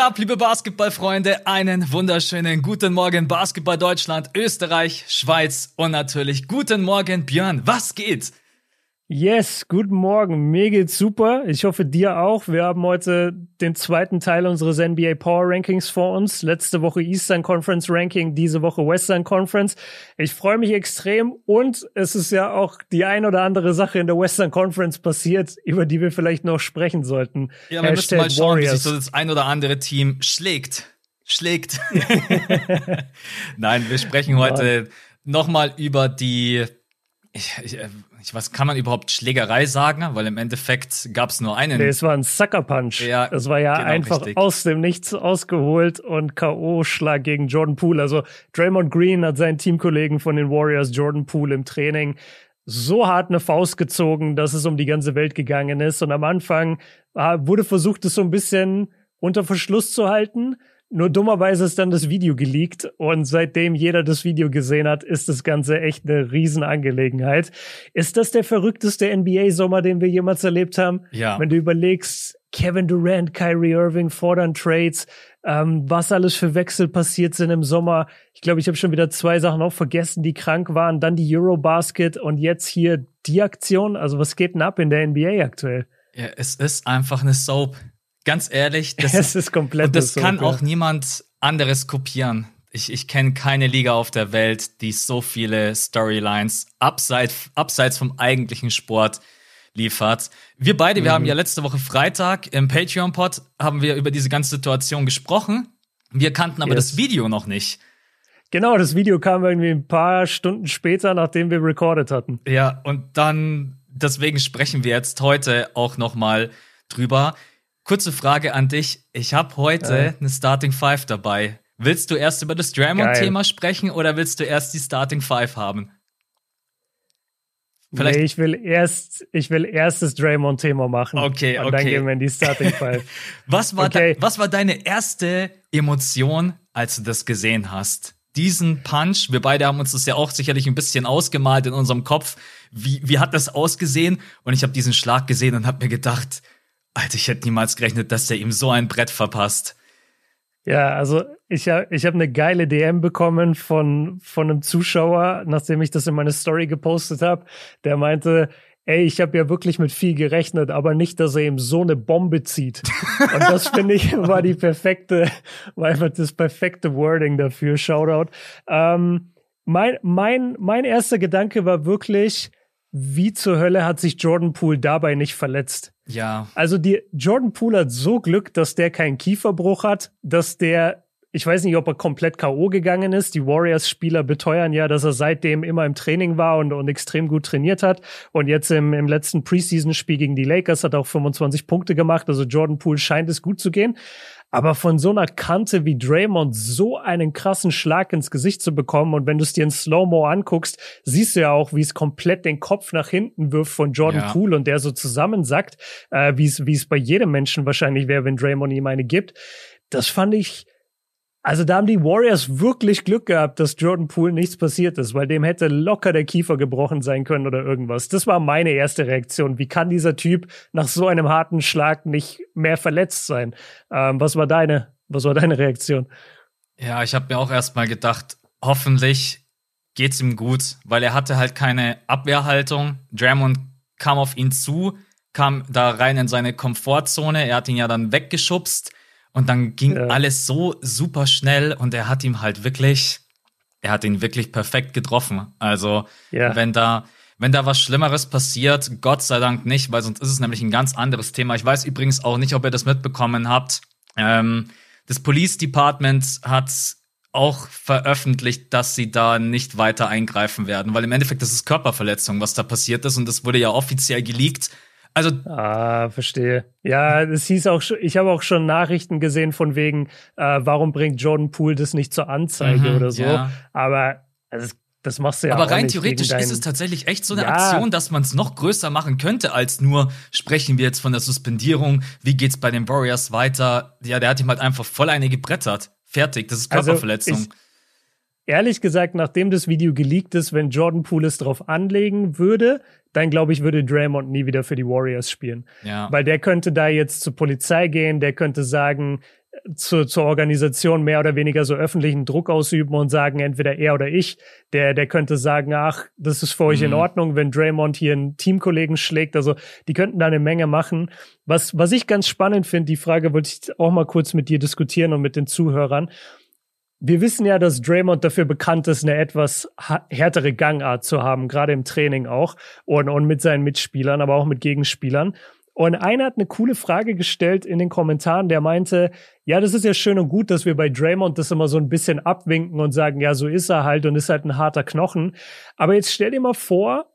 Ab, liebe Basketballfreunde? Einen wunderschönen guten Morgen, Basketball Deutschland, Österreich, Schweiz und natürlich guten Morgen, Björn. Was geht? Yes, guten Morgen. Mir geht's super. Ich hoffe dir auch. Wir haben heute den zweiten Teil unseres NBA Power Rankings vor uns. Letzte Woche Eastern Conference Ranking, diese Woche Western Conference. Ich freue mich extrem und es ist ja auch die ein oder andere Sache in der Western Conference passiert, über die wir vielleicht noch sprechen sollten. Ja, wir müssen mal schauen, Warriors. wie sich so das ein oder andere Team schlägt. Schlägt. Nein, wir sprechen heute nochmal über die ich, ich, äh, ich weiß, kann man überhaupt Schlägerei sagen? Weil im Endeffekt gab es nur einen. Nee, es war ein Sucker Punch. Ja, es war ja genau, einfach richtig. aus dem Nichts ausgeholt und K.O.-Schlag gegen Jordan Poole. Also Draymond Green hat seinen Teamkollegen von den Warriors, Jordan Poole, im Training so hart eine Faust gezogen, dass es um die ganze Welt gegangen ist. Und am Anfang ah, wurde versucht, es so ein bisschen unter Verschluss zu halten. Nur dummerweise ist dann das Video geleakt und seitdem jeder das Video gesehen hat, ist das Ganze echt eine Riesenangelegenheit. Ist das der verrückteste NBA-Sommer, den wir jemals erlebt haben? Ja. Wenn du überlegst, Kevin Durant, Kyrie Irving fordern Trades, ähm, was alles für Wechsel passiert sind im Sommer. Ich glaube, ich habe schon wieder zwei Sachen auch vergessen, die krank waren. Dann die Eurobasket und jetzt hier die Aktion. Also was geht denn ab in der NBA aktuell? Ja, es ist einfach eine Soap. Ganz ehrlich, das es ist komplett. Und das kann auch niemand anderes kopieren. Ich, ich kenne keine Liga auf der Welt, die so viele Storylines abseits, abseits vom eigentlichen Sport liefert. Wir beide, mhm. wir haben ja letzte Woche Freitag im Patreon-Pod haben wir über diese ganze Situation gesprochen. Wir kannten aber yes. das Video noch nicht. Genau, das Video kam irgendwie ein paar Stunden später, nachdem wir recorded hatten. Ja, und dann, deswegen sprechen wir jetzt heute auch noch mal drüber. Kurze Frage an dich. Ich habe heute ja. eine Starting Five dabei. Willst du erst über das Draymond-Thema sprechen oder willst du erst die Starting Five haben? Vielleicht nee, ich will erst, ich will erst das Draymond-Thema machen. Okay, okay. Und dann gehen wir in die Starting Five. was, war okay. was war deine erste Emotion, als du das gesehen hast? Diesen Punch, wir beide haben uns das ja auch sicherlich ein bisschen ausgemalt in unserem Kopf. Wie, wie hat das ausgesehen? Und ich habe diesen Schlag gesehen und habe mir gedacht, Alter, ich hätte niemals gerechnet, dass der ihm so ein Brett verpasst. Ja, also ich habe ich hab eine geile DM bekommen von, von einem Zuschauer, nachdem ich das in meine Story gepostet habe. Der meinte, ey, ich habe ja wirklich mit viel gerechnet, aber nicht, dass er ihm so eine Bombe zieht. Und das finde ich war die perfekte, war einfach das perfekte Wording dafür. Shoutout. Ähm, mein, mein, mein erster Gedanke war wirklich, wie zur Hölle hat sich Jordan Poole dabei nicht verletzt? Ja. Also die Jordan Poole hat so Glück, dass der keinen Kieferbruch hat, dass der ich weiß nicht, ob er komplett K.O. gegangen ist. Die Warriors-Spieler beteuern ja, dass er seitdem immer im Training war und, und extrem gut trainiert hat. Und jetzt im, im letzten Preseason-Spiel gegen die Lakers hat er auch 25 Punkte gemacht. Also Jordan Poole scheint es gut zu gehen. Aber von so einer Kante wie Draymond so einen krassen Schlag ins Gesicht zu bekommen und wenn du es dir in Slow-Mo anguckst, siehst du ja auch, wie es komplett den Kopf nach hinten wirft von Jordan ja. Poole und der so zusammensackt, äh, wie es wie es bei jedem Menschen wahrscheinlich wäre, wenn Draymond ihm eine gibt. Das fand ich also da haben die Warriors wirklich Glück gehabt, dass Jordan Poole nichts passiert ist, weil dem hätte locker der Kiefer gebrochen sein können oder irgendwas. Das war meine erste Reaktion. Wie kann dieser Typ nach so einem harten Schlag nicht mehr verletzt sein? Ähm, was war deine, was war deine Reaktion? Ja, ich habe mir auch erstmal gedacht, hoffentlich geht's ihm gut, weil er hatte halt keine Abwehrhaltung. Draymond kam auf ihn zu, kam da rein in seine Komfortzone. Er hat ihn ja dann weggeschubst und dann ging ja. alles so super schnell und er hat ihm halt wirklich, er hat ihn wirklich perfekt getroffen. Also, ja. wenn da, wenn da was Schlimmeres passiert, Gott sei Dank nicht, weil sonst ist es nämlich ein ganz anderes Thema. Ich weiß übrigens auch nicht, ob ihr das mitbekommen habt. Ähm, das Police Department hat auch veröffentlicht, dass sie da nicht weiter eingreifen werden, weil im Endeffekt das ist Körperverletzung, was da passiert ist und das wurde ja offiziell geleakt also ah, verstehe. Ja, es hieß auch schon, ich habe auch schon Nachrichten gesehen von wegen, äh, warum bringt Jordan Poole das nicht zur Anzeige mhm, oder so. Ja. Aber also, das machst du ja Aber auch rein nicht theoretisch ist es tatsächlich echt so eine ja. Aktion, dass man es noch größer machen könnte, als nur sprechen wir jetzt von der Suspendierung, wie geht's bei den Warriors weiter? Ja, der hat ihm halt einfach voll eine gebrettert. Fertig, das ist also, Körperverletzung. Also ehrlich gesagt, nachdem das Video geleakt ist, wenn Jordan Poole es drauf anlegen würde, dann glaube ich, würde Draymond nie wieder für die Warriors spielen. Ja. Weil der könnte da jetzt zur Polizei gehen, der könnte sagen, zu, zur Organisation mehr oder weniger so öffentlichen Druck ausüben und sagen, entweder er oder ich, der, der könnte sagen, ach, das ist für euch mhm. in Ordnung, wenn Draymond hier einen Teamkollegen schlägt. Also die könnten da eine Menge machen. Was, was ich ganz spannend finde, die Frage wollte ich auch mal kurz mit dir diskutieren und mit den Zuhörern. Wir wissen ja, dass Draymond dafür bekannt ist, eine etwas härtere Gangart zu haben, gerade im Training auch und, und mit seinen Mitspielern, aber auch mit Gegenspielern. Und einer hat eine coole Frage gestellt in den Kommentaren, der meinte, ja, das ist ja schön und gut, dass wir bei Draymond das immer so ein bisschen abwinken und sagen, ja, so ist er halt und ist halt ein harter Knochen. Aber jetzt stell dir mal vor,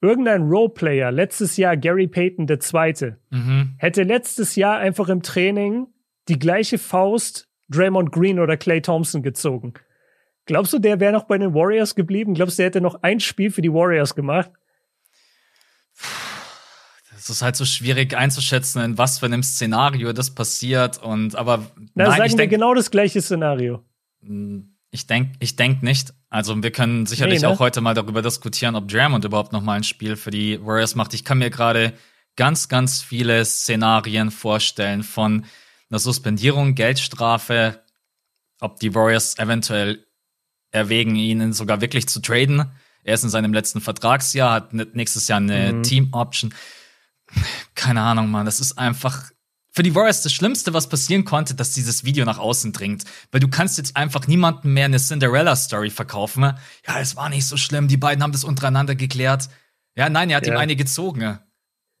irgendein Roleplayer, letztes Jahr Gary Payton der Zweite, mhm. hätte letztes Jahr einfach im Training die gleiche Faust Draymond Green oder Clay Thompson gezogen. Glaubst du, der wäre noch bei den Warriors geblieben? Glaubst du, der hätte noch ein Spiel für die Warriors gemacht? es ist halt so schwierig einzuschätzen, in was für einem Szenario das passiert. Und aber Na, nein, sagen wir genau das gleiche Szenario. Hm, ich denke ich denk nicht. Also wir können sicherlich nee, ne? auch heute mal darüber diskutieren, ob Draymond überhaupt noch mal ein Spiel für die Warriors macht. Ich kann mir gerade ganz, ganz viele Szenarien vorstellen von einer Suspendierung, Geldstrafe, ob die Warriors eventuell erwägen, ihn sogar wirklich zu traden. Er ist in seinem letzten Vertragsjahr, hat nächstes Jahr eine mhm. Team-Option keine Ahnung, Mann, das ist einfach für die Warriors das Schlimmste, was passieren konnte, dass dieses Video nach außen dringt. Weil du kannst jetzt einfach niemandem mehr eine Cinderella-Story verkaufen. Ja, es war nicht so schlimm, die beiden haben das untereinander geklärt. Ja, nein, er hat ja. ihm eine gezogen.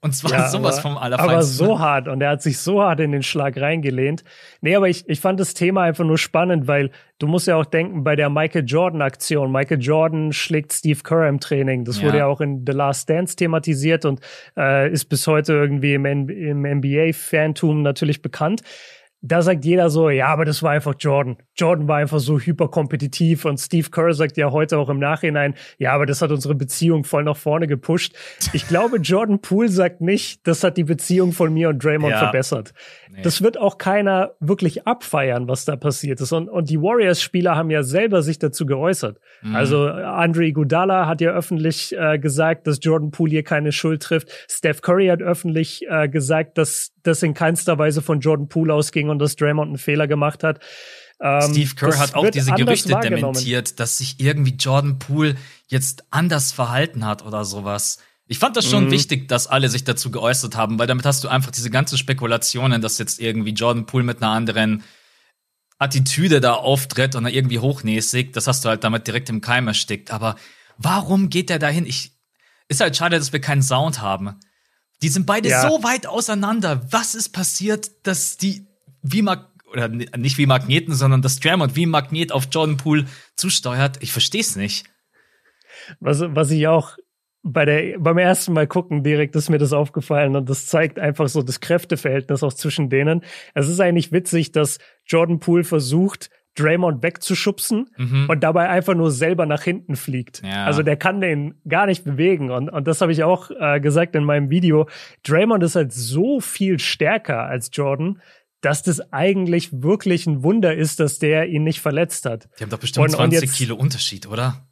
Und zwar ja, sowas aber, vom Allerfeinsten. Aber so hart und er hat sich so hart in den Schlag reingelehnt. Nee, aber ich, ich fand das Thema einfach nur spannend, weil du musst ja auch denken, bei der Michael Jordan-Aktion, Michael Jordan schlägt Steve Kerr im Training. Das ja. wurde ja auch in The Last Dance thematisiert und äh, ist bis heute irgendwie im, im NBA-Fantum natürlich bekannt da sagt jeder so, ja, aber das war einfach Jordan. Jordan war einfach so hyperkompetitiv und Steve Kerr sagt ja heute auch im Nachhinein, ja, aber das hat unsere Beziehung voll nach vorne gepusht. Ich glaube, Jordan Poole sagt nicht, das hat die Beziehung von mir und Draymond ja. verbessert. Nee. Das wird auch keiner wirklich abfeiern, was da passiert ist. Und, und die Warriors-Spieler haben ja selber sich dazu geäußert. Mhm. Also Andre Gudala hat ja öffentlich äh, gesagt, dass Jordan Poole hier keine Schuld trifft. Steph Curry hat öffentlich äh, gesagt, dass das in keinster Weise von Jordan Poole ausging und dass Draymond einen Fehler gemacht hat. Ähm, Steve Kerr hat auch diese Gerüchte dementiert, dass sich irgendwie Jordan Poole jetzt anders verhalten hat oder sowas. Ich fand das schon mhm. wichtig, dass alle sich dazu geäußert haben, weil damit hast du einfach diese ganzen Spekulationen, dass jetzt irgendwie Jordan Poole mit einer anderen Attitüde da auftritt und irgendwie hochnäsig, das hast du halt damit direkt im Keim erstickt. Aber warum geht der dahin? Ich, ist halt schade, dass wir keinen Sound haben. Die sind beide ja. so weit auseinander. Was ist passiert, dass die wie Mag oder nicht wie Magneten, sondern dass Draymond wie Magnet auf Jordan Poole zusteuert? Ich verstehe es nicht. Was, was ich auch bei der, beim ersten Mal gucken direkt ist mir das aufgefallen und das zeigt einfach so das Kräfteverhältnis auch zwischen denen. Es ist eigentlich witzig, dass Jordan Poole versucht, Draymond wegzuschubsen mhm. und dabei einfach nur selber nach hinten fliegt. Ja. Also der kann den gar nicht bewegen. Und, und das habe ich auch äh, gesagt in meinem Video. Draymond ist halt so viel stärker als Jordan, dass das eigentlich wirklich ein Wunder ist, dass der ihn nicht verletzt hat. Die haben doch bestimmt und, 20 und jetzt, Kilo Unterschied, oder?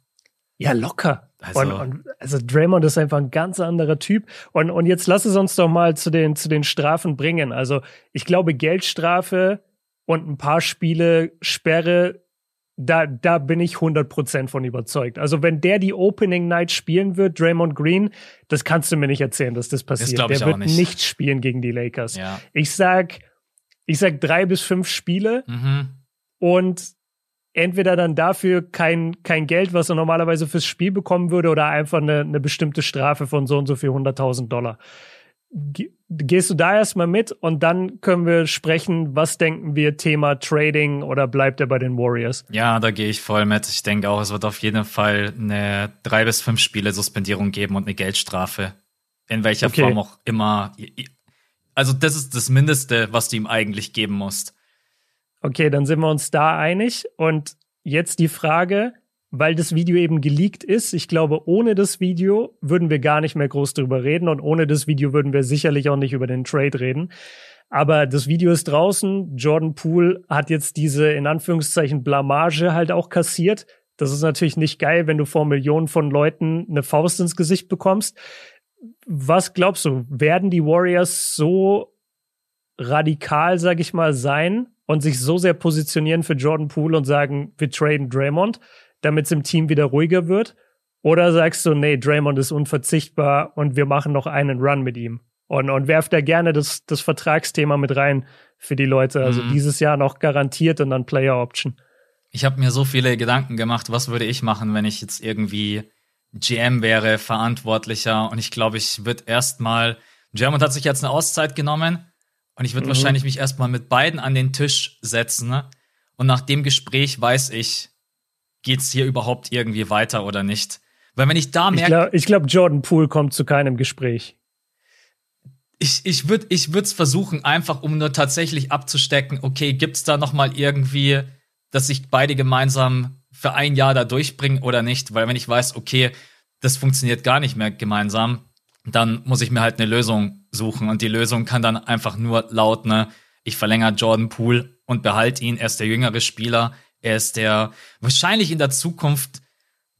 Ja, locker. Also. Und, und, also Draymond ist einfach ein ganz anderer Typ. Und, und jetzt lass es uns doch mal zu den, zu den Strafen bringen. Also ich glaube, Geldstrafe und ein paar Spiele Sperre, da, da bin ich 100% von überzeugt. Also wenn der die Opening Night spielen wird, Draymond Green, das kannst du mir nicht erzählen, dass das passiert. Das der wird nicht. nicht. spielen gegen die Lakers. Ja. Ich sag, ich sag drei bis fünf Spiele mhm. und entweder dann dafür kein, kein Geld, was er normalerweise fürs Spiel bekommen würde, oder einfach eine, eine bestimmte Strafe von so und so viel 100.000 Dollar gehst du da erstmal mit und dann können wir sprechen, was denken wir Thema Trading oder bleibt er bei den Warriors? Ja, da gehe ich voll mit. Ich denke auch, es wird auf jeden Fall eine drei bis fünf Spiele Suspendierung geben und eine Geldstrafe. In welcher okay. Form auch immer. Also das ist das Mindeste, was du ihm eigentlich geben musst. Okay, dann sind wir uns da einig. Und jetzt die Frage, weil das Video eben geleakt ist. Ich glaube, ohne das Video würden wir gar nicht mehr groß drüber reden und ohne das Video würden wir sicherlich auch nicht über den Trade reden. Aber das Video ist draußen. Jordan Poole hat jetzt diese in Anführungszeichen Blamage halt auch kassiert. Das ist natürlich nicht geil, wenn du vor Millionen von Leuten eine Faust ins Gesicht bekommst. Was glaubst du, werden die Warriors so radikal, sag ich mal, sein, und sich so sehr positionieren für Jordan Poole und sagen, wir traden Draymond, damit es im Team wieder ruhiger wird? Oder sagst du, nee, Draymond ist unverzichtbar und wir machen noch einen Run mit ihm? Und, und werft da gerne das, das Vertragsthema mit rein für die Leute. Also mhm. dieses Jahr noch garantiert und dann Player Option. Ich habe mir so viele Gedanken gemacht, was würde ich machen, wenn ich jetzt irgendwie GM wäre, Verantwortlicher. Und ich glaube, ich würde erstmal, German hat sich jetzt eine Auszeit genommen und ich würde mhm. wahrscheinlich mich erstmal mit beiden an den Tisch setzen. Ne? Und nach dem Gespräch weiß ich, geht's hier überhaupt irgendwie weiter oder nicht. Weil wenn ich da merke. Ich glaube, glaub, Jordan Poole kommt zu keinem Gespräch. Ich, ich würde ich es versuchen, einfach um nur tatsächlich abzustecken, okay, gibt's da noch mal irgendwie, dass sich beide gemeinsam für ein Jahr da durchbringen oder nicht? Weil wenn ich weiß, okay, das funktioniert gar nicht mehr gemeinsam, dann muss ich mir halt eine Lösung suchen. Und die Lösung kann dann einfach nur lauten, ne, ich verlängere Jordan Poole und behalte ihn. Er ist der jüngere Spieler. Er ist der wahrscheinlich in der Zukunft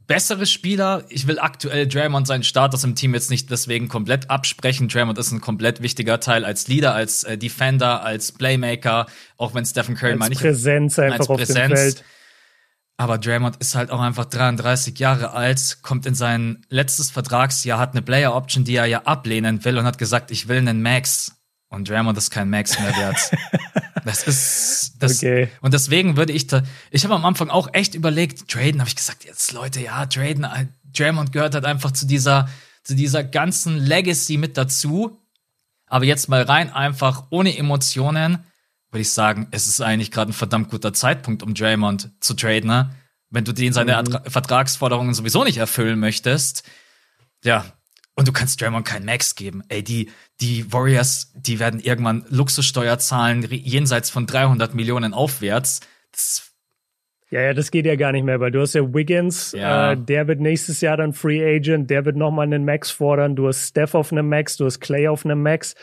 bessere Spieler. Ich will aktuell Draymond seinen Status im Team jetzt nicht deswegen komplett absprechen. Draymond ist ein komplett wichtiger Teil als Leader, als äh, Defender, als Playmaker, auch wenn Stephen Curry als mal nicht Präsenz einfach als auf Präsenz. dem Feld. Aber Draymond ist halt auch einfach 33 Jahre alt, kommt in sein letztes Vertragsjahr, hat eine Player Option, die er ja ablehnen will und hat gesagt, ich will einen Max. Und Draymond ist kein Max mehr wert. das ist das. Okay. Und deswegen würde ich da. Ich habe am Anfang auch echt überlegt, traden, habe ich gesagt, jetzt Leute, ja, traden. Äh, Draymond gehört halt einfach zu dieser, zu dieser ganzen Legacy mit dazu. Aber jetzt mal rein einfach ohne Emotionen würde ich sagen, es ist eigentlich gerade ein verdammt guter Zeitpunkt, um Draymond zu traden, ne? Wenn du den seine mhm. Vertragsforderungen sowieso nicht erfüllen möchtest. Ja. Und du kannst Draymond keinen Max geben. Ey, die, die Warriors, die werden irgendwann Luxussteuer zahlen, jenseits von 300 Millionen aufwärts. Das ja, ja, das geht ja gar nicht mehr, weil du hast ja Wiggins, ja. Äh, der wird nächstes Jahr dann Free Agent, der wird nochmal einen Max fordern. Du hast Steph auf einem Max, du hast Clay auf einem Max.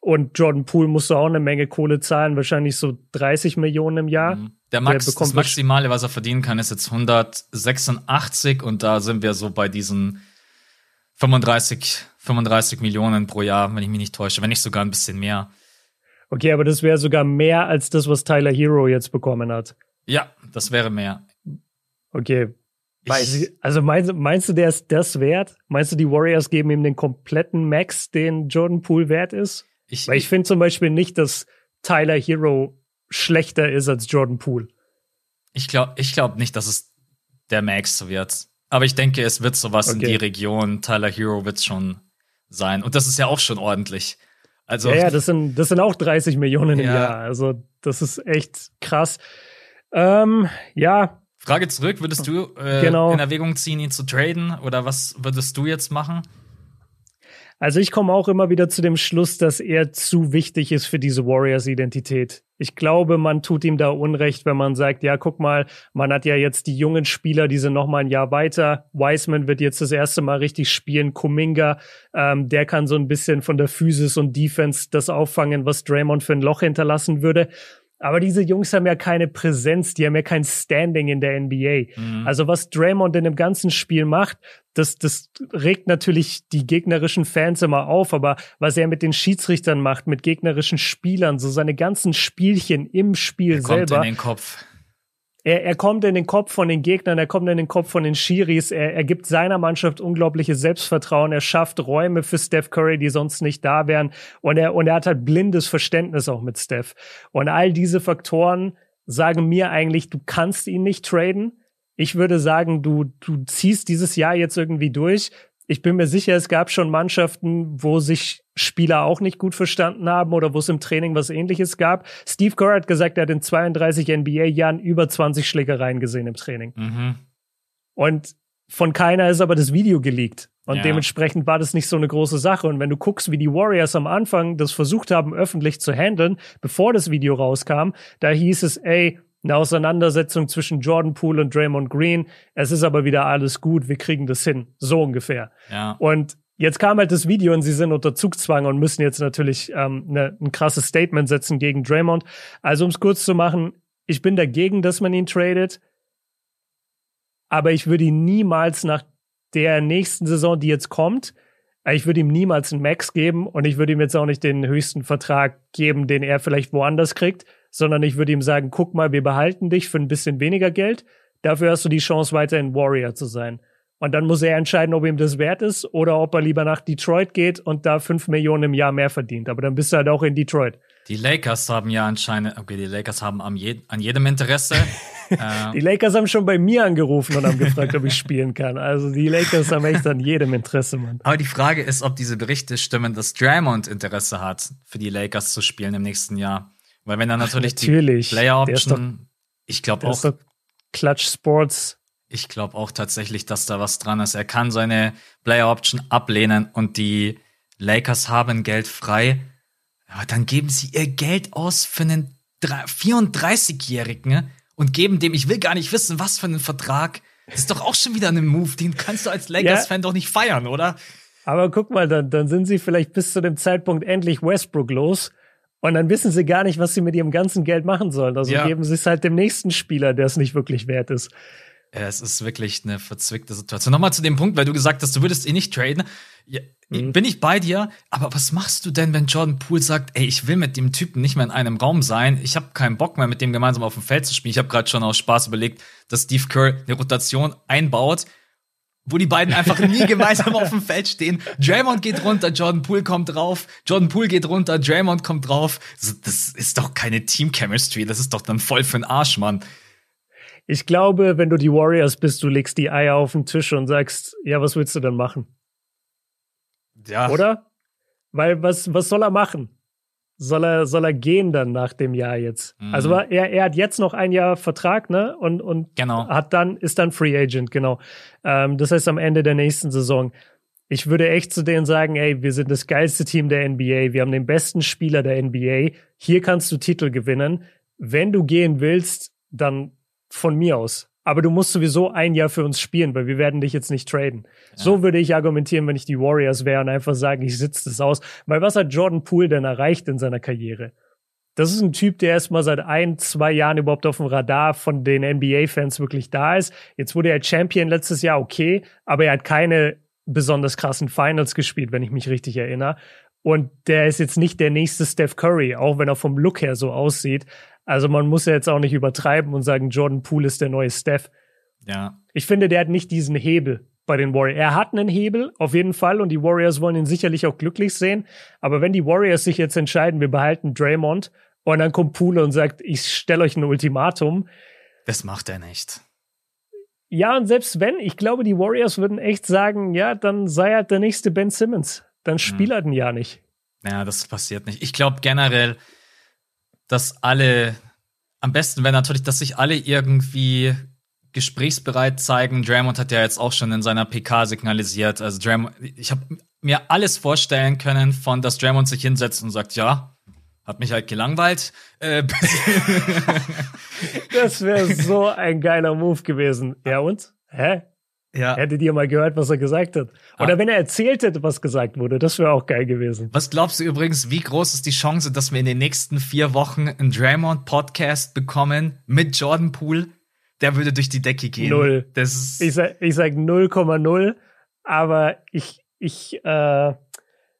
Und Jordan Poole musst du auch eine Menge Kohle zahlen, wahrscheinlich so 30 Millionen im Jahr. Mhm. Der Max, der das Maximale, was er verdienen kann, ist jetzt 186 und da sind wir so bei diesen 35, 35 Millionen pro Jahr, wenn ich mich nicht täusche, wenn nicht sogar ein bisschen mehr. Okay, aber das wäre sogar mehr als das, was Tyler Hero jetzt bekommen hat. Ja, das wäre mehr. Okay. Ich, also meinst, meinst du, der ist das wert? Meinst du, die Warriors geben ihm den kompletten Max, den Jordan Poole wert ist? Ich, Weil ich finde zum Beispiel nicht, dass Tyler Hero schlechter ist als Jordan Poole. Ich glaube ich glaub nicht, dass es der Max wird. Aber ich denke, es wird sowas okay. in die Region. Tyler Hero wird schon sein. Und das ist ja auch schon ordentlich. Also, ja, ja, das sind, das sind auch 30 Millionen im ja. Jahr. Also, das ist echt krass. Ähm, ja. Frage zurück, würdest du äh, genau. in Erwägung ziehen, ihn zu traden? Oder was würdest du jetzt machen? Also ich komme auch immer wieder zu dem Schluss, dass er zu wichtig ist für diese Warriors-Identität. Ich glaube, man tut ihm da Unrecht, wenn man sagt, ja, guck mal, man hat ja jetzt die jungen Spieler, die sind noch mal ein Jahr weiter. Wiseman wird jetzt das erste Mal richtig spielen. Kuminga, ähm, der kann so ein bisschen von der Physis und Defense das auffangen, was Draymond für ein Loch hinterlassen würde. Aber diese Jungs haben ja keine Präsenz, die haben ja kein Standing in der NBA. Mhm. Also was Draymond in dem ganzen Spiel macht, das, das regt natürlich die gegnerischen Fans immer auf, aber was er mit den Schiedsrichtern macht, mit gegnerischen Spielern, so seine ganzen Spielchen im Spiel er selber. Kommt in den Kopf. Er, er kommt in den Kopf von den Gegnern, er kommt in den Kopf von den Schiris, er, er gibt seiner Mannschaft unglaubliches Selbstvertrauen, er schafft Räume für Steph Curry, die sonst nicht da wären und er, und er hat halt blindes Verständnis auch mit Steph. Und all diese Faktoren sagen mir eigentlich, du kannst ihn nicht traden. Ich würde sagen, du, du ziehst dieses Jahr jetzt irgendwie durch, ich bin mir sicher, es gab schon Mannschaften, wo sich Spieler auch nicht gut verstanden haben oder wo es im Training was ähnliches gab. Steve Kerr hat gesagt, er hat in 32 NBA-Jahren über 20 Schlägereien gesehen im Training. Mhm. Und von keiner ist aber das Video geleakt. Und ja. dementsprechend war das nicht so eine große Sache. Und wenn du guckst, wie die Warriors am Anfang das versucht haben, öffentlich zu handeln, bevor das Video rauskam, da hieß es, ey, eine Auseinandersetzung zwischen Jordan Poole und Draymond Green. Es ist aber wieder alles gut, wir kriegen das hin. So ungefähr. Ja. Und jetzt kam halt das Video und sie sind unter Zugzwang und müssen jetzt natürlich ähm, ne, ein krasses Statement setzen gegen Draymond. Also um es kurz zu machen, ich bin dagegen, dass man ihn tradet. Aber ich würde ihn niemals nach der nächsten Saison, die jetzt kommt, ich würde ihm niemals einen Max geben und ich würde ihm jetzt auch nicht den höchsten Vertrag geben, den er vielleicht woanders kriegt, sondern ich würde ihm sagen, guck mal, wir behalten dich für ein bisschen weniger Geld. Dafür hast du die Chance, weiterhin Warrior zu sein. Und dann muss er entscheiden, ob ihm das wert ist oder ob er lieber nach Detroit geht und da fünf Millionen im Jahr mehr verdient. Aber dann bist du halt auch in Detroit. Die Lakers haben ja anscheinend, okay, die Lakers haben am je, an jedem Interesse. äh, die Lakers haben schon bei mir angerufen und haben gefragt, ob ich spielen kann. Also die Lakers haben echt an jedem Interesse, Mann. Aber die Frage ist, ob diese Berichte stimmen, dass Draymond Interesse hat, für die Lakers zu spielen im nächsten Jahr. Weil wenn er natürlich, natürlich. die Player Option, ich glaube auch. Clutch Sports ich glaube auch tatsächlich, dass da was dran ist. Er kann seine Player Option ablehnen und die Lakers haben Geld frei. Aber dann geben sie ihr Geld aus für einen 34-Jährigen und geben dem, ich will gar nicht wissen, was für einen Vertrag. Das ist doch auch schon wieder ein Move, den kannst du als Lakers-Fan ja. doch nicht feiern, oder? Aber guck mal, dann, dann sind sie vielleicht bis zu dem Zeitpunkt endlich Westbrook los. Und dann wissen sie gar nicht, was sie mit ihrem ganzen Geld machen sollen. Also ja. geben sie es halt dem nächsten Spieler, der es nicht wirklich wert ist. Es ist wirklich eine verzwickte Situation. Nochmal zu dem Punkt, weil du gesagt hast, du würdest ihn nicht traden. Ja, mhm. Bin ich bei dir, aber was machst du denn, wenn Jordan Poole sagt, ey, ich will mit dem Typen nicht mehr in einem Raum sein, ich habe keinen Bock mehr, mit dem gemeinsam auf dem Feld zu spielen. Ich habe gerade schon aus Spaß überlegt, dass Steve Kerr eine Rotation einbaut, wo die beiden einfach nie gemeinsam auf dem Feld stehen. Draymond geht runter, Jordan Poole kommt drauf, Jordan Poole geht runter, Draymond kommt drauf. Das ist doch keine Team Chemistry, das ist doch dann voll für den Arsch, Mann. Ich glaube, wenn du die Warriors bist, du legst die Eier auf den Tisch und sagst, ja, was willst du denn machen? Ja. Oder? Weil was, was soll er machen? Soll er, soll er gehen dann nach dem Jahr jetzt? Mhm. Also er, er hat jetzt noch ein Jahr Vertrag, ne? Und, und genau. hat dann, ist dann Free Agent, genau. Ähm, das heißt am Ende der nächsten Saison. Ich würde echt zu denen sagen, ey, wir sind das geilste Team der NBA, wir haben den besten Spieler der NBA, hier kannst du Titel gewinnen. Wenn du gehen willst, dann von mir aus. Aber du musst sowieso ein Jahr für uns spielen, weil wir werden dich jetzt nicht traden. Ja. So würde ich argumentieren, wenn ich die Warriors wäre und einfach sagen, ich sitze das aus. Weil was hat Jordan Poole denn erreicht in seiner Karriere? Das ist ein Typ, der erst mal seit ein, zwei Jahren überhaupt auf dem Radar von den NBA-Fans wirklich da ist. Jetzt wurde er Champion letztes Jahr, okay, aber er hat keine besonders krassen Finals gespielt, wenn ich mich richtig erinnere. Und der ist jetzt nicht der nächste Steph Curry, auch wenn er vom Look her so aussieht. Also man muss ja jetzt auch nicht übertreiben und sagen, Jordan Poole ist der neue Steph. Ja. Ich finde, der hat nicht diesen Hebel bei den Warriors. Er hat einen Hebel, auf jeden Fall, und die Warriors wollen ihn sicherlich auch glücklich sehen. Aber wenn die Warriors sich jetzt entscheiden, wir behalten Draymond, und dann kommt Poole und sagt, ich stelle euch ein Ultimatum. Das macht er nicht. Ja, und selbst wenn, ich glaube, die Warriors würden echt sagen, ja, dann sei halt der nächste Ben Simmons. Dann spielt er ein Jahr nicht. Ja, das passiert nicht. Ich glaube generell, dass alle, am besten wäre natürlich, dass sich alle irgendwie gesprächsbereit zeigen. Draymond hat ja jetzt auch schon in seiner PK signalisiert. Also Draymond, ich habe mir alles vorstellen können, von dass Draymond sich hinsetzt und sagt, ja, hat mich halt gelangweilt. Äh, das wäre so ein geiler Move gewesen. Ja und? Hä? Ja. Hättet ihr mal gehört, was er gesagt hat. Oder ah. wenn er erzählt hätte, was gesagt wurde, das wäre auch geil gewesen. Was glaubst du übrigens, wie groß ist die Chance, dass wir in den nächsten vier Wochen einen Draymond-Podcast bekommen mit Jordan Poole? Der würde durch die Decke gehen. Null. Das ist ich sag, ich sag 0,0, aber ich, ich, äh,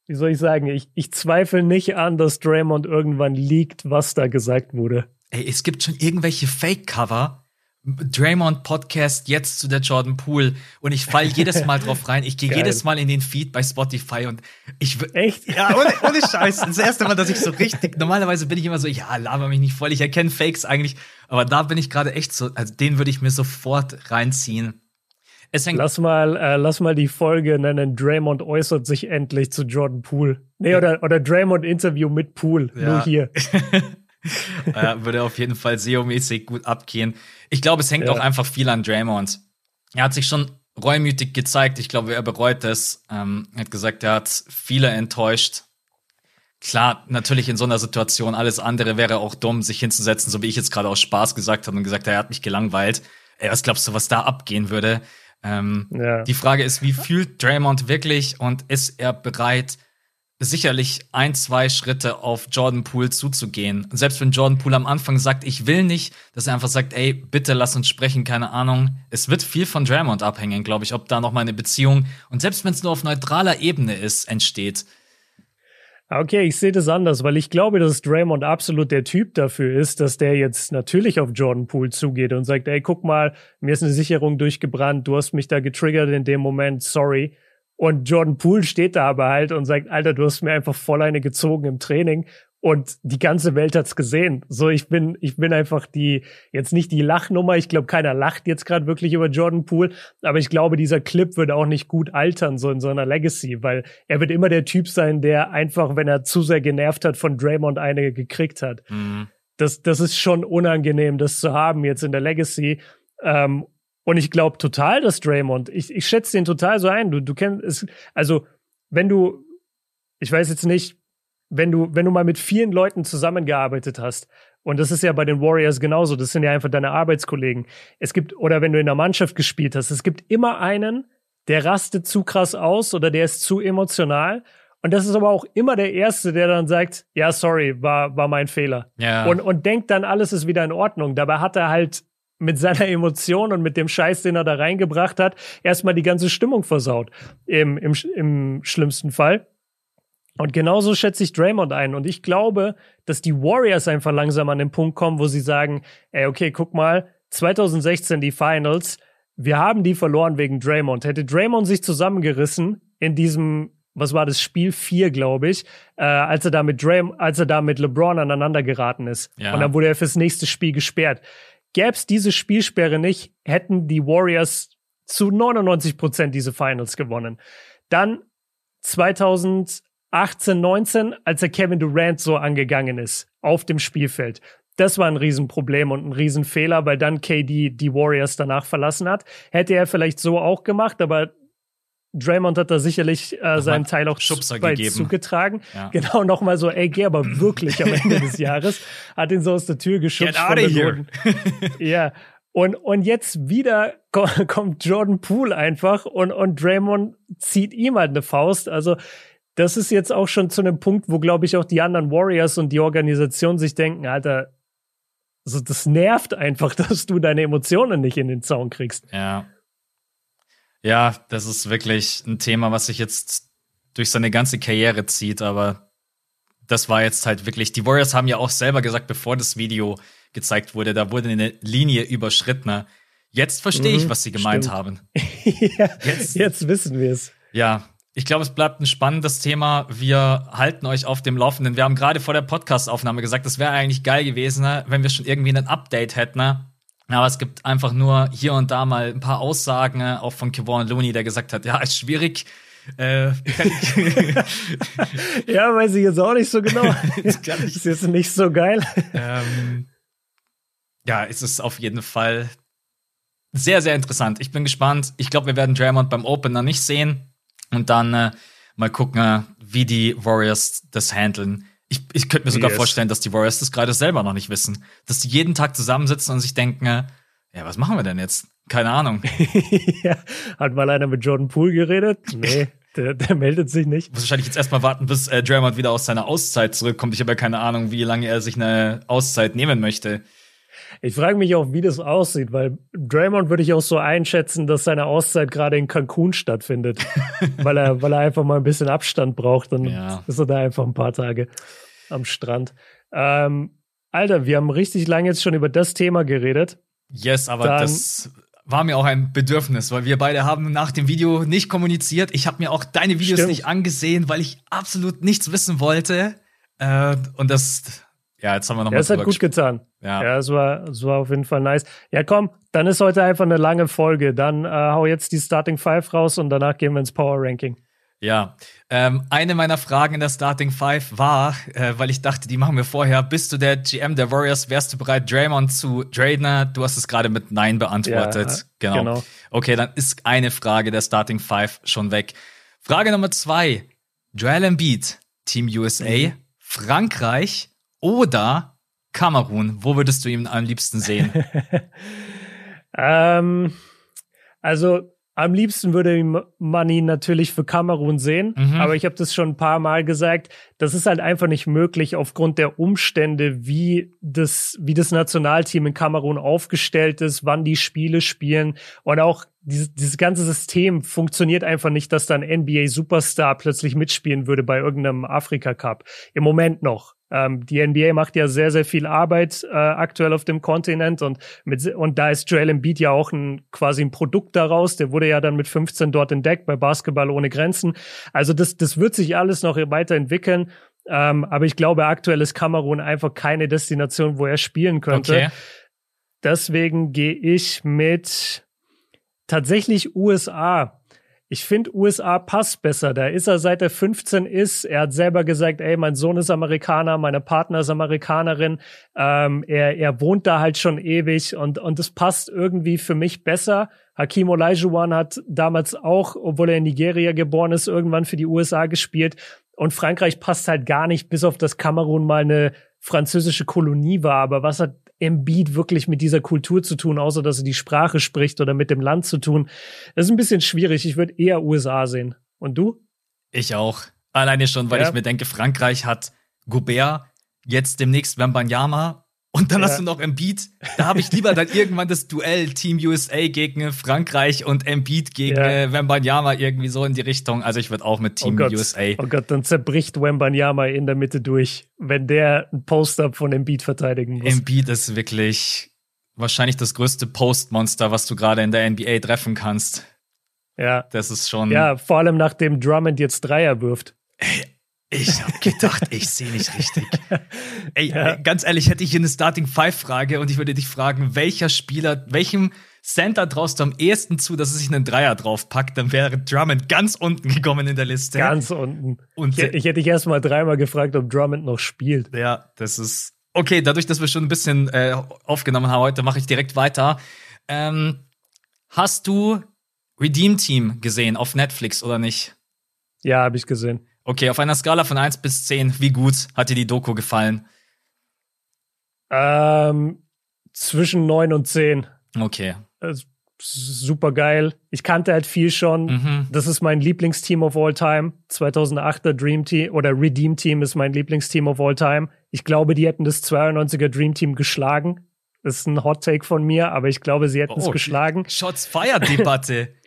wie soll ich sagen, ich, ich zweifle nicht an, dass Draymond irgendwann liegt, was da gesagt wurde. Ey, es gibt schon irgendwelche Fake-Cover, Draymond Podcast jetzt zu der Jordan Poole und ich fall jedes Mal drauf rein. Ich gehe jedes Mal in den Feed bei Spotify und ich echt ja ohne, ohne Scheiß. Das erste Mal, dass ich so richtig. Normalerweise bin ich immer so, ja, laber mich nicht voll. Ich erkenne Fakes eigentlich, aber da bin ich gerade echt so. Also den würde ich mir sofort reinziehen. Es hängt lass mal, äh, lass mal die Folge nennen. Draymond äußert sich endlich zu Jordan Poole. Nee, oder oder Draymond Interview mit Poole. Ja. Nur hier. äh, würde auf jeden Fall SEO-mäßig gut abgehen. Ich glaube, es hängt ja. auch einfach viel an Draymond. Er hat sich schon reumütig gezeigt. Ich glaube, er bereut es. Ähm, er hat gesagt, er hat viele enttäuscht. Klar, natürlich in so einer Situation, alles andere wäre auch dumm, sich hinzusetzen, so wie ich jetzt gerade aus Spaß gesagt habe und gesagt, er hat mich gelangweilt. Ey, was glaubst du, was da abgehen würde? Ähm, ja. Die Frage ist, wie fühlt Draymond wirklich und ist er bereit, sicherlich ein, zwei Schritte auf Jordan Poole zuzugehen. Und selbst wenn Jordan Poole am Anfang sagt, ich will nicht, dass er einfach sagt, ey, bitte lass uns sprechen, keine Ahnung. Es wird viel von Draymond abhängen, glaube ich, ob da noch mal eine Beziehung und selbst wenn es nur auf neutraler Ebene ist, entsteht. Okay, ich sehe das anders, weil ich glaube, dass Draymond absolut der Typ dafür ist, dass der jetzt natürlich auf Jordan Poole zugeht und sagt, ey, guck mal, mir ist eine Sicherung durchgebrannt, du hast mich da getriggert in dem Moment, sorry. Und Jordan Poole steht da aber halt und sagt, Alter, du hast mir einfach voll eine gezogen im Training und die ganze Welt hat's gesehen. So, ich bin, ich bin einfach die, jetzt nicht die Lachnummer. Ich glaube, keiner lacht jetzt gerade wirklich über Jordan Poole. Aber ich glaube, dieser Clip würde auch nicht gut altern, so in so einer Legacy, weil er wird immer der Typ sein, der einfach, wenn er zu sehr genervt hat, von Draymond eine gekriegt hat. Mhm. Das, das ist schon unangenehm, das zu haben jetzt in der Legacy. Ähm, und ich glaube total, dass Draymond, ich, ich schätze den total so ein. Du, du kennst es, also, wenn du, ich weiß jetzt nicht, wenn du, wenn du mal mit vielen Leuten zusammengearbeitet hast, und das ist ja bei den Warriors genauso, das sind ja einfach deine Arbeitskollegen. Es gibt, oder wenn du in der Mannschaft gespielt hast, es gibt immer einen, der rastet zu krass aus oder der ist zu emotional. Und das ist aber auch immer der Erste, der dann sagt, ja, sorry, war, war mein Fehler. Ja. Und, und denkt dann, alles ist wieder in Ordnung. Dabei hat er halt mit seiner Emotion und mit dem Scheiß, den er da reingebracht hat, erstmal die ganze Stimmung versaut. Im, im, im schlimmsten Fall. Und genauso schätze ich Draymond ein. Und ich glaube, dass die Warriors einfach langsam an den Punkt kommen, wo sie sagen, ey, okay, guck mal, 2016 die Finals, wir haben die verloren wegen Draymond. Hätte Draymond sich zusammengerissen in diesem, was war das, Spiel 4, glaube ich, äh, als er da mit Draym als er da mit LeBron aneinander geraten ist. Ja. Und dann wurde er fürs nächste Spiel gesperrt. Gäb's diese Spielsperre nicht, hätten die Warriors zu 99 Prozent diese Finals gewonnen. Dann 2000 18, 19, als er Kevin Durant so angegangen ist auf dem Spielfeld. Das war ein Riesenproblem und ein Riesenfehler, weil dann KD die Warriors danach verlassen hat. Hätte er vielleicht so auch gemacht, aber Draymond hat da sicherlich äh, seinen Teil auch Schubser bei gegeben. zugetragen. Ja. Genau, nochmal so, ey, geh aber wirklich am Ende des Jahres. Hat ihn so aus der Tür geschubst. Get out of here. ja. Und, und jetzt wieder kommt Jordan Poole einfach und, und Draymond zieht ihm halt eine Faust. Also das ist jetzt auch schon zu einem Punkt, wo, glaube ich, auch die anderen Warriors und die Organisation sich denken, Alter, also das nervt einfach, dass du deine Emotionen nicht in den Zaun kriegst. Ja. Ja, das ist wirklich ein Thema, was sich jetzt durch seine ganze Karriere zieht, aber das war jetzt halt wirklich, die Warriors haben ja auch selber gesagt, bevor das Video gezeigt wurde, da wurde eine Linie überschritten. Jetzt verstehe ich, mhm, was sie gemeint stimmt. haben. ja, jetzt, jetzt wissen wir es. Ja, ich glaube, es bleibt ein spannendes Thema. Wir halten euch auf dem Laufenden. Wir haben gerade vor der Podcast-Aufnahme gesagt, es wäre eigentlich geil gewesen, ne, wenn wir schon irgendwie ein Update hätten. Aber es gibt einfach nur hier und da mal ein paar Aussagen, ne, auch von Kevon Looney, der gesagt hat, ja, ist schwierig. Äh, ja, weiß ich jetzt auch nicht so genau. ist jetzt nicht so geil. Ähm, ja, es ist auf jeden Fall sehr, sehr interessant. Ich bin gespannt. Ich glaube, wir werden Draymond beim Opener nicht sehen. Und dann äh, mal gucken, äh, wie die Warriors das handeln. Ich, ich könnte mir sogar yes. vorstellen, dass die Warriors das gerade selber noch nicht wissen. Dass die jeden Tag zusammensitzen und sich denken, äh, ja, was machen wir denn jetzt? Keine Ahnung. ja, hat mal einer mit Jordan Poole geredet? Nee. Der, der meldet sich nicht. Muss wahrscheinlich jetzt erstmal warten, bis äh, Draymond wieder aus seiner Auszeit zurückkommt. Ich habe ja keine Ahnung, wie lange er sich eine Auszeit nehmen möchte. Ich frage mich auch, wie das aussieht, weil Draymond würde ich auch so einschätzen, dass seine Auszeit gerade in Cancun stattfindet, weil er, weil er einfach mal ein bisschen Abstand braucht. Dann ja. ist er da einfach ein paar Tage am Strand. Ähm, Alter, wir haben richtig lange jetzt schon über das Thema geredet. Yes, aber Dann, das war mir auch ein Bedürfnis, weil wir beide haben nach dem Video nicht kommuniziert. Ich habe mir auch deine Videos Stimmt. nicht angesehen, weil ich absolut nichts wissen wollte. Äh, und das ja, jetzt haben wir noch ja. Das hat gut getan. Ja, ja es, war, es war auf jeden Fall nice. Ja, komm, dann ist heute einfach eine lange Folge. Dann äh, hau jetzt die Starting Five raus und danach gehen wir ins Power Ranking. Ja, ähm, eine meiner Fragen in der Starting Five war, äh, weil ich dachte, die machen wir vorher. Bist du der GM der Warriors? Wärst du bereit, Draymond zu traden? Du hast es gerade mit Nein beantwortet. Ja, genau. genau. Okay, dann ist eine Frage der Starting Five schon weg. Frage Nummer zwei. Joel Embiid, Team USA, mhm. Frankreich oder Kamerun? Wo würdest du ihn am liebsten sehen? ähm, also Am liebsten würde man ihn natürlich für Kamerun sehen, mhm. aber ich habe das schon ein paar Mal gesagt, das ist halt einfach nicht möglich aufgrund der Umstände, wie das, wie das Nationalteam in Kamerun aufgestellt ist, wann die Spiele spielen und auch dieses, dieses ganze System funktioniert einfach nicht, dass dann NBA Superstar plötzlich mitspielen würde bei irgendeinem Afrika Cup. Im Moment noch. Ähm, die NBA macht ja sehr, sehr viel Arbeit äh, aktuell auf dem Kontinent und mit, und da ist Joel Embiid ja auch ein, quasi ein Produkt daraus. Der wurde ja dann mit 15 dort entdeckt bei Basketball ohne Grenzen. Also das, das wird sich alles noch weiterentwickeln. Ähm, aber ich glaube, aktuell ist Kamerun einfach keine Destination, wo er spielen könnte. Okay. Deswegen gehe ich mit tatsächlich USA. Ich finde, USA passt besser. Da ist er seit er 15 ist. Er hat selber gesagt, ey, mein Sohn ist Amerikaner, meine Partner ist Amerikanerin. Ähm, er, er wohnt da halt schon ewig und, und das passt irgendwie für mich besser. Hakim Olajuwon hat damals auch, obwohl er in Nigeria geboren ist, irgendwann für die USA gespielt. Und Frankreich passt halt gar nicht, bis auf das Kamerun mal eine französische Kolonie war. Aber was hat Embiid wirklich mit dieser Kultur zu tun, außer dass er die Sprache spricht oder mit dem Land zu tun. Das ist ein bisschen schwierig. Ich würde eher USA sehen. Und du? Ich auch. Alleine schon, weil ja. ich mir denke, Frankreich hat Gobert, jetzt demnächst Wembanyama und dann ja. hast du noch Embiid. Da habe ich lieber dann irgendwann das Duell Team USA gegen Frankreich und Embiid gegen ja. äh, Wembanyama irgendwie so in die Richtung. Also ich würde auch mit Team oh Gott. USA. Oh Gott, dann zerbricht Wembanyama in der Mitte durch, wenn der ein Post-up von Embiid verteidigen muss. Embiid ist wirklich wahrscheinlich das größte Postmonster, was du gerade in der NBA treffen kannst. Ja. Das ist schon. Ja, vor allem nachdem Drummond jetzt Dreier wirft. Ey, ich hab gedacht, ich sehe nicht richtig. Ey, ja. ganz ehrlich, hätte ich hier eine Starting Five Frage und ich würde dich fragen, welcher Spieler, welchem Center traust du am ehesten zu, dass er sich einen Dreier draufpackt, dann wäre Drummond ganz unten gekommen in der Liste. Ganz unten. Und ich, ich hätte dich erst mal dreimal gefragt, ob Drummond noch spielt. Ja, das ist okay. Dadurch, dass wir schon ein bisschen äh, aufgenommen haben heute, mache ich direkt weiter. Ähm, hast du Redeem Team gesehen auf Netflix oder nicht? Ja, habe ich gesehen. Okay, auf einer Skala von 1 bis 10, wie gut hat dir die Doku gefallen? Ähm, zwischen 9 und 10. Okay. Super geil. Ich kannte halt viel schon. Mhm. Das ist mein Lieblingsteam of all time. 2008er Dream Team oder Redeem Team ist mein Lieblingsteam of all time. Ich glaube, die hätten das 92er Dream Team geschlagen. Das ist ein Hot Take von mir, aber ich glaube, sie hätten es oh, geschlagen. Shots Fire Debatte.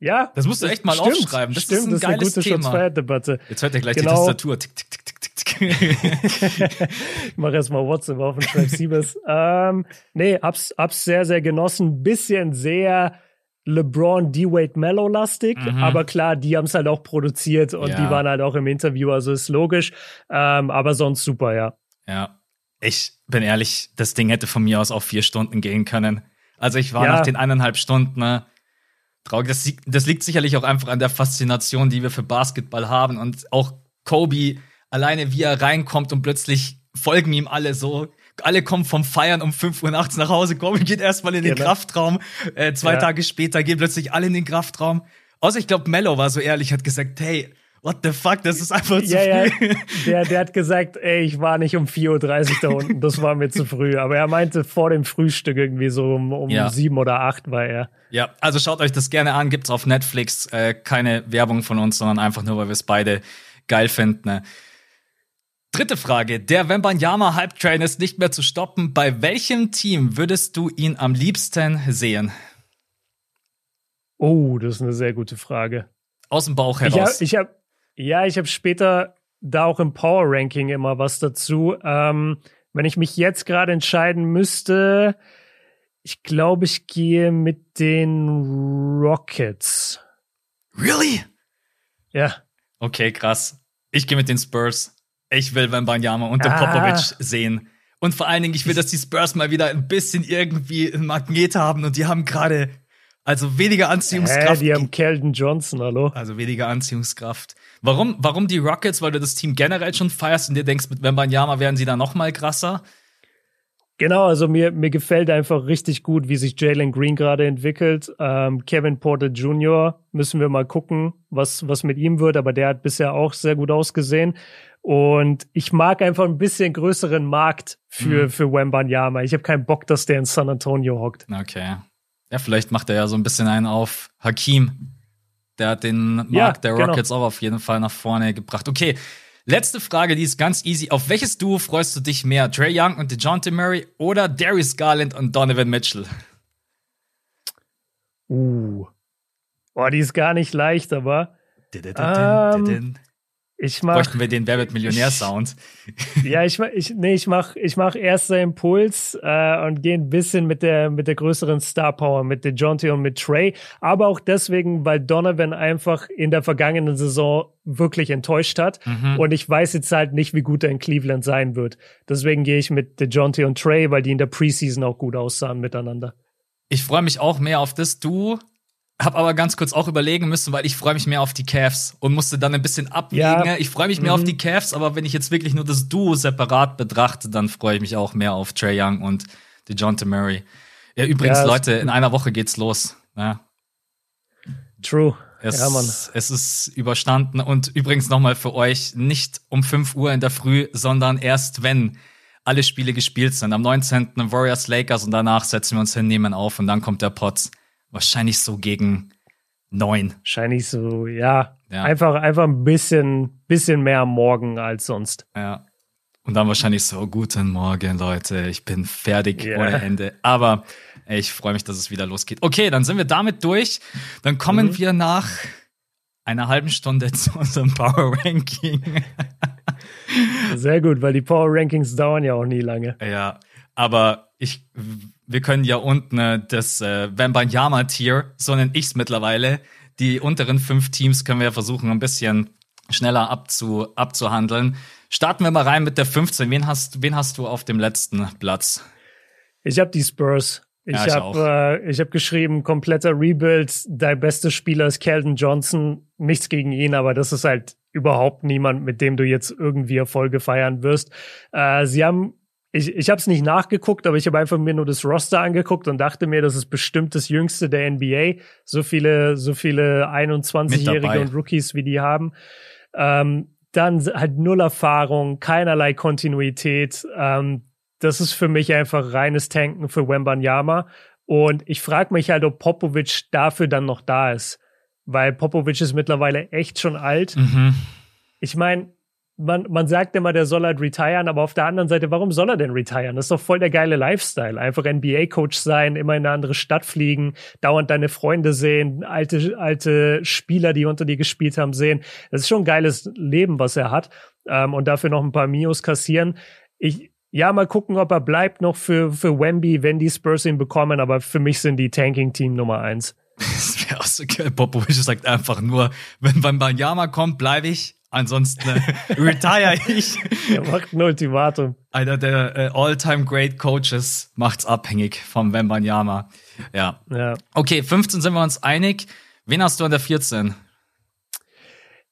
Ja. Das musst du echt mal stimmt, aufschreiben. Das stimmt, ist ein, das ist eine gute Schutzfeierdebatte. Jetzt hört ihr gleich genau. die Tastatur. Tick, tick, tick, tick, tick. ich mache erstmal WhatsApp auf und schreibe Siebes. ähm, nee, hab's, hab's sehr, sehr genossen. Bisschen sehr LeBron, D-Wade, Mellow-lastig. Mhm. Aber klar, die haben es halt auch produziert und ja. die waren halt auch im Interview, also ist logisch. Ähm, aber sonst super, ja. Ja. Ich bin ehrlich, das Ding hätte von mir aus auch vier Stunden gehen können. Also ich war ja. nach den eineinhalb Stunden, ne, traurig. Das, das liegt sicherlich auch einfach an der Faszination, die wir für Basketball haben. Und auch Kobe, alleine wie er reinkommt und plötzlich folgen ihm alle so. Alle kommen vom Feiern um 5 Uhr nachts nach Hause. Kobe geht erstmal in den genau. Kraftraum. Äh, zwei ja. Tage später gehen plötzlich alle in den Kraftraum. Außer ich glaube, Mello war so ehrlich, hat gesagt, hey, what the fuck, das ist einfach zu ja, früh. Ja. Der, der hat gesagt, ey, ich war nicht um 4.30 Uhr da unten, das war mir zu früh. Aber er meinte vor dem Frühstück irgendwie so um, um ja. sieben oder acht war er. Ja, also schaut euch das gerne an, gibt's auf Netflix. Äh, keine Werbung von uns, sondern einfach nur, weil wir es beide geil finden. Ne? Dritte Frage. Der Wembanyama Hype Train ist nicht mehr zu stoppen. Bei welchem Team würdest du ihn am liebsten sehen? Oh, das ist eine sehr gute Frage. Aus dem Bauch heraus. Ich habe ja, ich habe später da auch im Power Ranking immer was dazu. Ähm, wenn ich mich jetzt gerade entscheiden müsste, ich glaube, ich gehe mit den Rockets. Really? Ja. Okay, krass. Ich gehe mit den Spurs. Ich will Wembanyama und ah. Popovic sehen. Und vor allen Dingen, ich will, dass die Spurs mal wieder ein bisschen irgendwie ein Magnet haben und die haben gerade also weniger Anziehungskraft. Äh, die haben Kelton Johnson, hallo. Also weniger Anziehungskraft. Warum, warum die Rockets? Weil du das Team generell schon feierst und dir denkst, mit Wembanyama werden sie da noch mal krasser? Genau, also mir, mir gefällt einfach richtig gut, wie sich Jalen Green gerade entwickelt. Ähm, Kevin Porter Jr. müssen wir mal gucken, was, was mit ihm wird, aber der hat bisher auch sehr gut ausgesehen. Und ich mag einfach ein bisschen größeren Markt für, mhm. für Wembanyama. Ich habe keinen Bock, dass der in San Antonio hockt. Okay. Ja, vielleicht macht er ja so ein bisschen einen auf Hakim. Der hat den Mark ja, der genau. Rockets auch auf jeden Fall nach vorne gebracht. Okay, letzte Frage, die ist ganz easy. Auf welches Duo freust du dich mehr? Trey Young und DeJounte Murray oder Darius Garland und Donovan Mitchell? Uh. Boah, die ist gar nicht leicht, aber. Ähm, ich mach, Bräuchten wir den Wer Millionär-Sound. Ja, ich, ich, nee, ich mach, ich mach erster Impuls äh, und gehe ein bisschen mit der, mit der größeren Star Power, mit DeJounte und mit Trey. Aber auch deswegen, weil Donovan einfach in der vergangenen Saison wirklich enttäuscht hat. Mhm. Und ich weiß jetzt halt nicht, wie gut er in Cleveland sein wird. Deswegen gehe ich mit DeJounte und Trey, weil die in der Preseason auch gut aussahen miteinander. Ich freue mich auch mehr auf das Duo hab aber ganz kurz auch überlegen müssen, weil ich freue mich mehr auf die Cavs und musste dann ein bisschen abwägen. Ja. Ich freue mich mehr mhm. auf die Cavs, aber wenn ich jetzt wirklich nur das Duo separat betrachte, dann freue ich mich auch mehr auf Trey Young und DeJounte Murray. Ja, übrigens, ja, Leute, in einer Woche geht's los. Ja. True. Es, ja, Mann. es ist überstanden und übrigens nochmal für euch nicht um 5 Uhr in der Früh, sondern erst wenn alle Spiele gespielt sind. Am 19. Warriors Lakers und danach setzen wir uns hin, nehmen auf und dann kommt der Potts. Wahrscheinlich so gegen neun. Wahrscheinlich so, ja. ja. Einfach, einfach ein bisschen, bisschen mehr am Morgen als sonst. Ja. Und dann wahrscheinlich so, guten Morgen, Leute, ich bin fertig yeah. ohne Ende. Aber ey, ich freue mich, dass es wieder losgeht. Okay, dann sind wir damit durch. Dann kommen mhm. wir nach einer halben Stunde zu unserem Power Ranking. Sehr gut, weil die Power Rankings dauern ja auch nie lange. Ja, aber ich wir können ja unten äh, das äh, Wembanyama-Tier, so nenne ich es mittlerweile, die unteren fünf Teams können wir ja versuchen, ein bisschen schneller abzu, abzuhandeln. Starten wir mal rein mit der 15. Wen hast, wen hast du auf dem letzten Platz? Ich habe die Spurs. Ich ja, habe äh, hab geschrieben, kompletter Rebuild. Dein bester Spieler ist Keldon Johnson. Nichts gegen ihn, aber das ist halt überhaupt niemand, mit dem du jetzt irgendwie Erfolge feiern wirst. Äh, sie haben ich, ich habe es nicht nachgeguckt, aber ich habe einfach mir nur das Roster angeguckt und dachte mir, das ist bestimmt das jüngste der NBA. So viele, so viele 21-Jährige und Rookies, wie die haben. Ähm, dann halt null Erfahrung, keinerlei Kontinuität. Ähm, das ist für mich einfach reines Tanken für Wembanyama. Und ich frage mich halt, ob Popovic dafür dann noch da ist. Weil Popovic ist mittlerweile echt schon alt. Mhm. Ich meine, man, man sagt immer, der soll halt retiren, aber auf der anderen Seite, warum soll er denn retiren? Das ist doch voll der geile Lifestyle. Einfach NBA-Coach sein, immer in eine andere Stadt fliegen, dauernd deine Freunde sehen, alte, alte Spieler, die unter dir gespielt haben, sehen. Das ist schon ein geiles Leben, was er hat. Ähm, und dafür noch ein paar Mios kassieren. Ich, ja, mal gucken, ob er bleibt noch für, für Wemby, wenn die Spurs ihn bekommen, aber für mich sind die Tanking-Team Nummer eins. Das wäre auch so geil. Popovic sagt einfach nur, wenn beim Banyama kommt, bleibe ich. Ansonsten äh, retire ich. Er macht ein Ultimatum. Einer der äh, all-time great Coaches macht's abhängig vom Wembanyama. Ja. ja. Okay, 15 sind wir uns einig. Wen hast du an der 14?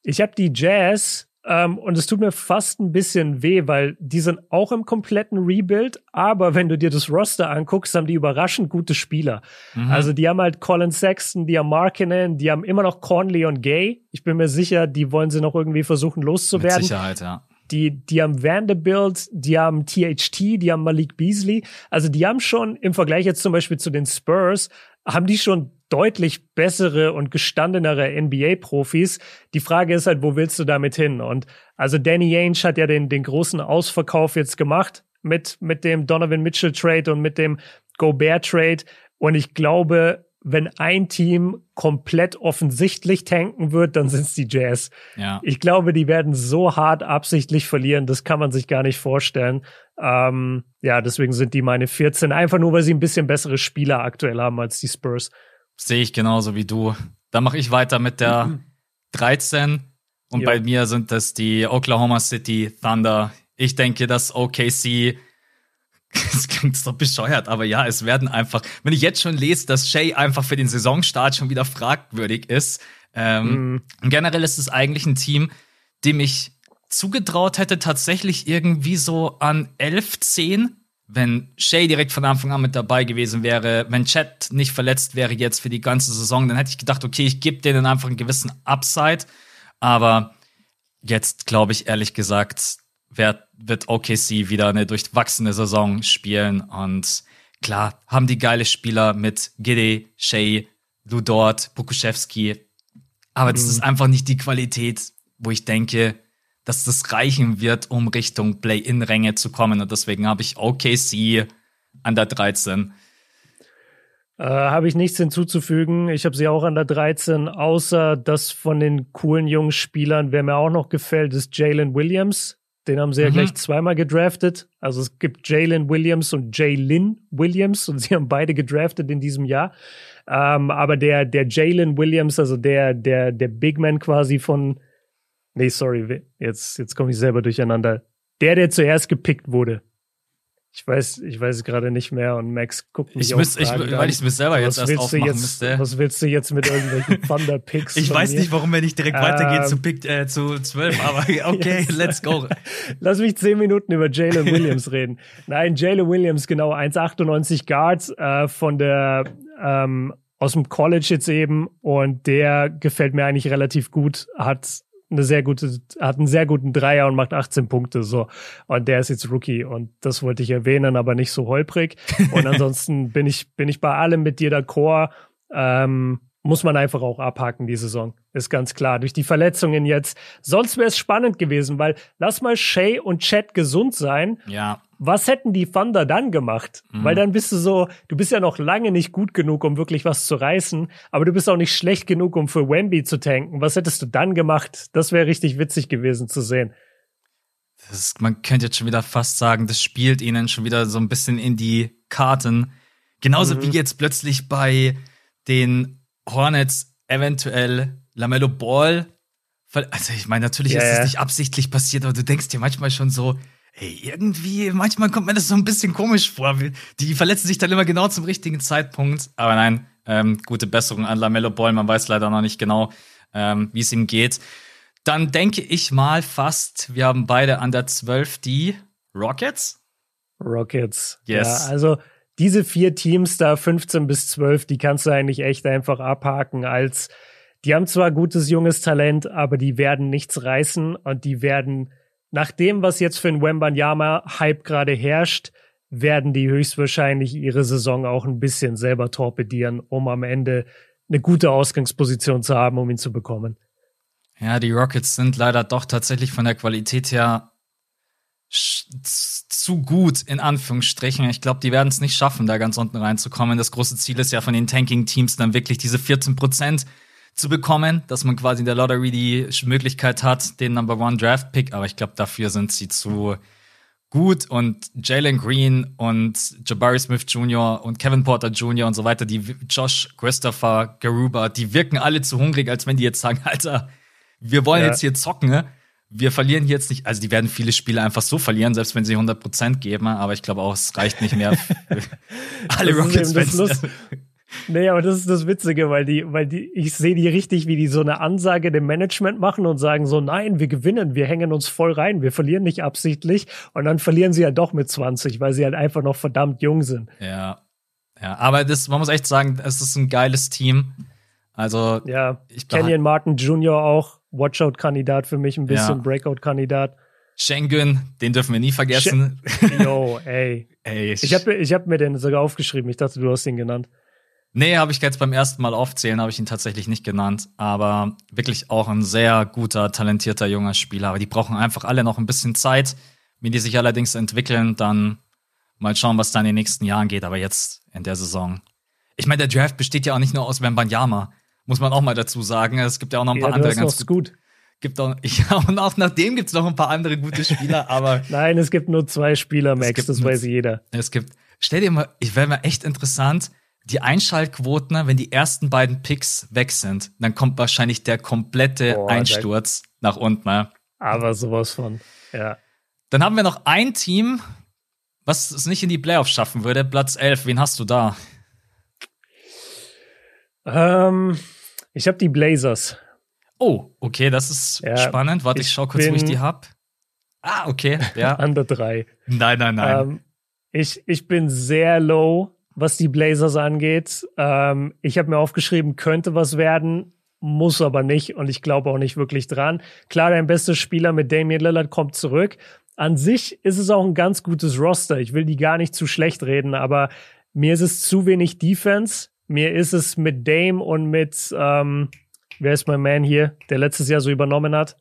Ich habe die Jazz ähm, und es tut mir fast ein bisschen weh, weil die sind auch im kompletten Rebuild, aber wenn du dir das Roster anguckst, haben die überraschend gute Spieler. Mhm. Also die haben halt Colin Sexton, die haben Markinen, die haben immer noch Conley und Gay. Ich bin mir sicher, die wollen sie noch irgendwie versuchen loszuwerden. Mit Sicherheit, ja. Die, die haben Vanderbilt, die haben THT, die haben Malik Beasley. Also die haben schon im Vergleich jetzt zum Beispiel zu den Spurs, haben die schon deutlich bessere und gestandenere NBA-Profis. Die Frage ist halt, wo willst du damit hin? Und also Danny Ainge hat ja den, den großen Ausverkauf jetzt gemacht mit, mit dem Donovan Mitchell Trade und mit dem Gobert Trade. Und ich glaube, wenn ein Team komplett offensichtlich tanken wird, dann sind es die Jazz. Ja. Ich glaube, die werden so hart absichtlich verlieren, das kann man sich gar nicht vorstellen. Ähm, ja, deswegen sind die meine 14, einfach nur, weil sie ein bisschen bessere Spieler aktuell haben als die Spurs. Sehe ich genauso wie du. Dann mache ich weiter mit der mhm. 13. Und jo. bei mir sind das die Oklahoma City Thunder. Ich denke, dass OKC das klingt doch bescheuert, aber ja, es werden einfach, wenn ich jetzt schon lese, dass Shay einfach für den Saisonstart schon wieder fragwürdig ist. Ähm, mm. Generell ist es eigentlich ein Team, dem ich zugetraut hätte, tatsächlich irgendwie so an 11, 10 wenn Shay direkt von Anfang an mit dabei gewesen wäre, wenn Chat nicht verletzt wäre jetzt für die ganze Saison, dann hätte ich gedacht, okay, ich gebe denen einfach einen gewissen Upside. Aber jetzt glaube ich ehrlich gesagt, wird, wird OKC wieder eine durchwachsene Saison spielen und klar, haben die geile Spieler mit Gide, Shea, Ludort, Bukuszewski. Aber mhm. das ist einfach nicht die Qualität, wo ich denke, dass das reichen wird, um Richtung Play-In-Ränge zu kommen. Und deswegen habe ich OKC an der 13. Äh, habe ich nichts hinzuzufügen. Ich habe sie auch an der 13, außer dass von den coolen jungen Spielern, wer mir auch noch gefällt, ist Jalen Williams. Den haben sie mhm. ja gleich zweimal gedraftet. Also es gibt Jalen Williams und Jalen Williams und sie haben beide gedraftet in diesem Jahr. Ähm, aber der, der Jalen Williams, also der, der, der Big Man quasi von, nee, sorry, jetzt, jetzt komme ich selber durcheinander. Der, der zuerst gepickt wurde, ich weiß, ich weiß gerade nicht mehr und Max guckt mich ich müsst, ich, Weil ich es mir selber jetzt erst aufmachen jetzt, müsste. Was willst du jetzt mit irgendwelchen Thunder-Picks? ich weiß mir? nicht, warum wir nicht direkt ähm, weitergehen zu Pick äh, zu 12, aber okay, yes. let's go. Lass mich zehn Minuten über Jalen Williams reden. Nein, Jalen Williams, genau, 1,98 Guards äh, von der ähm, aus dem College jetzt eben und der gefällt mir eigentlich relativ gut, hat eine sehr gute, hat einen sehr guten Dreier und macht 18 Punkte so. Und der ist jetzt Rookie und das wollte ich erwähnen, aber nicht so holprig. Und ansonsten bin ich, bin ich bei allem mit dir d'accord. Ähm, muss man einfach auch abhaken, die Saison. Ist ganz klar. Durch die Verletzungen jetzt. Sonst wäre es spannend gewesen, weil lass mal Shay und Chad gesund sein. Ja. Was hätten die Thunder dann gemacht? Mhm. Weil dann bist du so, du bist ja noch lange nicht gut genug, um wirklich was zu reißen, aber du bist auch nicht schlecht genug, um für Wemby zu tanken. Was hättest du dann gemacht? Das wäre richtig witzig gewesen zu sehen. Ist, man könnte jetzt schon wieder fast sagen, das spielt ihnen schon wieder so ein bisschen in die Karten. Genauso mhm. wie jetzt plötzlich bei den Hornets eventuell Lamello Ball. Also ich meine, natürlich yeah, ist das nicht absichtlich passiert, aber du denkst dir manchmal schon so, hey, irgendwie, manchmal kommt mir das so ein bisschen komisch vor. Die verletzen sich dann immer genau zum richtigen Zeitpunkt. Aber nein, ähm, gute Besserung an Lamello Ball. Man weiß leider noch nicht genau, ähm, wie es ihm geht. Dann denke ich mal fast, wir haben beide an der 12 die Rockets. Rockets. Yes. Ja, also diese vier Teams da 15 bis 12, die kannst du eigentlich echt einfach abhaken als die haben zwar gutes junges Talent, aber die werden nichts reißen und die werden nach dem, was jetzt für ein Wembanyama Hype gerade herrscht, werden die höchstwahrscheinlich ihre Saison auch ein bisschen selber torpedieren, um am Ende eine gute Ausgangsposition zu haben, um ihn zu bekommen. Ja, die Rockets sind leider doch tatsächlich von der Qualität her zu gut, in Anführungsstrichen. Ich glaube, die werden es nicht schaffen, da ganz unten reinzukommen. Das große Ziel ist ja von den Tanking-Teams dann wirklich diese 14 Prozent zu bekommen, dass man quasi in der Lottery die Möglichkeit hat, den Number One Draft Pick. Aber ich glaube, dafür sind sie zu gut und Jalen Green und Jabari Smith Jr. und Kevin Porter Jr. und so weiter, die Josh Christopher Garuba, die wirken alle zu hungrig, als wenn die jetzt sagen, Alter, wir wollen ja. jetzt hier zocken, ne? wir verlieren jetzt nicht, also die werden viele Spiele einfach so verlieren, selbst wenn sie 100% geben, aber ich glaube auch, es reicht nicht mehr alle Rockets-Fans. Nee, aber das ist das Witzige, weil die, weil die, ich sehe die richtig, wie die so eine Ansage dem Management machen und sagen so, nein, wir gewinnen, wir hängen uns voll rein, wir verlieren nicht absichtlich und dann verlieren sie ja doch mit 20, weil sie halt einfach noch verdammt jung sind. Ja. Ja, aber das, man muss echt sagen, es ist ein geiles Team. Also, ja, ich Kenyon Martin Jr. auch Watchout-Kandidat für mich, ein bisschen ja. Breakout-Kandidat. Schengen, den dürfen wir nie vergessen. Yo, ey. ey ich habe ich hab mir den sogar aufgeschrieben. Ich dachte, du hast ihn genannt. Nee, habe ich jetzt beim ersten Mal aufzählen, habe ich ihn tatsächlich nicht genannt. Aber wirklich auch ein sehr guter, talentierter junger Spieler. Aber die brauchen einfach alle noch ein bisschen Zeit. Wenn die sich allerdings entwickeln, dann mal schauen, was da in den nächsten Jahren geht. Aber jetzt in der Saison. Ich meine, der Draft besteht ja auch nicht nur aus Wembanyama. Muss man auch mal dazu sagen. Es gibt ja auch noch ein paar ja, andere ganz gut. Gibt auch, ja, und auch nachdem gibt es noch ein paar andere gute Spieler, aber. Nein, es gibt nur zwei Spieler, Max, das weiß jeder. Es gibt, stell dir mal, ich wäre mir echt interessant, die Einschaltquoten, wenn die ersten beiden Picks weg sind, dann kommt wahrscheinlich der komplette Boah, Einsturz nach unten. Ne? Aber sowas von, ja. Dann haben wir noch ein Team, was es nicht in die Playoffs schaffen würde, Platz 11. Wen hast du da? Ähm, ich habe die Blazers. Oh, okay, das ist ja, spannend. Warte, ich, ich schau kurz, wo ich die hab. Ah, okay, ja. An der drei. Nein, nein, nein. Ähm, ich, ich bin sehr low, was die Blazers angeht. Ähm, ich habe mir aufgeschrieben, könnte was werden, muss aber nicht und ich glaube auch nicht wirklich dran. Klar, dein bester Spieler mit Damian Lillard kommt zurück. An sich ist es auch ein ganz gutes Roster. Ich will die gar nicht zu schlecht reden, aber mir ist es zu wenig Defense. Mir ist es mit Dame und mit, ähm, wer ist mein Man hier, der letztes Jahr so übernommen hat?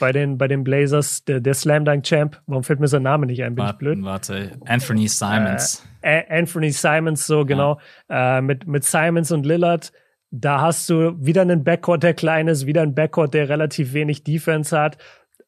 Bei den, bei den Blazers, der, der Slam Dunk Champ. Warum fällt mir sein Name nicht ein? Bin warte, ich blöd? Warte, Anthony Simons. Äh, Anthony Simons, so genau. Ja. Äh, mit, mit Simons und Lillard. Da hast du wieder einen Backcourt, der klein ist, wieder einen Backcourt, der relativ wenig Defense hat.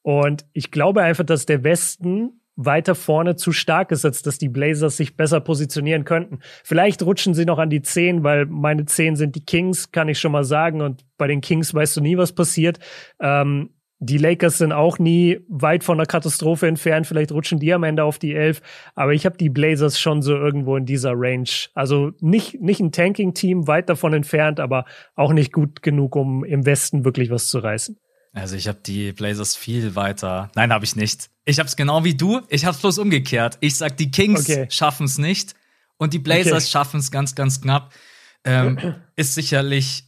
Und ich glaube einfach, dass der Westen weiter vorne zu stark ist, als dass die Blazers sich besser positionieren könnten. Vielleicht rutschen sie noch an die 10, weil meine 10 sind die Kings, kann ich schon mal sagen. Und bei den Kings weißt du nie, was passiert. Ähm, die Lakers sind auch nie weit von der Katastrophe entfernt. Vielleicht rutschen die am Ende auf die 11. Aber ich habe die Blazers schon so irgendwo in dieser Range. Also nicht, nicht ein Tanking-Team, weit davon entfernt, aber auch nicht gut genug, um im Westen wirklich was zu reißen. Also ich habe die Blazers viel weiter. Nein, habe ich nicht. Ich habe es genau wie du. Ich habe es bloß umgekehrt. Ich sag, die Kings okay. schaffen es nicht und die Blazers okay. schaffen es ganz, ganz knapp. Ähm, ist sicherlich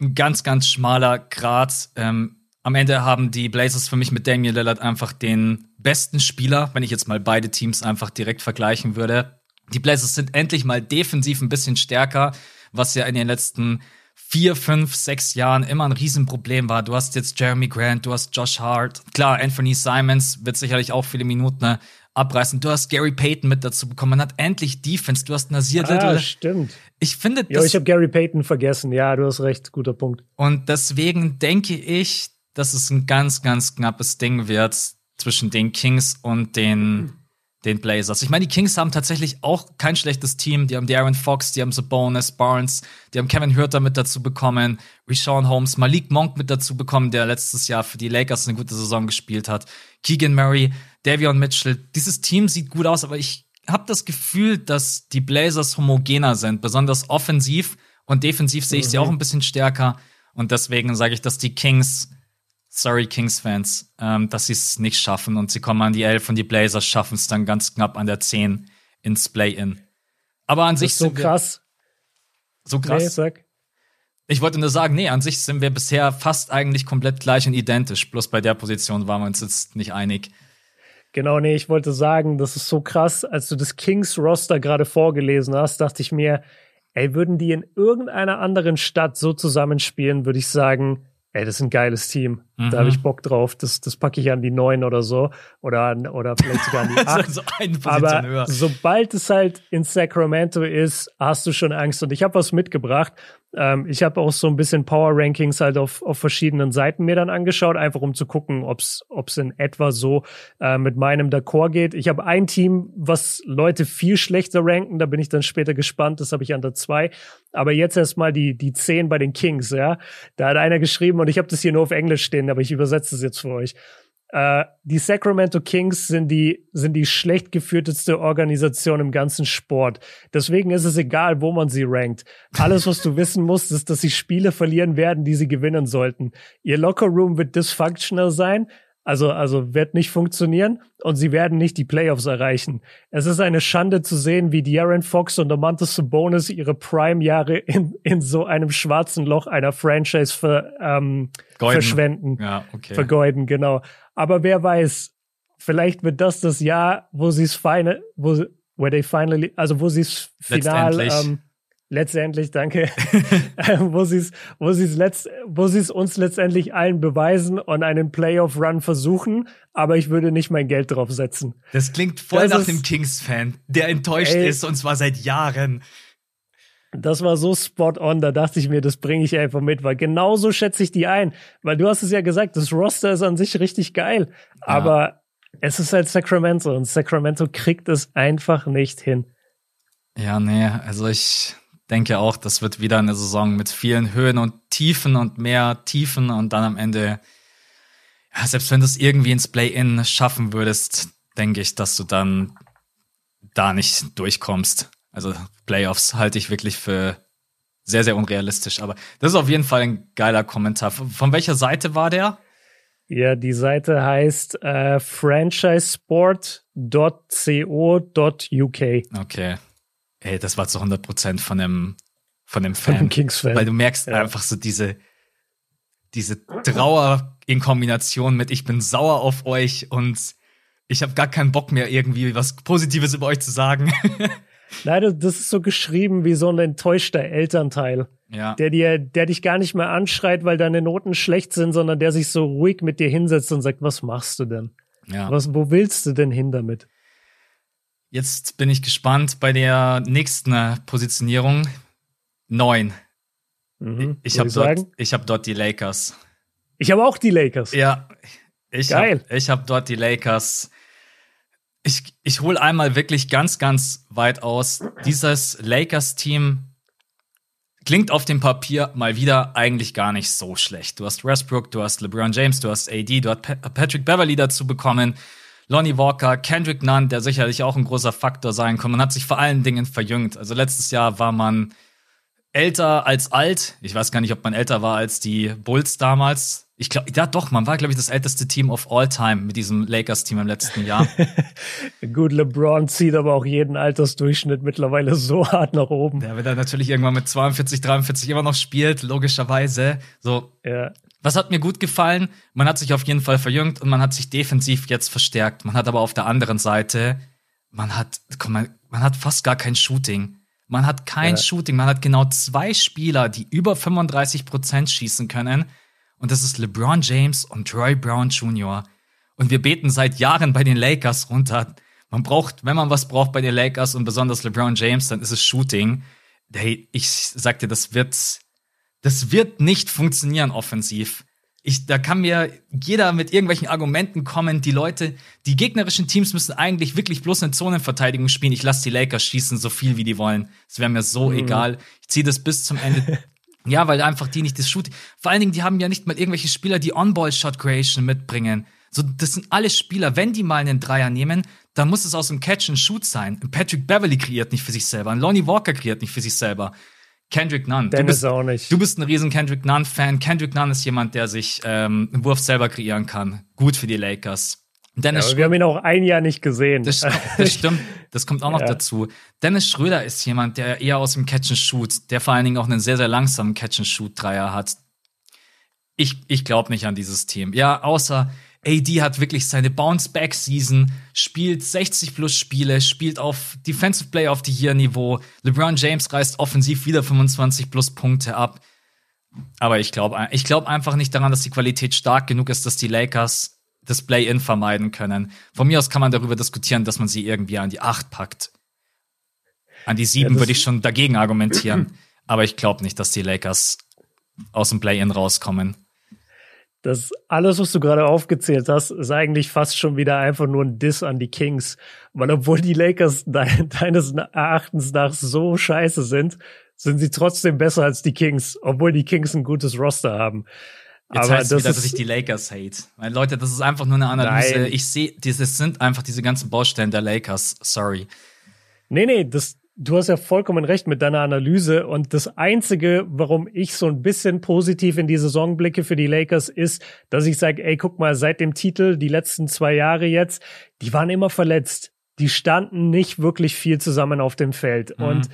ein ganz, ganz schmaler Grad. Ähm, am Ende haben die Blazers für mich mit Damian Lillard einfach den besten Spieler, wenn ich jetzt mal beide Teams einfach direkt vergleichen würde. Die Blazers sind endlich mal defensiv ein bisschen stärker, was ja in den letzten vier, fünf, sechs Jahren immer ein Riesenproblem war. Du hast jetzt Jeremy Grant, du hast Josh Hart. Klar, Anthony Simons wird sicherlich auch viele Minuten ne, abreißen. Du hast Gary Payton mit dazu bekommen. Man hat endlich Defense. Du hast Nasir ah, Little. stimmt. Ich finde Ja, ich habe Gary Payton vergessen. Ja, du hast recht. Guter Punkt. Und deswegen denke ich, dass es ein ganz, ganz knappes Ding wird zwischen den Kings und den, den Blazers. Ich meine, die Kings haben tatsächlich auch kein schlechtes Team. Die haben Darren Fox, die haben Sabonis, Barnes, die haben Kevin Hürter mit dazu bekommen, Rishon Holmes, Malik Monk mit dazu bekommen, der letztes Jahr für die Lakers eine gute Saison gespielt hat. Keegan Murray, Davion Mitchell. Dieses Team sieht gut aus, aber ich habe das Gefühl, dass die Blazers homogener sind, besonders offensiv und defensiv sehe ich mhm. sie auch ein bisschen stärker. Und deswegen sage ich, dass die Kings sorry Kings-Fans, ähm, dass sie es nicht schaffen und sie kommen an die 11 und die Blazers schaffen es dann ganz knapp an der 10 ins Play-In. Aber an das sich ist so krass. So krass. Nee, sag. Ich wollte nur sagen, nee, an sich sind wir bisher fast eigentlich komplett gleich und identisch. Bloß bei der Position waren wir uns jetzt nicht einig. Genau, nee, ich wollte sagen, das ist so krass. Als du das Kings-Roster gerade vorgelesen hast, dachte ich mir, ey, würden die in irgendeiner anderen Stadt so zusammenspielen, würde ich sagen, ey, das ist ein geiles Team. Mhm. Da habe ich Bock drauf. Das, das packe ich an die neun oder so. Oder, an, oder vielleicht sogar an die acht. so Aber höher. sobald es halt in Sacramento ist, hast du schon Angst. Und ich habe was mitgebracht. Ähm, ich habe auch so ein bisschen Power Rankings halt auf, auf verschiedenen Seiten mir dann angeschaut, einfach um zu gucken, ob's ob's in etwa so äh, mit meinem D'accord geht. Ich habe ein Team, was Leute viel schlechter ranken, da bin ich dann später gespannt, das habe ich an der zwei. Aber jetzt erstmal die, die zehn bei den Kings, ja. Da hat einer geschrieben, und ich habe das hier nur auf Englisch stehen, aber ich übersetze es jetzt für euch. Äh, die Sacramento Kings sind die, sind die schlecht geführteste Organisation im ganzen Sport. Deswegen ist es egal, wo man sie rankt. Alles, was du wissen musst, ist, dass sie Spiele verlieren werden, die sie gewinnen sollten. Ihr Lockerroom wird dysfunctional sein. Also, also wird nicht funktionieren und sie werden nicht die Playoffs erreichen. Es ist eine Schande zu sehen, wie De'Aaron Fox und Domantas Sabonis ihre Prime-Jahre in, in so einem schwarzen Loch einer Franchise ver, ähm, verschwenden. Ja, okay. Vergeuden, genau. Aber wer weiß, vielleicht wird das das Jahr, wo sie es final, wo, where they finally, also wo sie es final, ähm, letztendlich, danke, wo sie es, wo sie es letzt, wo sie es uns letztendlich allen beweisen und einen Playoff-Run versuchen, aber ich würde nicht mein Geld drauf setzen. Das klingt voll das nach ist, dem Kings-Fan, der enttäuscht ey, ist und zwar seit Jahren. Das war so spot on, da dachte ich mir, das bringe ich einfach mit, weil genauso schätze ich die ein. Weil du hast es ja gesagt, das Roster ist an sich richtig geil, ja. aber es ist halt Sacramento und Sacramento kriegt es einfach nicht hin. Ja, nee, also ich denke auch, das wird wieder eine Saison mit vielen Höhen und Tiefen und mehr Tiefen und dann am Ende, ja, selbst wenn du es irgendwie ins Play-In schaffen würdest, denke ich, dass du dann da nicht durchkommst. Also Playoffs halte ich wirklich für sehr, sehr unrealistisch. Aber das ist auf jeden Fall ein geiler Kommentar. Von welcher Seite war der? Ja, die Seite heißt äh, franchisesport.co.uk. Okay. Ey, das war zu 100 Prozent von dem, von dem Fan. Von Kings-Fan. Weil du merkst ja. einfach so diese, diese Trauer in Kombination mit ich bin sauer auf euch und ich habe gar keinen Bock mehr irgendwie was Positives über euch zu sagen. Leider, das ist so geschrieben wie so ein enttäuschter Elternteil. Ja. Der dir, der dich gar nicht mehr anschreit, weil deine Noten schlecht sind, sondern der sich so ruhig mit dir hinsetzt und sagt, was machst du denn? Ja. Was, wo willst du denn hin damit? Jetzt bin ich gespannt bei der nächsten äh, Positionierung. Neun. Mhm. Ich habe dort, ich hab dort die Lakers. Ich habe auch die Lakers. Ja, ich Geil. habe ich hab dort die Lakers. Ich, ich hole einmal wirklich ganz, ganz weit aus. Dieses Lakers-Team klingt auf dem Papier mal wieder eigentlich gar nicht so schlecht. Du hast Westbrook, du hast LeBron James, du hast AD, du hast Pa- Patrick Beverly dazu bekommen, Lonnie Walker, Kendrick Nunn, der sicherlich auch ein großer Faktor sein kann. Man hat sich vor allen Dingen verjüngt. Also letztes Jahr war man älter als alt. Ich weiß gar nicht, ob man älter war als die Bulls damals. Ich glaube, ja doch, man war, glaube ich, das älteste Team of all time mit diesem Lakers-Team im letzten Jahr. Gut, LeBron zieht aber auch jeden Altersdurchschnitt mittlerweile so hart nach oben. der wird dann natürlich irgendwann mit 42, 43 immer noch spielt, logischerweise. So, Ja. Was hat mir gut gefallen? Man hat sich auf jeden Fall verjüngt und man hat sich defensiv jetzt verstärkt. Man hat aber auf der anderen Seite, man hat, komm mal, man hat fast gar kein Shooting. Man hat kein Ja. Shooting. Man hat genau zwei Spieler, die über 35 Prozent schießen können. Und das ist LeBron James und Troy Brown Jr. Und wir beten seit Jahren bei den Lakers runter. Man braucht, wenn man was braucht bei den Lakers und besonders LeBron James, dann ist es Shooting. Hey, ich sagte, das wird, das wird nicht funktionieren offensiv. Ich, da kann mir jeder mit irgendwelchen Argumenten kommen. Die Leute, die gegnerischen Teams müssen eigentlich wirklich bloß eine Zonenverteidigung spielen. Ich lasse die Lakers schießen, so viel wie die wollen. Es wäre mir so egal. Ich ziehe das bis zum Ende. ja, weil einfach die nicht das Shooting. Vor allen Dingen, die haben ja nicht mal irgendwelche Spieler, die On-Ball-Shot-Creation mitbringen. So, das sind alle Spieler. Wenn die mal einen Dreier nehmen, dann muss es aus dem Catch and Shoot sein. Ein Patrick Beverly kreiert nicht für sich selber. Lonnie Walker kreiert nicht für sich selber. Kendrick Nunn. Du Dennis bist, auch nicht. du bist ein riesen Kendrick Nunn-Fan. Kendrick Nunn ist jemand, der sich ähm, einen Wurf selber kreieren kann. Gut für die Lakers. Ja, Dennis aber wir haben ihn auch ein Jahr nicht gesehen. das, das stimmt. Das kommt auch noch Ja. dazu. Dennis Schröder ist jemand, der eher aus dem Catch and Shoot, der vor allen Dingen auch einen sehr, sehr langsamen Catch and Shoot Dreier hat. Ich, ich glaube nicht an dieses Team. Ja, außer AD hat wirklich seine Bounce-Back-Season, spielt 60 plus Spiele, spielt auf Defensive Player of the Year Niveau. LeBron James reißt offensiv wieder 25 plus Punkte ab. Aber ich glaube ich glaub einfach nicht daran, dass die Qualität stark genug ist, dass die Lakers das Play-In vermeiden können. Von mir aus kann man darüber diskutieren, dass man sie irgendwie an die 8 packt. An die 7 das- würde ich schon dagegen argumentieren. Aber ich glaube nicht, dass die Lakers aus dem Play-In rauskommen. Das alles, was du gerade aufgezählt hast, ist eigentlich fast schon wieder einfach nur ein Diss an die Kings. Weil obwohl die Lakers de deines Erachtens nach so scheiße sind, sind sie trotzdem besser als die Kings, obwohl die Kings ein gutes Roster haben. Jetzt Aber heißt es das wieder, dass ich die Lakers hate. Weil Leute, das ist einfach nur eine Analyse. Nein. Ich sehe, das sind einfach diese ganzen Baustellen der Lakers. Sorry. nee, nee, das, du hast ja vollkommen recht mit deiner Analyse. Und das Einzige, warum ich so ein bisschen positiv in die Saison blicke für die Lakers, ist, dass ich sage, ey, guck mal, seit dem Titel, die letzten zwei Jahre jetzt, die waren immer verletzt. Die standen nicht wirklich viel zusammen auf dem Feld. Mhm. Und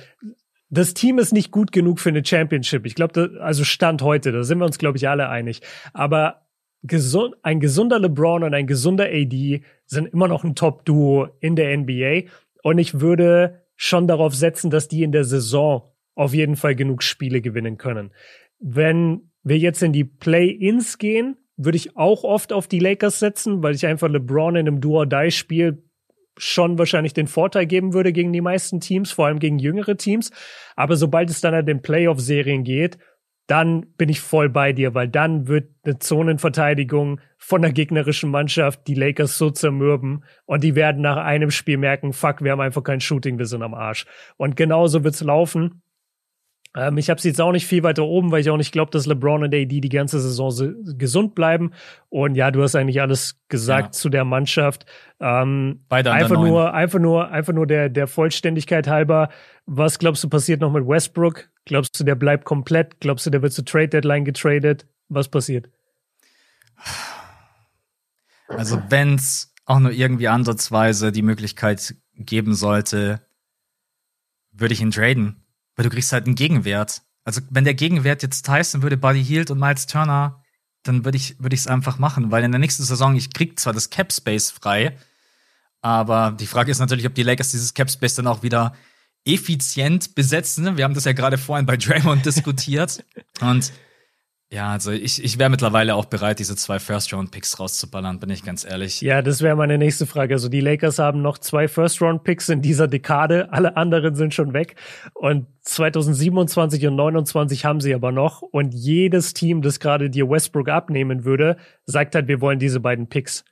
das Team ist nicht gut genug für eine Championship. Ich glaube, also Stand heute, da sind wir uns, glaube ich, alle einig. Aber gesund, ein gesunder LeBron und ein gesunder AD sind immer noch ein Top-Duo in der NBA. Und ich würde schon darauf setzen, dass die in der Saison auf jeden Fall genug Spiele gewinnen können. Wenn wir jetzt in die Play-Ins gehen, würde ich auch oft auf die Lakers setzen, weil ich einfach LeBron in einem Do-or-Die-Spiel schon wahrscheinlich den Vorteil geben würde gegen die meisten Teams, vor allem gegen jüngere Teams. Aber sobald es dann an den Playoff-Serien geht, dann bin ich voll bei dir, weil dann wird eine Zonenverteidigung von der gegnerischen Mannschaft die Lakers so zermürben und die werden nach einem Spiel merken, fuck, wir haben einfach kein Shooting, wir sind am Arsch. Und genauso wird's laufen. Ähm, ich habe sie jetzt auch nicht viel weiter oben, weil ich auch nicht glaube, dass LeBron und AD die ganze Saison so gesund bleiben. Und ja, du hast eigentlich alles gesagt Ja. zu der Mannschaft. Ähm, Beide einfach nur, einfach nur, einfach nur der, der Vollständigkeit halber. Was glaubst du passiert noch mit Westbrook? Glaubst du, der bleibt komplett? Glaubst du, der wird zur Trade Deadline getradet? Was passiert? Also, wenn es auch nur irgendwie ansatzweise die Möglichkeit geben sollte, würde ich ihn traden. Weil du kriegst halt einen Gegenwert. Also, wenn der Gegenwert jetzt Tyson würde, Buddy Hield und Miles Turner, dann würde ich es einfach machen, weil in der nächsten Saison ich krieg zwar das Cap Space frei, aber die Frage ist natürlich, ob die Lakers dieses Cap Space dann auch wieder effizient besetzen. Wir haben das ja gerade vorhin bei Draymond diskutiert. Und ja, also ich, ich wäre mittlerweile auch bereit, diese zwei First-Round-Picks rauszuballern, bin ich ganz ehrlich. Ja, das wäre meine nächste Frage. Also die Lakers haben noch zwei First-Round-Picks in dieser Dekade, alle anderen sind schon weg. Und 2027 und 29 haben sie aber noch. Und jedes Team, das gerade dir Westbrook abnehmen würde, sagt halt, wir wollen diese beiden Picks.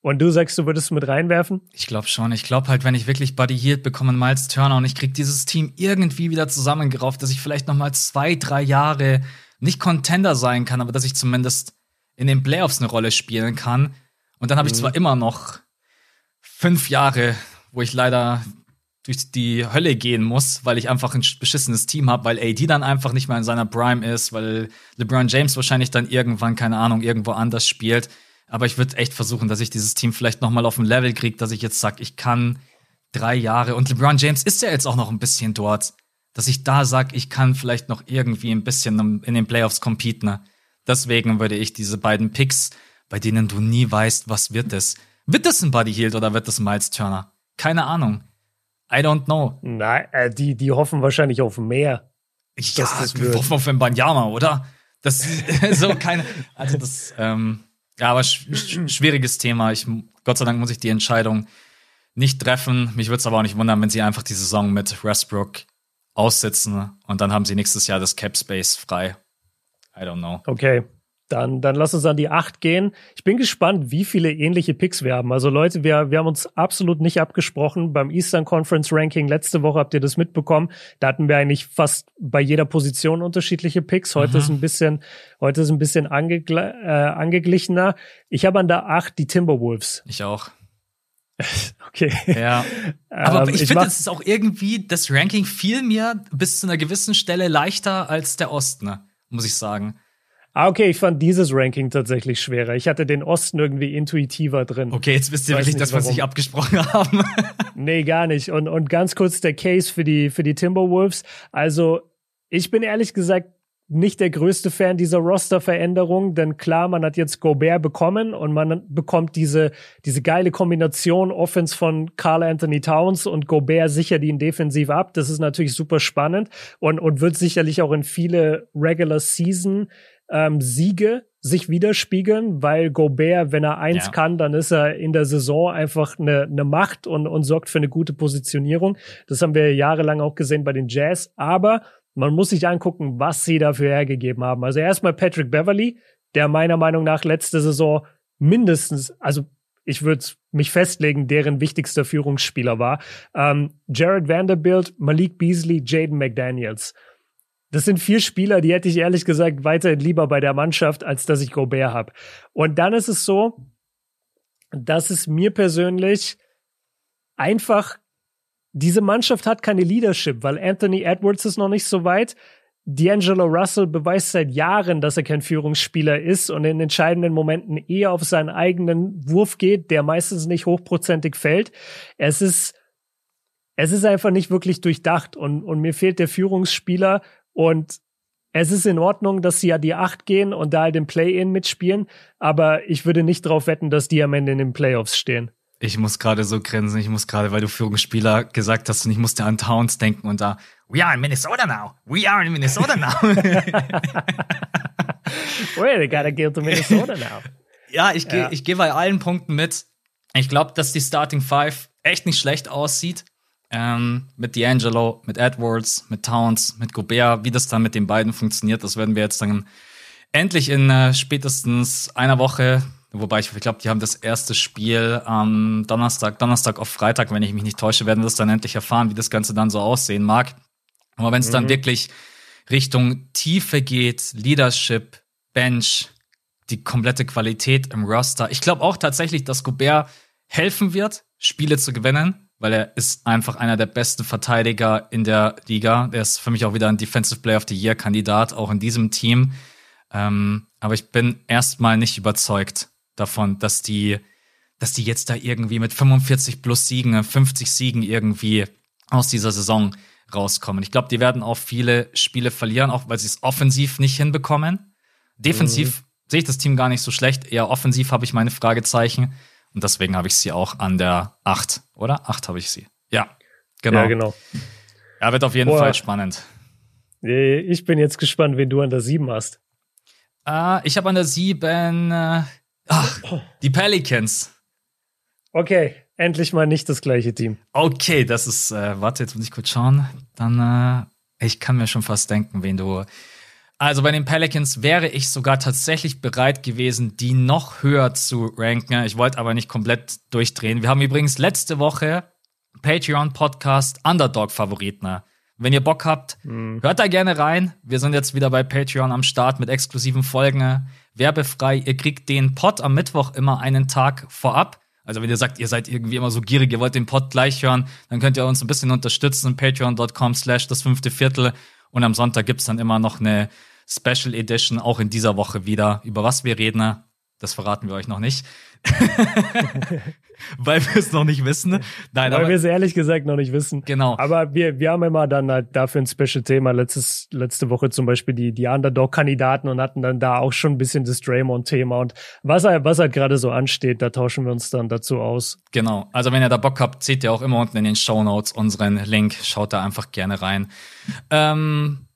Und du sagst, du würdest mit reinwerfen? Ich glaube schon. Ich glaube halt, wenn ich wirklich Buddy Hield bekomme, Miles Turner und ich krieg dieses Team irgendwie wieder zusammengerauft, dass ich vielleicht noch mal zwei, drei Jahre nicht Contender sein kann, aber dass ich zumindest in den Playoffs eine Rolle spielen kann. Und dann habe ich mhm. zwar immer noch fünf Jahre, wo ich leider durch die Hölle gehen muss, weil ich einfach ein beschissenes Team habe, weil AD dann einfach nicht mehr in seiner Prime ist, weil LeBron James wahrscheinlich dann irgendwann, keine Ahnung, irgendwo anders spielt. Aber ich würde echt versuchen, dass ich dieses Team vielleicht noch mal auf ein Level kriege, dass ich jetzt sage, ich kann drei Jahre und LeBron James ist ja jetzt auch noch ein bisschen dort, dass ich da sage, ich kann vielleicht noch irgendwie ein bisschen in den Playoffs competen. Ne? Deswegen würde ich diese beiden Picks, bei denen du nie weißt, was wird es. Wird das ein Buddy Hield oder wird das ein Miles Turner? Keine Ahnung. I don't know. Nein, äh, die, die hoffen wahrscheinlich auf mehr. Ich ja, das wir hoffen auf Banyama, oder? Das so keine. Also das ähm, ja, aber sch schwieriges Thema. Ich, Gott sei Dank muss ich die Entscheidung nicht treffen. Mich würde es aber auch nicht wundern, wenn sie einfach die Saison mit Westbrook aussitzen und dann haben sie nächstes Jahr das Cap Space frei. I don't know. Okay. Dann, dann lass uns an die acht gehen. Ich bin gespannt, wie viele ähnliche Picks wir haben. Also Leute, wir, wir haben uns absolut nicht abgesprochen. Beim Eastern Conference Ranking letzte Woche habt ihr das mitbekommen. Da hatten wir eigentlich fast bei jeder Position unterschiedliche Picks. Heute mhm. ist ein bisschen, heute ist ein bisschen angegl äh, angeglichener. Ich habe an der acht die Timberwolves. Ich auch. Okay. Ja. Aber ähm, ich, ich finde, es ist auch irgendwie, das Ranking fiel mir bis zu einer gewissen Stelle leichter als der Osten, muss ich sagen. Ah, okay, ich fand dieses Ranking tatsächlich schwerer. Ich hatte den Osten irgendwie intuitiver drin. Okay, jetzt wisst ihr wirklich, dass wir sich abgesprochen haben. nee, gar nicht. Und, und ganz kurz der Case für die, für die Timberwolves. Also, ich bin ehrlich gesagt nicht der größte Fan dieser Roster-Veränderung, denn klar, man hat jetzt Gobert bekommen und man bekommt diese, diese geile Kombination Offense von Carl Anthony Towns und Gobert sichert ihn defensiv ab. Das ist natürlich super spannend und, und wird sicherlich auch in viele Regular Season ähm, Siege sich widerspiegeln, weil Gobert, wenn er eins ja. kann, dann ist er in der Saison einfach eine, eine Macht und, und sorgt für eine gute Positionierung. Das haben wir jahrelang auch gesehen bei den Jazz. Aber man muss sich angucken, was sie dafür hergegeben haben. Also erstmal Patrick Beverly, der meiner Meinung nach letzte Saison mindestens, also ich würde mich festlegen, deren wichtigster Führungsspieler war. Ähm, Jared Vanderbilt, Malik Beasley, Jaden McDaniels. Das sind vier Spieler, die hätte ich ehrlich gesagt weiterhin lieber bei der Mannschaft, als dass ich Gobert habe. Und dann ist es so, dass es mir persönlich einfach diese Mannschaft hat keine Leadership, weil Anthony Edwards ist noch nicht so weit. D'Angelo Russell beweist seit Jahren, dass er kein Führungsspieler ist und in entscheidenden Momenten eher auf seinen eigenen Wurf geht, der meistens nicht hochprozentig fällt. Es ist, es ist einfach nicht wirklich durchdacht und, und mir fehlt der Führungsspieler und es ist in Ordnung, dass sie ja die acht gehen und da halt im Play-In mitspielen, aber ich würde nicht darauf wetten, dass die am Ende in den Playoffs stehen. Ich muss gerade so grinsen, ich muss gerade, weil du Führungsspieler gesagt hast und ich musste an Towns denken und da, we are in Minnesota now, we are in Minnesota now. well, they gotta get to Minnesota now. ja, ich gehe ja. ich geh bei allen Punkten mit. Ich glaube, dass die Starting Five echt nicht schlecht aussieht. Ähm, mit D'Angelo, mit Edwards, mit Towns, mit Gobert, wie das dann mit den beiden funktioniert, das werden wir jetzt dann endlich in äh, spätestens einer Woche, wobei ich, ich glaube, die haben das erste Spiel am Donnerstag, Donnerstag auf Freitag, wenn ich mich nicht täusche, werden wir das dann endlich erfahren, wie das Ganze dann so aussehen mag. Aber wenn es mhm. dann wirklich Richtung Tiefe geht, Leadership, Bench, die komplette Qualität im Roster, ich glaube auch tatsächlich, dass Gobert helfen wird, Spiele zu gewinnen weil er ist einfach einer der besten Verteidiger in der Liga. Der ist für mich auch wieder ein Defensive Player of the Year Kandidat, auch in diesem Team. Ähm, aber ich bin erstmal nicht überzeugt davon, dass die, dass die jetzt da irgendwie mit 45 plus Siegen, 50 Siegen irgendwie aus dieser Saison rauskommen. Ich glaube, die werden auch viele Spiele verlieren, auch weil sie es offensiv nicht hinbekommen. Defensiv mhm. sehe ich das Team gar nicht so schlecht. Eher offensiv habe ich meine Fragezeichen. Und deswegen habe ich sie auch an der 8, oder? 8 habe ich sie. Ja, genau. Ja, genau. Ja, wird auf jeden Boah. Fall spannend. Ich bin jetzt gespannt, wen du an der 7 hast. Uh, ich habe an der 7 äh, ach, die Pelicans. Okay, endlich mal nicht das gleiche Team. Okay, das ist, äh, warte, jetzt muss ich kurz schauen. Dann, äh, ich kann mir schon fast denken, wen du. Also bei den Pelicans wäre ich sogar tatsächlich bereit gewesen, die noch höher zu ranken. Ich wollte aber nicht komplett durchdrehen. Wir haben übrigens letzte Woche Patreon-Podcast Underdog-Favoriten wenn ihr Bock habt, mhm. hört da gerne rein. Wir sind jetzt wieder bei Patreon am Start mit exklusiven Folgen. Werbefrei. Ihr kriegt den Pod am Mittwoch immer einen Tag vorab. Also wenn ihr sagt, ihr seid irgendwie immer so gierig, ihr wollt den Pod gleich hören, dann könnt ihr uns ein bisschen unterstützen. Patreon.com slash das fünfte Viertel. Und am Sonntag gibt's dann immer noch eine Special Edition, auch in dieser Woche wieder. Über was wir reden, das verraten wir euch noch nicht. Weil wir es noch nicht wissen. Nein, Weil wir es ehrlich gesagt noch nicht wissen. Genau. Aber wir, wir haben immer dann halt dafür ein Special-Thema. Letztes, letzte Woche zum Beispiel die, die Underdog-Kandidaten und hatten dann da auch schon ein bisschen das Draymond-Thema. Und was halt, was halt gerade so ansteht, da tauschen wir uns dann dazu aus. Genau. Also wenn ihr da Bock habt, seht ihr auch immer unten in den Show Notes unseren Link. Schaut da einfach gerne rein. Ähm,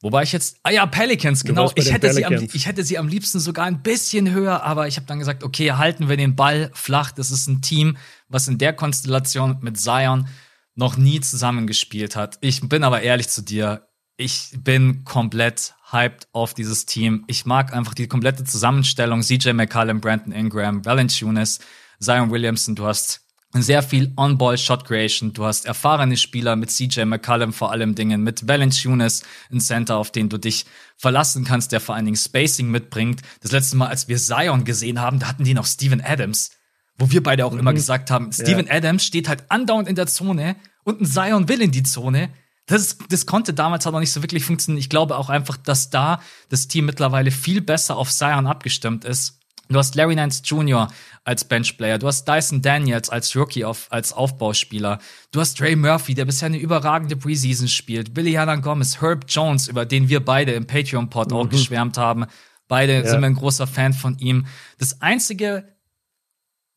Wobei ich jetzt, ah ja, Pelicans, genau. Ich hätte, Pelicans. Sie am, ich hätte sie am liebsten sogar ein bisschen höher, aber ich habe dann gesagt, okay, halten wir den Ball flach. Das ist ein Team, was in der Konstellation mit Zion noch nie zusammengespielt hat. Ich bin aber ehrlich zu dir, ich bin komplett hyped auf dieses Team. Ich mag einfach die komplette Zusammenstellung. CJ McCallum, Brandon Ingram, Valanciunas, Zion Williamson. Du hast sehr viel On-Ball-Shot-Creation. Du hast erfahrene Spieler mit CJ McCallum vor allem Dingen, mit Valanciunas, ein Center, auf den du dich verlassen kannst, der vor allen Dingen Spacing mitbringt. Das letzte Mal, als wir Zion gesehen haben, da hatten die noch Steven Adams, wo wir beide auch mhm. immer gesagt haben, Steven ja. Adams steht halt andauernd in der Zone und ein Zion will in die Zone. Das, das konnte damals aber nicht so wirklich funktionieren. Ich glaube auch einfach, dass da das Team mittlerweile viel besser auf Zion abgestimmt ist Du hast Larry Nance Jr. als Benchplayer. Du hast Dyson Daniels als Rookie auf, als Aufbauspieler. Du hast Trey Murphy, der bisher eine überragende Preseason spielt. Billy Hanna Gomez, Herb Jones, über den wir beide im Patreon-Pod mhm. auch geschwärmt haben. Beide ja. sind wir ein großer Fan von ihm. Das einzige,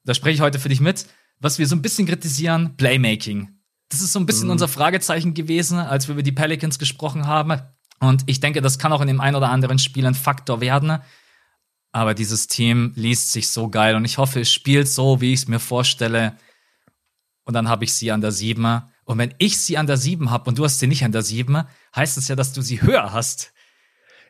da spreche ich heute für dich mit, was wir so ein bisschen kritisieren, Playmaking. Das ist so ein bisschen mhm. unser Fragezeichen gewesen, als wir über die Pelicans gesprochen haben. Und ich denke, das kann auch in dem ein oder anderen Spiel ein Faktor werden. Aber dieses Team liest sich so geil und ich hoffe, es spielt so, wie ich es mir vorstelle. Und dann habe ich sie an der 7. Und wenn ich sie an der 7 habe und du hast sie nicht an der 7, heißt es ja, dass du sie höher hast.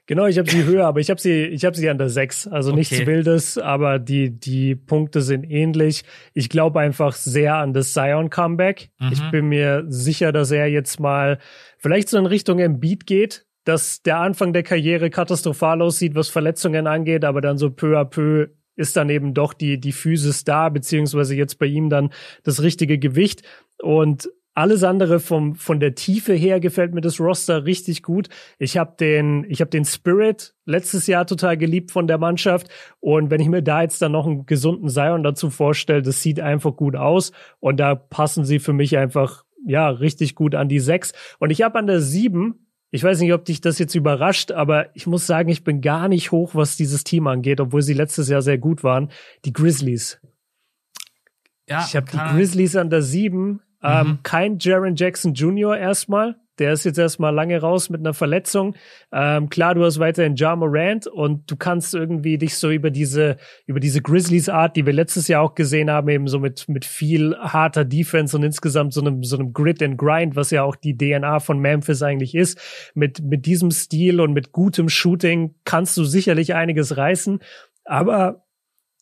Genau, ich habe sie höher, aber ich habe sie, ich habe sie an der 6. Also okay. nichts Wildes, aber die, die Punkte sind ähnlich. Ich glaube einfach sehr an das Zion Comeback. Mhm. Ich bin mir sicher, dass er jetzt mal vielleicht so in Richtung Embiid geht, dass der Anfang der Karriere katastrophal aussieht, was Verletzungen angeht, aber dann so peu à peu ist dann eben doch die, die Physis da, beziehungsweise jetzt bei ihm dann das richtige Gewicht. Und alles andere vom, von der Tiefe her gefällt mir das Roster richtig gut. Ich habe den, ich habe den Spirit letztes Jahr total geliebt von der Mannschaft. Und wenn ich mir da jetzt dann noch einen gesunden Zion dazu vorstelle, das sieht einfach gut aus. Und da passen sie für mich einfach, ja, richtig gut an die sechs. Und ich habe an der sieben ich weiß nicht, ob dich das jetzt überrascht, aber ich muss sagen, ich bin gar nicht hoch, was dieses Team angeht, obwohl sie letztes Jahr sehr gut waren. Die Grizzlies. Ja, ich habe die Grizzlies an der sieben. Ähm, mhm. kein Jaron Jackson Jr. erstmal. Der ist jetzt erstmal lange raus mit einer Verletzung. Ähm, klar, du hast weiterhin Ja Morant und du kannst irgendwie dich so über diese, über diese Grizzlies-Art, die wir letztes Jahr auch gesehen haben, eben so mit, mit viel harter Defense und insgesamt so einem, so einem Grit and Grind, was ja auch die DNA von Memphis eigentlich ist. Mit, mit diesem Stil und mit gutem Shooting kannst du sicherlich einiges reißen. Aber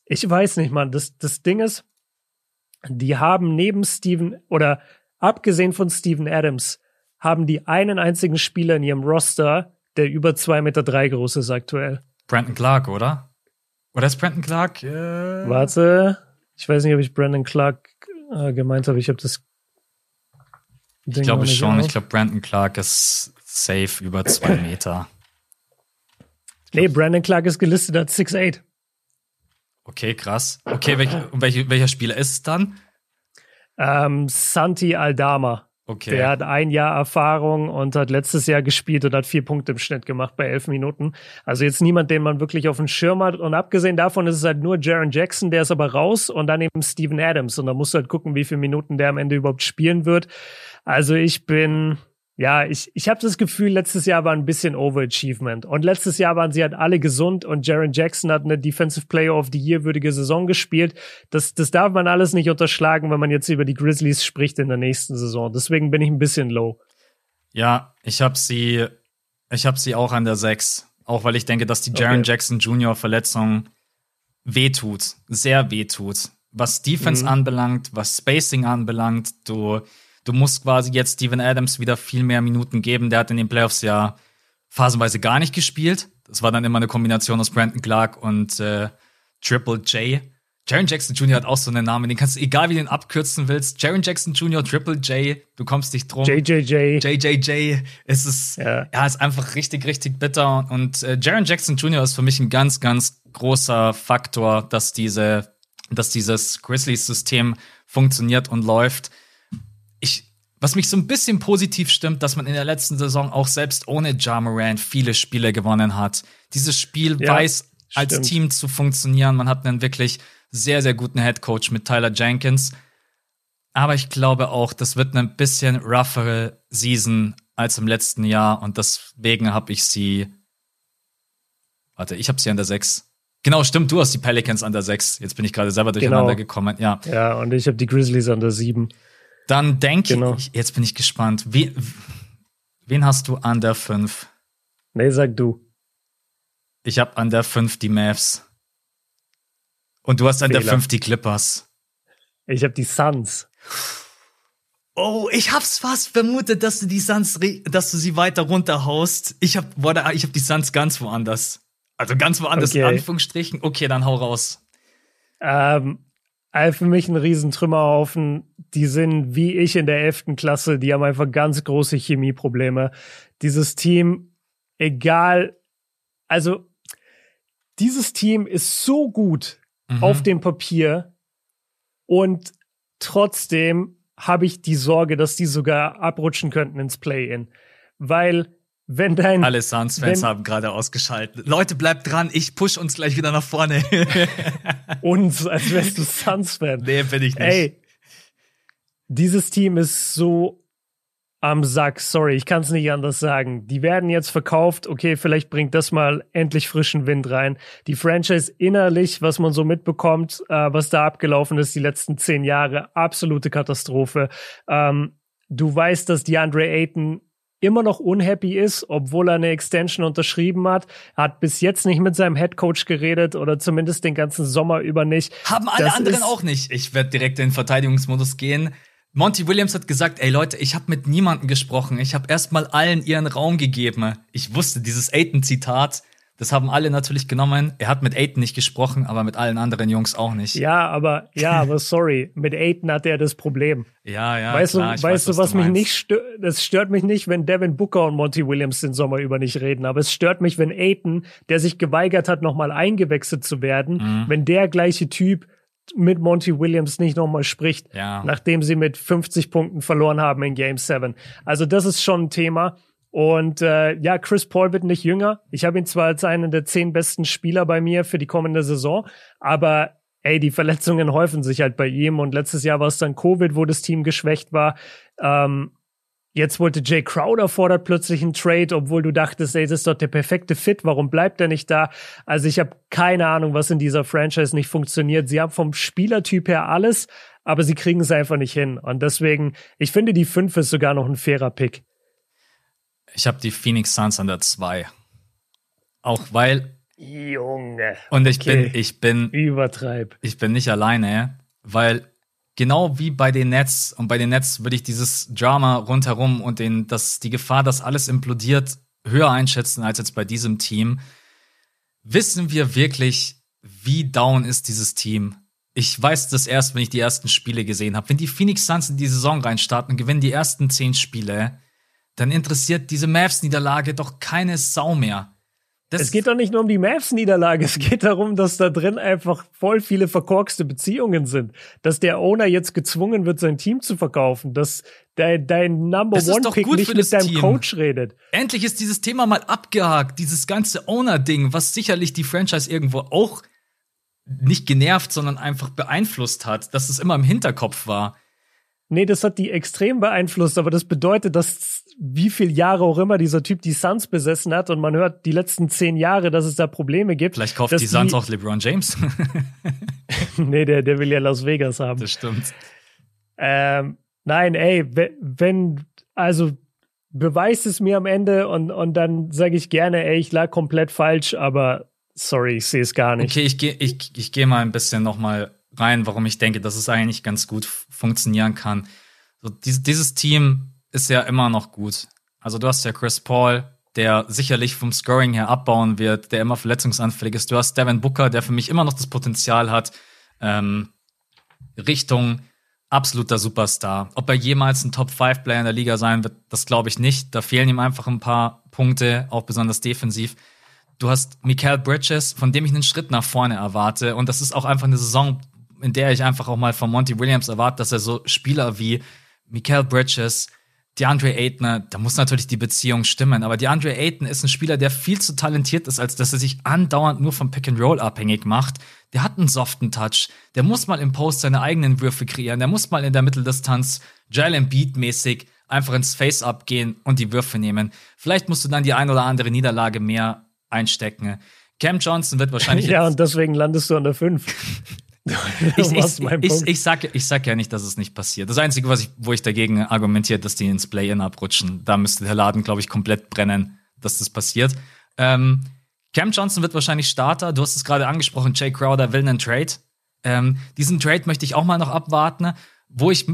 ich weiß nicht, man, das, das Ding ist, die haben neben Steven oder abgesehen von Steven Adams haben die einen einzigen Spieler in ihrem Roster, der über zwei Meter drei groß ist aktuell. Brandon Clark, oder? Oder ist Brandon Clark? Äh Warte, ich weiß nicht, ob ich Brandon Clark äh, gemeint habe. Ich habe das. Ding ich glaube schon. Auf. Ich glaube, Brandon Clark ist safe über zwei Meter. Nee, Brandon Clark ist gelistet als 6'8. Okay, krass. Okay, welch, welch, welcher Spieler ist es dann? Ähm, Santi Aldama. Okay. Der hat ein Jahr Erfahrung und hat letztes Jahr gespielt und hat vier Punkte im Schnitt gemacht bei elf Minuten. Also jetzt niemand, den man wirklich auf dem Schirm hat. Und abgesehen davon ist es halt nur Jaron Jackson, der ist aber raus und dann eben Steven Adams. Und da musst du halt gucken, wie viele Minuten der am Ende überhaupt spielen wird. Also ich bin, Ja, ich, ich habe das Gefühl, letztes Jahr war ein bisschen Overachievement. Und letztes Jahr waren sie halt alle gesund und Jaron Jackson hat eine Defensive Player of the Year würdige Saison gespielt. Das, das darf man alles nicht unterschlagen, wenn man jetzt über die Grizzlies spricht in der nächsten Saison. Deswegen bin ich ein bisschen low. Ja, ich habe sie, ich habe sie auch an der 6. Auch weil ich denke, dass die Jaron okay. Jackson Jr. Verletzung wehtut, sehr wehtut. Was Defense mhm. anbelangt, was Spacing anbelangt, du du musst quasi jetzt Steven Adams wieder viel mehr Minuten geben. Der hat in den Playoffs ja phasenweise gar nicht gespielt. Das war dann immer eine Kombination aus Brandon Clark und äh, Triple J. Jaron Jackson Jr. hat auch so einen Namen, den kannst du, egal wie du den abkürzen willst, Jaron Jackson Jr., Triple J, du kommst nicht drum. JJJ. JJJ, es ist, ja, ja ist einfach richtig, richtig bitter. Und äh, Jaron Jackson Jr. ist für mich ein ganz, ganz großer Faktor, dass diese, dass dieses Grizzlies-System funktioniert und läuft was mich so ein bisschen positiv stimmt, dass man in der letzten Saison auch selbst ohne Ja Morant viele Spiele gewonnen hat. Dieses Spiel ja, weiß als stimmt. Team zu funktionieren. Man hat einen wirklich sehr, sehr guten Head Coach mit Tyler Jenkins. Aber ich glaube auch, das wird eine bisschen roughere Season als im letzten Jahr und deswegen habe ich sie. Warte, ich habe sie an der 6. Genau, stimmt, du hast die Pelicans an der 6. Jetzt bin ich gerade selber durcheinander genau. gekommen. Ja. Ja, und ich habe die Grizzlies an der 7. Dann denke genau. ich, jetzt bin ich gespannt. Wie, wen hast du an der 5? Nee, sag du. Ich habe an der 5 die Mavs. Und du hast an Fehler. der 5 die Clippers. Ich habe die Suns. Oh, ich hab's fast vermutet, dass du die Suns, dass du sie weiter runterhaust. Ich hab, ich hab die Suns ganz woanders. Also ganz woanders, okay. in Anführungsstrichen. Okay, dann hau raus. Ähm, für mich ein Riesentrümmerhaufen. Die sind wie ich in der elften Klasse, die haben einfach ganz große Chemieprobleme. Dieses Team, egal, also dieses Team ist so gut mhm. auf dem Papier und trotzdem habe ich die Sorge, dass die sogar abrutschen könnten ins Play-in. Weil wenn dein. Alle Suns-Fans haben gerade ausgeschaltet. Leute, bleibt dran, ich push uns gleich wieder nach vorne. uns, als wärst du Suns-Fan. Nee, bin ich nicht. Ey, dieses Team ist so am Sack. Sorry, ich kann es nicht anders sagen. Die werden jetzt verkauft. Okay, vielleicht bringt das mal endlich frischen Wind rein. Die Franchise innerlich, was man so mitbekommt, äh, was da abgelaufen ist die letzten zehn Jahre, absolute Katastrophe. Ähm, du weißt, dass DeAndre Ayton immer noch unhappy ist, obwohl er eine Extension unterschrieben hat. Er hat bis jetzt nicht mit seinem Headcoach geredet oder zumindest den ganzen Sommer über nicht. Haben alle das anderen auch nicht. Ich werde direkt in den Verteidigungsmodus gehen. Monty Williams hat gesagt, ey Leute, ich habe mit niemandem gesprochen. Ich habe erstmal allen ihren Raum gegeben. Ich wusste dieses Aiton-Zitat das haben alle natürlich genommen. Er hat mit Aiden nicht gesprochen, aber mit allen anderen Jungs auch nicht. Ja, aber ja, aber sorry, mit Aiden hat er das Problem. Ja, ja. Weißt klar, du, weißt weiß, du, was, was mich nicht stört? Das stört mich nicht, wenn Devin Booker und Monty Williams den Sommer über nicht reden. Aber es stört mich, wenn Aiden, der sich geweigert hat, nochmal eingewechselt zu werden, mhm. wenn der gleiche Typ mit Monty Williams nicht nochmal spricht, ja. nachdem sie mit 50 Punkten verloren haben in Game 7. Also das ist schon ein Thema. Und äh, ja, Chris Paul wird nicht jünger. Ich habe ihn zwar als einen der zehn besten Spieler bei mir für die kommende Saison, aber ey, die Verletzungen häufen sich halt bei ihm. Und letztes Jahr war es dann Covid, wo das Team geschwächt war. Ähm, jetzt wollte Jay Crowder fordert plötzlich einen Trade, obwohl du dachtest, ey, das ist doch der perfekte Fit. Warum bleibt er nicht da? Also ich habe keine Ahnung, was in dieser Franchise nicht funktioniert. Sie haben vom Spielertyp her alles, aber sie kriegen es einfach nicht hin. Und deswegen, ich finde, die fünf ist sogar noch ein fairer Pick. Ich habe die Phoenix Suns an der 2. Auch weil. Junge. Und ich okay. bin, ich bin. Übertreib. Ich bin nicht alleine, weil genau wie bei den Nets und bei den Nets würde ich dieses Drama rundherum und den, das, die Gefahr, dass alles implodiert, höher einschätzen als jetzt bei diesem Team. Wissen wir wirklich, wie down ist dieses Team? Ich weiß das erst, wenn ich die ersten Spiele gesehen habe. Wenn die Phoenix Suns in die Saison reinstarten und gewinnen die ersten zehn Spiele, dann interessiert diese Mavs-Niederlage doch keine Sau mehr. Das es geht doch nicht nur um die Mavs-Niederlage, es geht darum, dass da drin einfach voll viele verkorkste Beziehungen sind. Dass der Owner jetzt gezwungen wird, sein Team zu verkaufen, dass dein, dein Number One-Pick nicht mit deinem Team. Coach redet. Endlich ist dieses Thema mal abgehakt, dieses ganze Owner-Ding, was sicherlich die Franchise irgendwo auch nicht genervt, sondern einfach beeinflusst hat, dass es immer im Hinterkopf war. Nee, das hat die extrem beeinflusst, aber das bedeutet, dass wie viele Jahre auch immer dieser Typ die Suns besessen hat und man hört die letzten zehn Jahre, dass es da Probleme gibt. Vielleicht kauft die Suns die, auch LeBron James. nee, der, der will ja Las Vegas haben. Das stimmt. Ähm, nein, ey, wenn, also beweist es mir am Ende und, und dann sage ich gerne, ey, ich lag komplett falsch, aber sorry, ich sehe es gar nicht. Okay, ich gehe ich, ich geh mal ein bisschen noch mal rein, warum ich denke, dass es eigentlich ganz gut funktionieren kann. So, dieses, dieses Team ist ja immer noch gut. Also du hast ja Chris Paul, der sicherlich vom Scoring her abbauen wird, der immer verletzungsanfällig ist. Du hast Devin Booker, der für mich immer noch das Potenzial hat, ähm, Richtung absoluter Superstar. Ob er jemals ein Top-5-Player in der Liga sein wird, das glaube ich nicht. Da fehlen ihm einfach ein paar Punkte, auch besonders defensiv. Du hast Mikael Bridges, von dem ich einen Schritt nach vorne erwarte. Und das ist auch einfach eine Saison, in der ich einfach auch mal von Monty Williams erwarte, dass er so Spieler wie Mikael Bridges, DeAndre Ayton, da muss natürlich die Beziehung stimmen, aber DeAndre Ayton ist ein Spieler, der viel zu talentiert ist, als dass er sich andauernd nur vom Pick and Roll abhängig macht. Der hat einen soften Touch, der muss mal im Post seine eigenen Würfe kreieren, der muss mal in der Mitteldistanz Jalen Beat mäßig einfach ins Face-Up gehen und die Würfe nehmen. Vielleicht musst du dann die ein oder andere Niederlage mehr einstecken. Cam Johnson wird wahrscheinlich. ja, und deswegen landest du an der 5. ich, ich, ich, ich, sag, ich sag ja nicht, dass es nicht passiert. Das Einzige, was ich, wo ich dagegen argumentiert, dass die ins Play-In abrutschen, da müsste der Laden, glaube ich, komplett brennen, dass das passiert. Ähm, Cam Johnson wird wahrscheinlich Starter. Du hast es gerade angesprochen, Jay Crowder will einen Trade. Ähm, diesen Trade möchte ich auch mal noch abwarten. Wo ich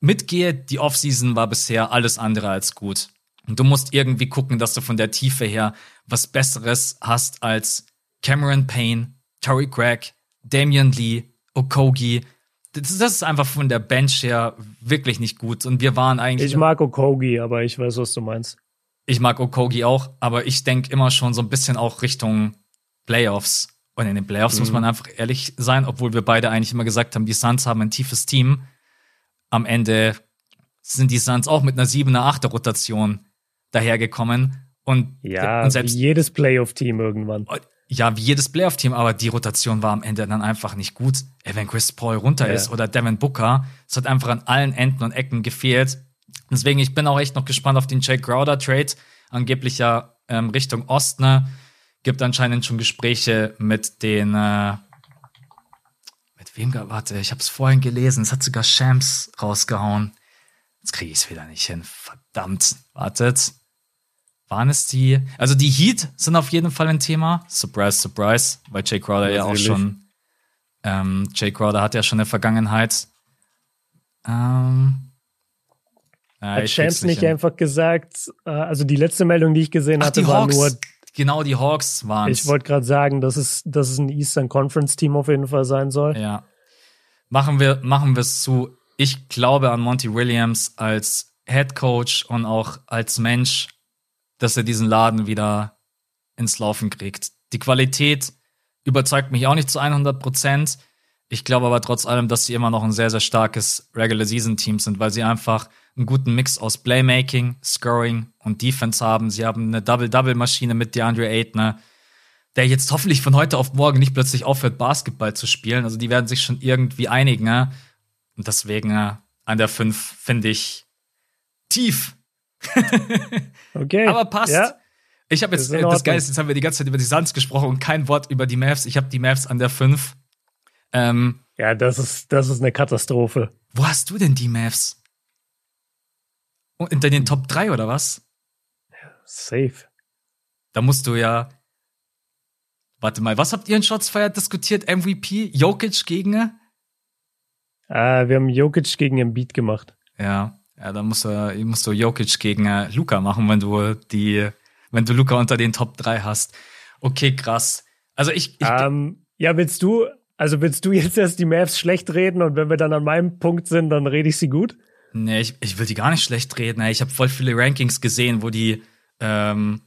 mitgehe, die Offseason war bisher alles andere als gut. Und du musst irgendwie gucken, dass du von der Tiefe her was Besseres hast als Cameron Payne, Tory Craig, Damian Lee, Okogi. Das, das, ist einfach von der Bench her wirklich nicht gut. Und wir waren eigentlich. Ich mag Okogi, aber ich weiß, was du meinst. Ich mag Okogi auch, aber ich denke immer schon so ein bisschen auch Richtung Playoffs. Und in den Playoffs mhm. muss man einfach ehrlich sein, obwohl wir beide eigentlich immer gesagt haben, die Suns haben ein tiefes Team. Am Ende sind die Suns auch mit einer 7er, 8er Rotation dahergekommen. Und, ja, und selbst wie jedes Playoff-Team irgendwann ja, wie jedes Playoff-Team, aber die Rotation war am Ende dann einfach nicht gut. Ey, wenn Chris Paul runter ja. ist oder Devin Booker, es hat einfach an allen Enden und Ecken gefehlt. Deswegen, ich bin auch echt noch gespannt auf den Jake Crowder-Trade. Angeblich ja ähm, Richtung Ostner. Gibt anscheinend schon Gespräche mit den, äh, mit wem, warte, ich habe es vorhin gelesen, es hat sogar Shams rausgehauen. Jetzt kriege ich es wieder nicht hin. Verdammt. Wartet. Waren es die? Also die Heat sind auf jeden Fall ein Thema. Surprise, surprise, weil Jay Crowder ja auch schon. Ähm, Jay Crowder hat ja schon eine Vergangenheit. Ähm, ja, hat Shams nicht hin. einfach gesagt, äh, also die letzte Meldung, die ich gesehen Ach, hatte, war Hawks. nur. Genau, die Hawks waren Ich wollte gerade sagen, dass es, dass es ein Eastern Conference Team auf jeden Fall sein soll. Ja. Machen wir, machen wir es zu. Ich glaube an Monty Williams als Head Coach und auch als Mensch dass er diesen Laden wieder ins Laufen kriegt. Die Qualität überzeugt mich auch nicht zu 100 Prozent. Ich glaube aber trotz allem, dass sie immer noch ein sehr, sehr starkes Regular Season Team sind, weil sie einfach einen guten Mix aus Playmaking, Scoring und Defense haben. Sie haben eine Double-Double-Maschine mit DeAndre Ayton, der jetzt hoffentlich von heute auf morgen nicht plötzlich aufhört, Basketball zu spielen. Also die werden sich schon irgendwie einigen. Ne? Und deswegen äh, an der 5 finde ich tief okay. Aber passt. Ja. Ich habe jetzt, das, das Geile ist, jetzt haben wir die ganze Zeit über die Suns gesprochen und kein Wort über die Mavs. Ich habe die Mavs an der 5. Ähm, ja, das ist, das ist eine Katastrophe. Wo hast du denn die Mavs? Unter den Top 3 oder was? Safe. Da musst du ja. Warte mal, was habt ihr in Shotsfire diskutiert? MVP? Jokic gegen? Äh, wir haben Jokic gegen Embiid gemacht. Ja. Ja, dann musst du, musst du Jokic gegen äh, Luca machen, wenn du die, wenn du Luca unter den Top 3 hast. Okay, krass. Also ich. ich ähm, ja, willst du, also willst du jetzt erst die Mavs schlecht reden und wenn wir dann an meinem Punkt sind, dann rede ich sie gut? Nee, ich, ich will die gar nicht schlecht reden. Ich habe voll viele Rankings gesehen, wo die ähm,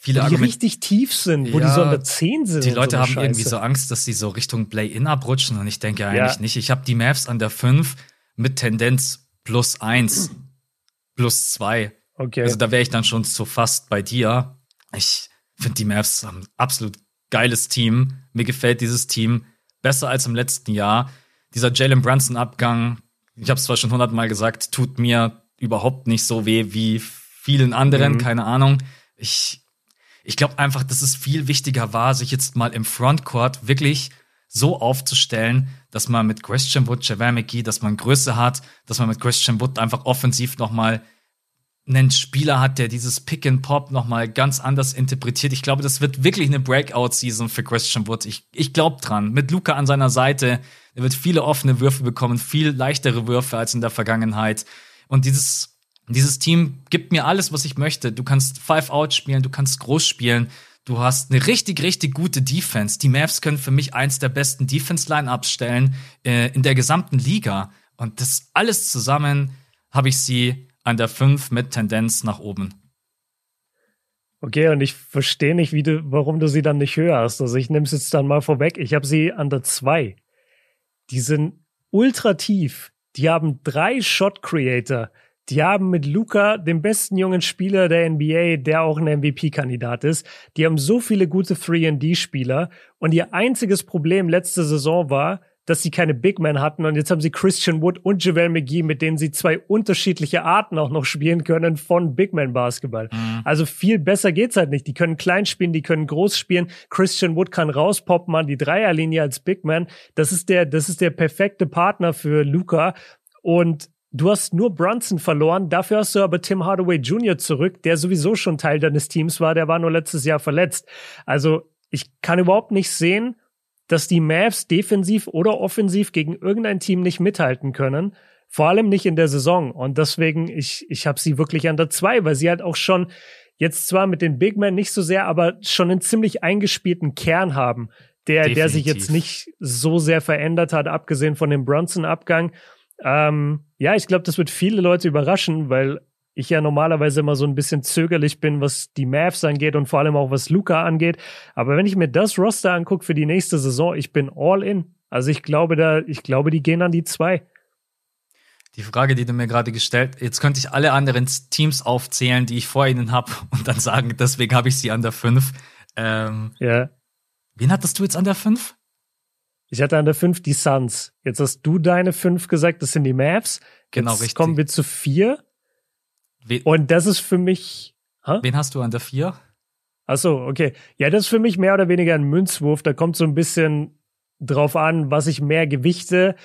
viele wo die richtig tief sind, wo ja, die so an der 10 sind. Die Leute so haben Scheiße. irgendwie so Angst, dass sie so Richtung Play-In abrutschen und ich denke ja eigentlich ja. nicht. Ich habe die Mavs an der 5 mit Tendenz plus eins, plus zwei. Okay. Also da wäre ich dann schon so fast bei dir. Ich finde die Mavs haben ein absolut geiles Team. Mir gefällt dieses Team besser als im letzten Jahr. Dieser Jalen Brunson-Abgang, ich habe es zwar schon hundertmal gesagt, tut mir überhaupt nicht so weh wie vielen anderen, mhm. keine Ahnung. Ich, ich glaube einfach, dass es viel wichtiger war, sich jetzt mal im Frontcourt wirklich so aufzustellen, dass man mit Christian Wood, Javel McGee, dass man Größe hat, dass man mit Christian Wood einfach offensiv nochmal einen Spieler hat, der dieses Pick and Pop nochmal ganz anders interpretiert. Ich glaube, das wird wirklich eine Breakout-Season für Christian Wood. Ich, ich glaube dran. Mit Luca an seiner Seite, er wird viele offene Würfe bekommen, viel leichtere Würfe als in der Vergangenheit. Und dieses, dieses Team gibt mir alles, was ich möchte. Du kannst Five Out spielen, du kannst groß spielen. Du hast eine richtig, richtig gute Defense. Die Mavs können für mich eins der besten Defense-Line-Ups stellen äh, in der gesamten Liga. Und das alles zusammen habe ich sie an der 5 mit Tendenz nach oben. Okay, und ich verstehe nicht, wie du, warum du sie dann nicht höher hast. Also ich nehme es jetzt dann mal vorweg. Ich habe sie an der 2. Die sind ultra tief. Die haben drei Shot Creator. Die haben mit Luca den besten jungen Spieler der NBA, der auch ein MVP-Kandidat ist. Die haben so viele gute 3D-Spieler. Und ihr einziges Problem letzte Saison war, dass sie keine Big Men hatten und jetzt haben sie Christian Wood und JaVale McGee, mit denen sie zwei unterschiedliche Arten auch noch spielen können von Big Man Basketball. Mhm. Also viel besser geht's halt nicht. Die können klein spielen, die können groß spielen. Christian Wood kann rauspoppen an die Dreierlinie als Big Man. Das ist der, das ist der perfekte Partner für Luca und Du hast nur Brunson verloren, dafür hast du aber Tim Hardaway Jr. zurück, der sowieso schon Teil deines Teams war, der war nur letztes Jahr verletzt. Also ich kann überhaupt nicht sehen, dass die Mavs defensiv oder offensiv gegen irgendein Team nicht mithalten können. Vor allem nicht in der Saison. Und deswegen, ich, ich habe sie wirklich an der zwei, weil sie halt auch schon jetzt zwar mit den Big Men nicht so sehr, aber schon einen ziemlich eingespielten Kern haben, der, der sich jetzt nicht so sehr verändert hat, abgesehen von dem Brunson-Abgang. Ähm, ja, ich glaube, das wird viele Leute überraschen, weil ich ja normalerweise immer so ein bisschen zögerlich bin, was die Mavs angeht und vor allem auch was Luca angeht. Aber wenn ich mir das Roster angucke für die nächste Saison, ich bin all in. Also ich glaube da, ich glaube, die gehen an die zwei. Die Frage, die du mir gerade gestellt, jetzt könnte ich alle anderen Teams aufzählen, die ich vor ihnen habe und dann sagen, deswegen habe ich sie an der fünf. Ähm, ja. Wen hattest du jetzt an der fünf? Ich hatte an der fünf die Suns. Jetzt hast du deine fünf gesagt, das sind die Mavs. Genau, jetzt richtig. Kommen wir zu vier. We und das ist für mich. Hä? Wen hast du an der 4? Ach so, okay. Ja, das ist für mich mehr oder weniger ein Münzwurf. Da kommt so ein bisschen drauf an, was ich mehr gewichte.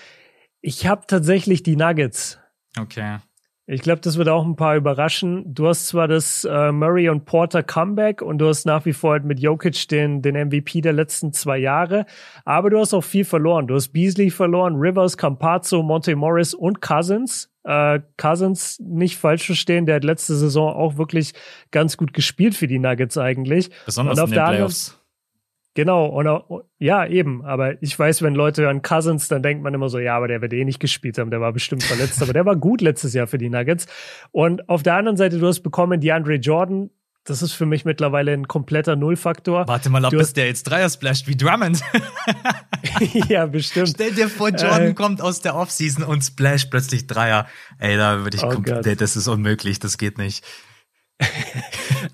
Ich habe tatsächlich die Nuggets. Okay. Ich glaube, das wird auch ein paar überraschen. Du hast zwar das äh, Murray und Porter Comeback und du hast nach wie vor halt mit Jokic den, den MVP der letzten zwei Jahre, aber du hast auch viel verloren. Du hast Beasley verloren, Rivers, Campazzo, Monte Morris und Cousins. Äh, Cousins nicht falsch verstehen, der hat letzte Saison auch wirklich ganz gut gespielt für die Nuggets eigentlich. Besonders und auf in den Playoffs. Genau, und auch, ja, eben. Aber ich weiß, wenn Leute hören Cousins, dann denkt man immer so, ja, aber der wird eh nicht gespielt haben, der war bestimmt verletzt, aber der war gut letztes Jahr für die Nuggets. Und auf der anderen Seite, du hast bekommen DeAndre Jordan, das ist für mich mittlerweile ein kompletter Nullfaktor. Warte mal ab, bis der jetzt Dreier splasht wie Drummond. ja, bestimmt. Stell dir vor, Jordan äh, kommt aus der Offseason und splasht plötzlich Dreier. Ey, da würde ich oh komplett, das ist unmöglich, das geht nicht.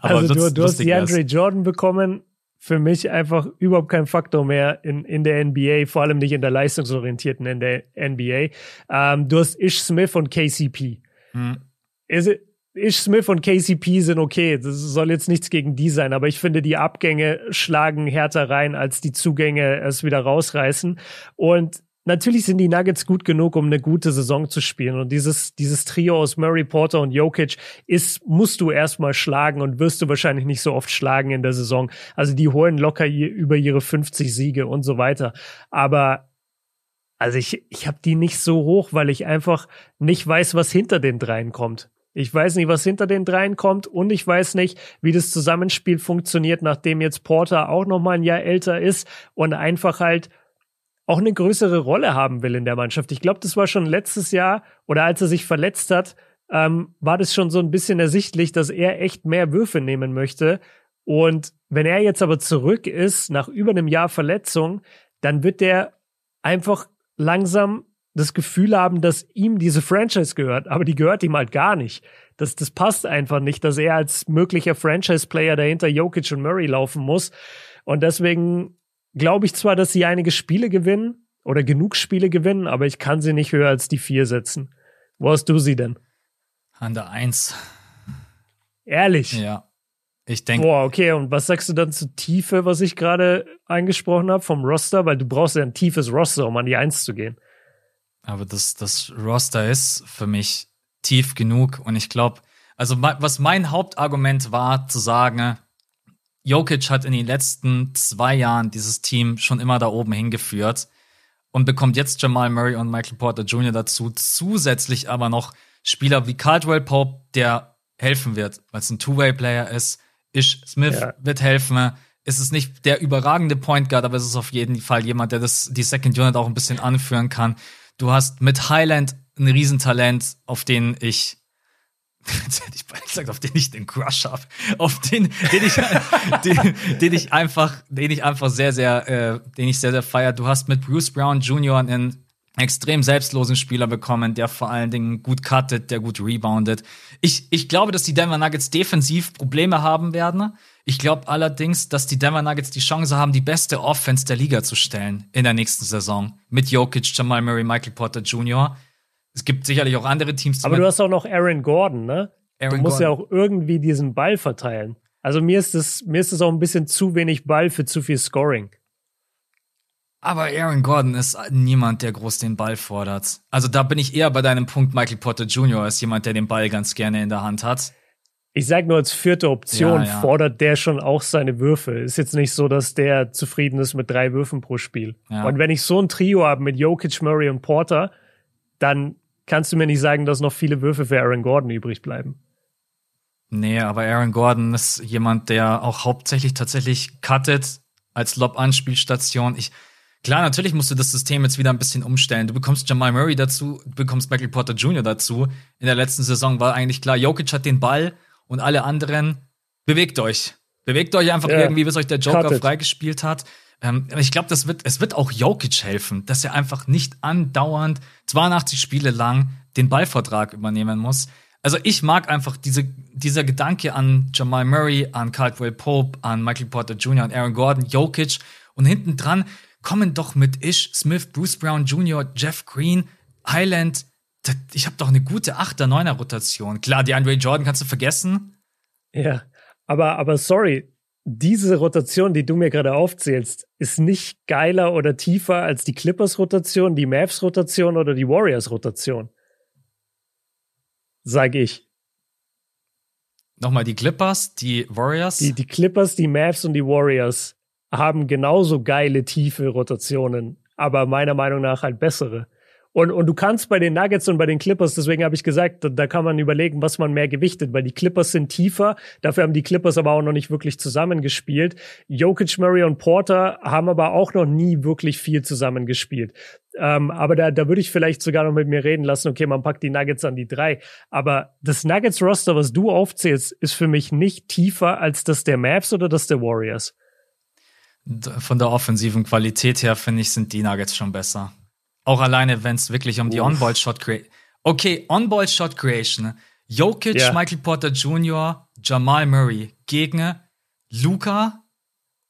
Aber also du, du hast DeAndre Jordan bekommen, für mich einfach überhaupt kein Faktor mehr in, in der NBA, vor allem nicht in der leistungsorientierten in der NBA. Ähm, du hast Ish Smith und KCP. Hm. Is it, Ish Smith und KCP sind okay. Das soll jetzt nichts gegen die sein, aber ich finde, die Abgänge schlagen härter rein, als die Zugänge es wieder rausreißen. Und natürlich sind die Nuggets gut genug, um eine gute Saison zu spielen. Und dieses, dieses Trio aus Murray, Porter und Jokic ist, musst du erstmal schlagen und wirst du wahrscheinlich nicht so oft schlagen in der Saison. Also die holen locker über ihre 50 Siege und so weiter. Aber also ich, ich habe die nicht so hoch, weil ich einfach nicht weiß, was hinter den dreien kommt. Ich weiß nicht, was hinter den dreien kommt und ich weiß nicht, wie das Zusammenspiel funktioniert, nachdem jetzt Porter auch noch mal ein Jahr älter ist und einfach halt auch eine größere Rolle haben will in der Mannschaft. Ich glaube, das war schon letztes Jahr oder als er sich verletzt hat, ähm, war das schon so ein bisschen ersichtlich, dass er echt mehr Würfe nehmen möchte. Und wenn er jetzt aber zurück ist nach über einem Jahr Verletzung, dann wird der einfach langsam das Gefühl haben, dass ihm diese Franchise gehört, aber die gehört ihm halt gar nicht. Das, das passt einfach nicht, dass er als möglicher Franchise-Player dahinter Jokic und Murray laufen muss. Und deswegen glaube ich zwar, dass sie einige Spiele gewinnen oder genug Spiele gewinnen, aber ich kann sie nicht höher als die vier setzen. Wo hast du sie denn? An der Eins. Ehrlich? Ja. Ich denke. Boah, okay. Und was sagst du dann zur Tiefe, was ich gerade angesprochen habe vom Roster? Weil du brauchst ja ein tiefes Roster, um an die Eins zu gehen. Aber das, das Roster ist für mich tief genug. Und ich glaube, also was mein Hauptargument war, zu sagen, Jokic hat in den letzten zwei Jahren dieses Team schon immer da oben hingeführt und bekommt jetzt Jamal Murray und Michael Porter Jr. dazu. Zusätzlich aber noch Spieler wie Caldwell Pope, der helfen wird, weil es ein Two-Way-Player ist. Ish Smith ja. wird helfen. Es ist nicht der überragende Point Guard, aber es ist auf jeden Fall jemand, der das, die Second Unit auch ein bisschen anführen kann. Du hast mit Highland ein Riesentalent, auf den ich Jetzt hätte ich bald gesagt, auf den ich den Crush habe, auf den, den ich, den, den, ich einfach, den ich einfach sehr, sehr, äh, den ich sehr, sehr feier. Du hast mit Bruce Brown Jr. einen extrem selbstlosen Spieler bekommen, der vor allen Dingen gut cuttet, der gut reboundet. Ich, ich glaube, dass die Denver Nuggets defensiv Probleme haben werden. Ich glaube allerdings, dass die Denver Nuggets die Chance haben, die beste Offense der Liga zu stellen in der nächsten Saison. Mit Jokic, Jamal Murray, Michael Porter Jr. Es gibt sicherlich auch andere Teams. Aber du hast auch noch Aaron Gordon, ne? Aaron du musst Gordon. ja auch irgendwie diesen Ball verteilen. Also mir ist es mir ist es auch ein bisschen zu wenig Ball für zu viel Scoring. Aber Aaron Gordon ist niemand, der groß den Ball fordert. Also da bin ich eher bei deinem Punkt Michael Potter Jr. als jemand, der den Ball ganz gerne in der Hand hat. Ich sag nur als vierte Option ja, ja. fordert der schon auch seine Würfe. Ist jetzt nicht so, dass der zufrieden ist mit drei Würfen pro Spiel. Ja. Und wenn ich so ein Trio habe mit Jokic, Murray und Porter, dann kannst du mir nicht sagen, dass noch viele Würfe für Aaron Gordon übrig bleiben. Nee, aber Aaron Gordon ist jemand, der auch hauptsächlich tatsächlich cuttet als Lob-Anspielstation. Ich, klar, natürlich musst du das System jetzt wieder ein bisschen umstellen. Du bekommst Jamal Murray dazu, du bekommst Michael Porter Jr. dazu. In der letzten Saison war eigentlich klar, Jokic hat den Ball und alle anderen bewegt euch. Bewegt euch einfach ja, irgendwie, bis euch der Joker freigespielt hat. Ähm, ich glaube, wird, es wird auch Jokic helfen, dass er einfach nicht andauernd 82 Spiele lang den Ballvertrag übernehmen muss. Also ich mag einfach diese, dieser Gedanke an Jamal Murray, an Caldwell Pope, an Michael Porter Jr., an Aaron Gordon, Jokic und hinten dran kommen doch mit Ish, Smith, Bruce Brown Jr., Jeff Green, Highland. Ich habe doch eine gute 8er, 9er Rotation. Klar, die Andre Jordan kannst du vergessen. Ja, aber, aber sorry, diese Rotation, die du mir gerade aufzählst, ist nicht geiler oder tiefer als die Clippers-Rotation, die Mavs-Rotation oder die Warriors-Rotation. Sag ich. Nochmal die Clippers, die Warriors? Die, die Clippers, die Mavs und die Warriors haben genauso geile, tiefe Rotationen, aber meiner Meinung nach halt bessere. Und, und du kannst bei den Nuggets und bei den Clippers, deswegen habe ich gesagt, da, da, kann man überlegen, was man mehr gewichtet, weil die Clippers sind tiefer, dafür haben die Clippers aber auch noch nicht wirklich zusammengespielt. Jokic, Murray und Porter haben aber auch noch nie wirklich viel zusammengespielt. Ähm, aber da, da würde ich vielleicht sogar noch mit mir reden lassen, okay, man packt die Nuggets an die drei. Aber das Nuggets-Roster, was du aufzählst, ist für mich nicht tiefer als das der Mavs oder das der Warriors. Von der offensiven Qualität her, finde ich, sind die Nuggets schon besser. Auch alleine, wenn es wirklich um die On-Ball-Shot Creation. Okay, On-Ball-Shot Creation. Jokic, ja. Michael Porter Jr., Jamal Murray gegen Luca.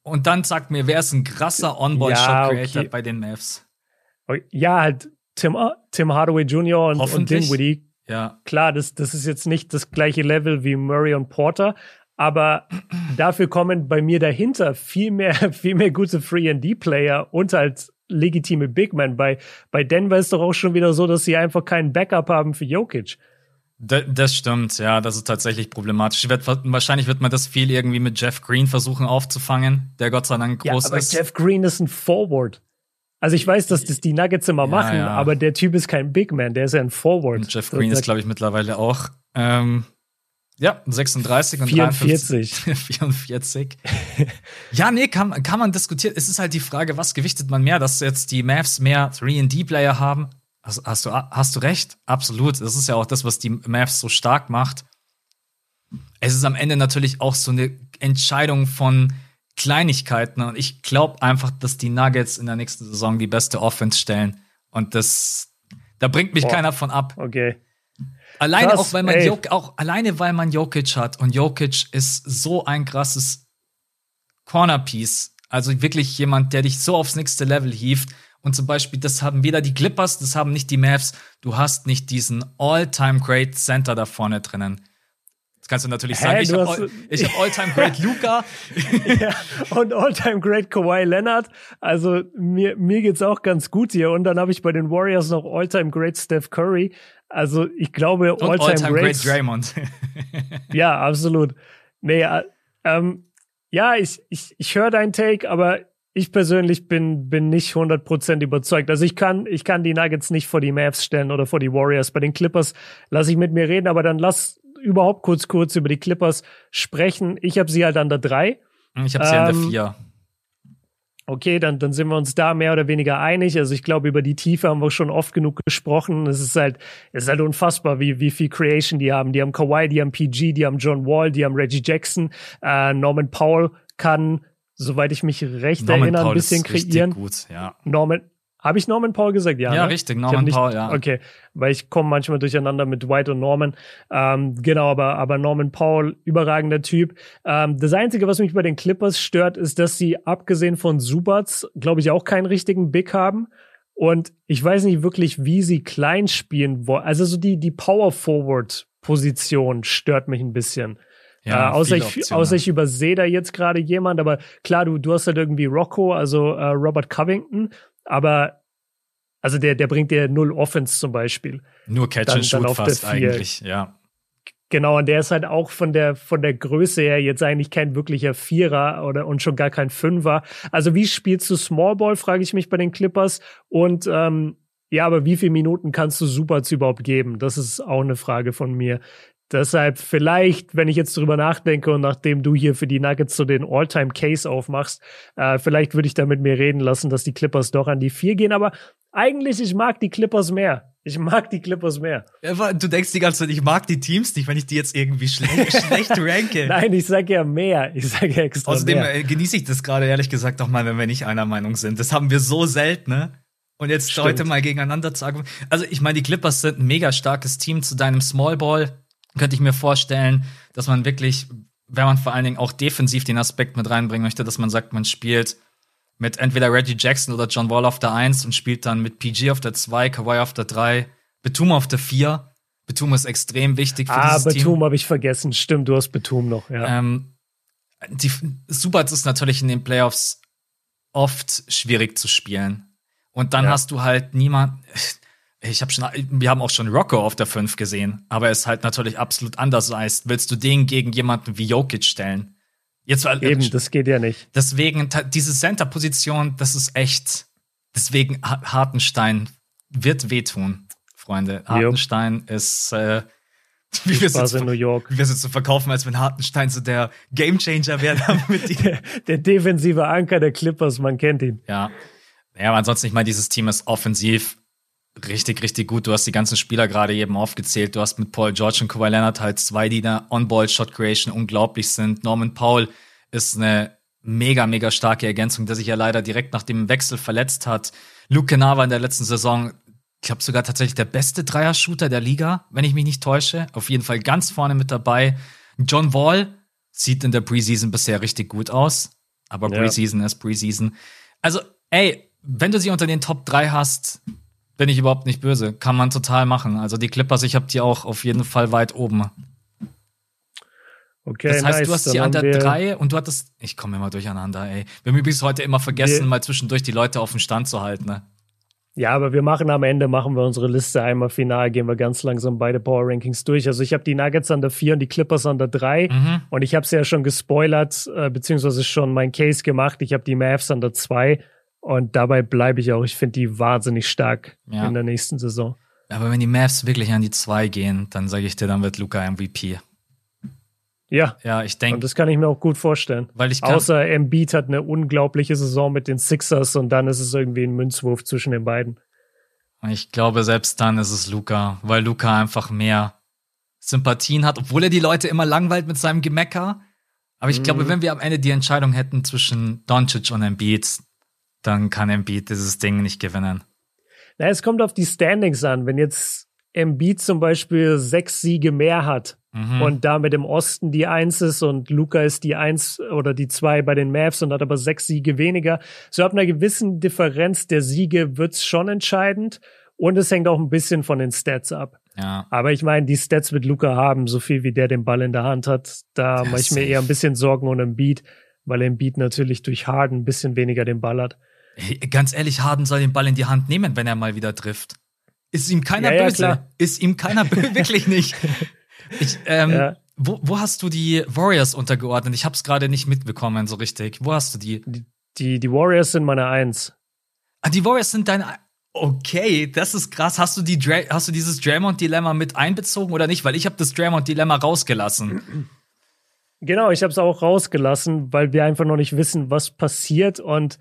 Und dann sagt mir, wer ist ein krasser On-Ball-Shot Creator ja, okay. bei den Mavs? Oh, ja, halt Tim, Tim Hardaway Jr. und, und Dinwiddie. Ja. Klar, das, das ist jetzt nicht das gleiche Level wie Murray und Porter, aber dafür kommen bei mir dahinter viel mehr, viel mehr gute Free-and-D-Player und halt legitime Big Man. Bei, bei Denver ist doch auch schon wieder so, dass sie einfach keinen Backup haben für Jokic. Das stimmt, ja, das ist tatsächlich problematisch. Wird, wahrscheinlich wird man das viel irgendwie mit Jeff Green versuchen aufzufangen, der Gott sei Dank groß ja, aber ist. Jeff Green ist ein Forward. Also ich weiß, dass das die Nuggets immer ja, machen, ja. aber der Typ ist kein Big Man, der ist ja ein Forward. Und Jeff Green ist, glaube ich, mittlerweile auch. Ähm, ja, 36 und 44. 44. ja, nee, kann, kann man diskutieren. Es ist halt die Frage, was gewichtet man mehr, dass jetzt die Mavs mehr 3D-Player haben? Hast, hast, du, hast du recht? Absolut. Das ist ja auch das, was die Mavs so stark macht. Es ist am Ende natürlich auch so eine Entscheidung von Kleinigkeiten. Und ich glaube einfach, dass die Nuggets in der nächsten Saison die beste Offense stellen. Und das, da bringt mich Boah. keiner von ab. Okay. Alleine Krass, auch, weil man Jok auch alleine weil man Jokic hat und Jokic ist so ein krasses Cornerpiece, also wirklich jemand, der dich so aufs nächste Level hieft. Und zum Beispiel, das haben weder die Clippers, das haben nicht die Mavs. Du hast nicht diesen All-Time Great Center da vorne drinnen. Das kannst du natürlich Hä, sagen. Ich habe hab All-Time Great Luca. ja, und All-Time Great Kawhi Leonard. Also mir, mir geht's auch ganz gut hier. Und dann habe ich bei den Warriors noch All-Time Great Steph Curry. Also ich glaube All-Time All Great Draymond. ja, absolut. Nee, äh, ähm, ja, ich, ich, ich höre deinen Take, aber ich persönlich bin, bin nicht 100% überzeugt. Also ich kann, ich kann die Nuggets nicht vor die Mavs stellen oder vor die Warriors. Bei den Clippers lasse ich mit mir reden, aber dann lass überhaupt kurz, kurz über die Clippers sprechen. Ich habe sie halt an der 3. Ich habe sie ähm, an der 4. Okay, dann, dann sind wir uns da mehr oder weniger einig. Also ich glaube, über die Tiefe haben wir schon oft genug gesprochen. Es ist halt, es ist halt unfassbar, wie, wie viel Creation die haben. Die haben Kawhi, die haben PG, die haben John Wall, die haben Reggie Jackson, äh, Norman Powell kann soweit ich mich recht Norman erinnere, Paul ein bisschen kreieren. Gut, ja. Norman, habe ich Norman Paul gesagt? Ja, ja ne? richtig, Norman nicht, Paul, ja. Okay, weil ich komme manchmal durcheinander mit White und Norman. Ähm, genau, aber, aber Norman Paul, überragender Typ. Ähm, das Einzige, was mich bei den Clippers stört, ist, dass sie abgesehen von Subats, glaube ich, auch keinen richtigen Big haben. Und ich weiß nicht wirklich, wie sie klein spielen wollen. Also so die, die Power Forward Position stört mich ein bisschen. Ja, äh, außer, ich, außer ich übersehe da jetzt gerade jemand, aber klar, du, du hast halt irgendwie Rocco, also äh, Robert Covington, aber also der, der bringt dir null Offense zum Beispiel. Nur Catch dann, and Shoot fast eigentlich, ja. Genau, und der ist halt auch von der, von der Größe her jetzt eigentlich kein wirklicher Vierer oder und schon gar kein Fünfer. Also wie spielst du Small Ball, frage ich mich bei den Clippers. Und ähm, ja, aber wie viele Minuten kannst du Superts überhaupt geben? Das ist auch eine Frage von mir. Deshalb vielleicht, wenn ich jetzt drüber nachdenke und nachdem du hier für die Nuggets so den All-Time-Case aufmachst, äh, vielleicht würde ich da mit mir reden lassen, dass die Clippers doch an die vier gehen. Aber eigentlich, ich mag die Clippers mehr. Ich mag die Clippers mehr. Du denkst die ganze Zeit, ich mag die Teams nicht, wenn ich die jetzt irgendwie schle schlecht ranke. Nein, ich sag ja mehr. Ich sag ja extra Außerdem mehr. Äh, genieße ich das gerade ehrlich gesagt auch mal, wenn wir nicht einer Meinung sind. Das haben wir so selten, ne? Und jetzt Stimmt. heute mal gegeneinander zu argumentieren. Also ich meine, die Clippers sind ein mega starkes Team zu deinem Small Ball könnte ich mir vorstellen, dass man wirklich, wenn man vor allen Dingen auch defensiv den Aspekt mit reinbringen möchte, dass man sagt, man spielt mit entweder Reggie Jackson oder John Wall auf der 1 und spielt dann mit PG auf der 2, Kawhi auf der 3, Betum auf der 4. Betum ist extrem wichtig für ah, dieses Betum Team. Betum habe ich vergessen. Stimmt, du hast Betum noch, ja. Ähm, die Subats ist natürlich in den Playoffs oft schwierig zu spielen. Und dann ja. hast du halt niemand, ich habe schon, wir haben auch schon Rocco auf der 5 gesehen, aber er ist halt natürlich absolut anders heißt. Willst du den gegen jemanden wie Jokic stellen? Jetzt Eben, das geht ja nicht. Deswegen, diese Center-Position, das ist echt. Deswegen, Hartenstein wird wehtun, Freunde. Hartenstein jo. ist, äh, wie wir es in New York. Wie wir es zu verkaufen, als wenn Hartenstein so der Gamechanger wäre. der, der defensive Anker der Clippers, man kennt ihn. Ja. Ja, aber ansonsten, ich meine, dieses Team ist offensiv richtig, richtig gut. Du hast die ganzen Spieler gerade eben aufgezählt. Du hast mit Paul George und Kawhi Leonard halt zwei, die da On-Ball-Shot-Creation unglaublich sind. Norman Paul ist eine mega, mega starke Ergänzung, der sich ja leider direkt nach dem Wechsel verletzt hat. Luke Kennard war in der letzten Saison, ich glaube sogar tatsächlich der beste Dreier-Shooter der Liga, wenn ich mich nicht täusche. Auf jeden Fall ganz vorne mit dabei. John Wall sieht in der Preseason bisher richtig gut aus. Aber ja. Preseason ist Preseason. Also, ey, wenn du sie unter den Top 3 hast, bin ich überhaupt nicht böse. Kann man total machen. Also die Clippers, ich habe die auch auf jeden Fall weit oben. Okay, das heißt, nice. du hast die an der 3 und du hattest. Ich komme immer durcheinander, ey. Wir haben übrigens heute immer vergessen, wir, mal zwischendurch die Leute auf den Stand zu halten, ne? Ja, aber wir machen am Ende, machen wir unsere Liste einmal final, gehen wir ganz langsam beide Power Rankings durch. Also ich habe die Nuggets an der 4 und die Clippers an der 3. Mhm. Und ich habe es ja schon gespoilert, äh, beziehungsweise schon mein Case gemacht. Ich habe die Mavs an der 2 und dabei bleibe ich auch. Ich finde die wahnsinnig stark ja. in der nächsten Saison. Aber wenn die Mavs wirklich an die zwei gehen, dann sage ich dir, dann wird Luca MVP. Ja. Ja, ich denke. Und das kann ich mir auch gut vorstellen. Weil ich Außer Embiid hat eine unglaubliche Saison mit den Sixers und dann ist es irgendwie ein Münzwurf zwischen den beiden. Ich glaube, selbst dann ist es Luca, weil Luca einfach mehr Sympathien hat, obwohl er die Leute immer langweilt mit seinem Gemecker. Aber ich mhm. glaube, wenn wir am Ende die Entscheidung hätten zwischen Doncic und Embiid, dann kann Embiid dieses Ding nicht gewinnen. Na, es kommt auf die Standings an. Wenn jetzt Embiid zum Beispiel sechs Siege mehr hat mhm. und damit im Osten die Eins ist und Luca ist die Eins oder die Zwei bei den Mavs und hat aber sechs Siege weniger, so ab einer gewissen Differenz der Siege wird's schon entscheidend und es hängt auch ein bisschen von den Stats ab. Ja. Aber ich meine, die Stats mit Luca haben, so viel wie der den Ball in der Hand hat, da mache ich mir eher ein bisschen Sorgen um Embiid, weil Embiid natürlich durch Harden ein bisschen weniger den Ball hat. Hey, ganz ehrlich, Harden soll den Ball in die Hand nehmen, wenn er mal wieder trifft. Ist ihm keiner Ja, ja, böse. klar. Ist ihm keiner böse, wirklich nicht. Ich, ähm, Ja. wo, wo hast du die Warriors untergeordnet? Ich hab's gerade nicht mitbekommen, so richtig. Wo hast du die? Die, die Warriors sind meine Eins. Ah, die Warriors sind dein. Okay, das ist krass. Hast du die Dra hast du dieses Draymond-Dilemma mit einbezogen oder nicht? Weil ich habe das Draymond-Dilemma rausgelassen. Genau, ich habe es auch rausgelassen, weil wir einfach noch nicht wissen, was passiert. Und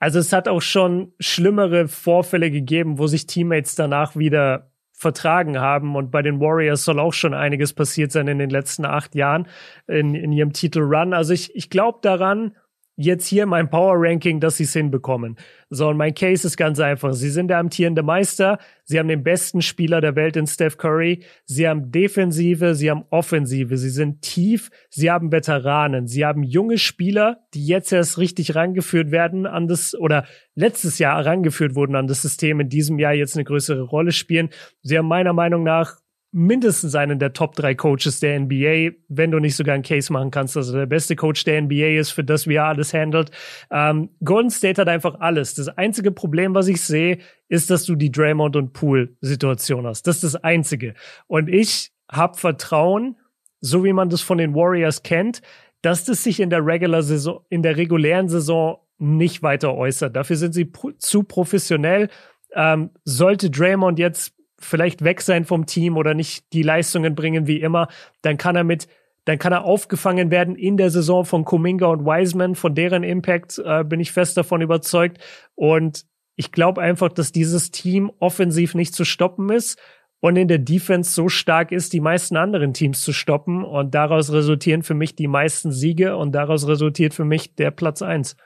also es hat auch schon schlimmere Vorfälle gegeben, wo sich Teammates danach wieder vertragen haben. Und bei den Warriors soll auch schon einiges passiert sein in den letzten acht Jahren in, in ihrem Titelrun. Also ich, ich glaube daran, jetzt hier mein Power Ranking, dass sie es hinbekommen. So, und mein Case ist ganz einfach. Sie sind der amtierende Meister. Sie haben den besten Spieler der Welt in Steph Curry. Sie haben Defensive, sie haben Offensive. Sie sind tief. Sie haben Veteranen. Sie haben junge Spieler, die jetzt erst richtig rangeführt werden an das, oder letztes Jahr rangeführt wurden an das System, in diesem Jahr jetzt eine größere Rolle spielen. Sie haben meiner Meinung nach mindestens einen der Top drei Coaches der NBA, wenn du nicht sogar einen Case machen kannst, also der beste Coach der NBA ist, für das wie er alles handelt. Ähm, Golden State hat einfach alles. Das einzige Problem, was ich sehe, ist, dass du die Draymond und Pool Situation hast. Das ist das einzige. Und ich habe Vertrauen, so wie man das von den Warriors kennt, dass das sich in der Regular Saison, in der regulären Saison nicht weiter äußert. Dafür sind sie pro zu professionell. Ähm, sollte Draymond jetzt vielleicht weg sein vom Team oder nicht die Leistungen bringen wie immer, dann kann er mit, dann kann er aufgefangen werden in der Saison von Kuminga und Wiseman, von deren Impact äh, bin ich fest davon überzeugt. Und ich glaube einfach, dass dieses Team offensiv nicht zu stoppen ist und in der Defense so stark ist, die meisten anderen Teams zu stoppen. Und daraus resultieren für mich die meisten Siege und daraus resultiert für mich der Platz eins.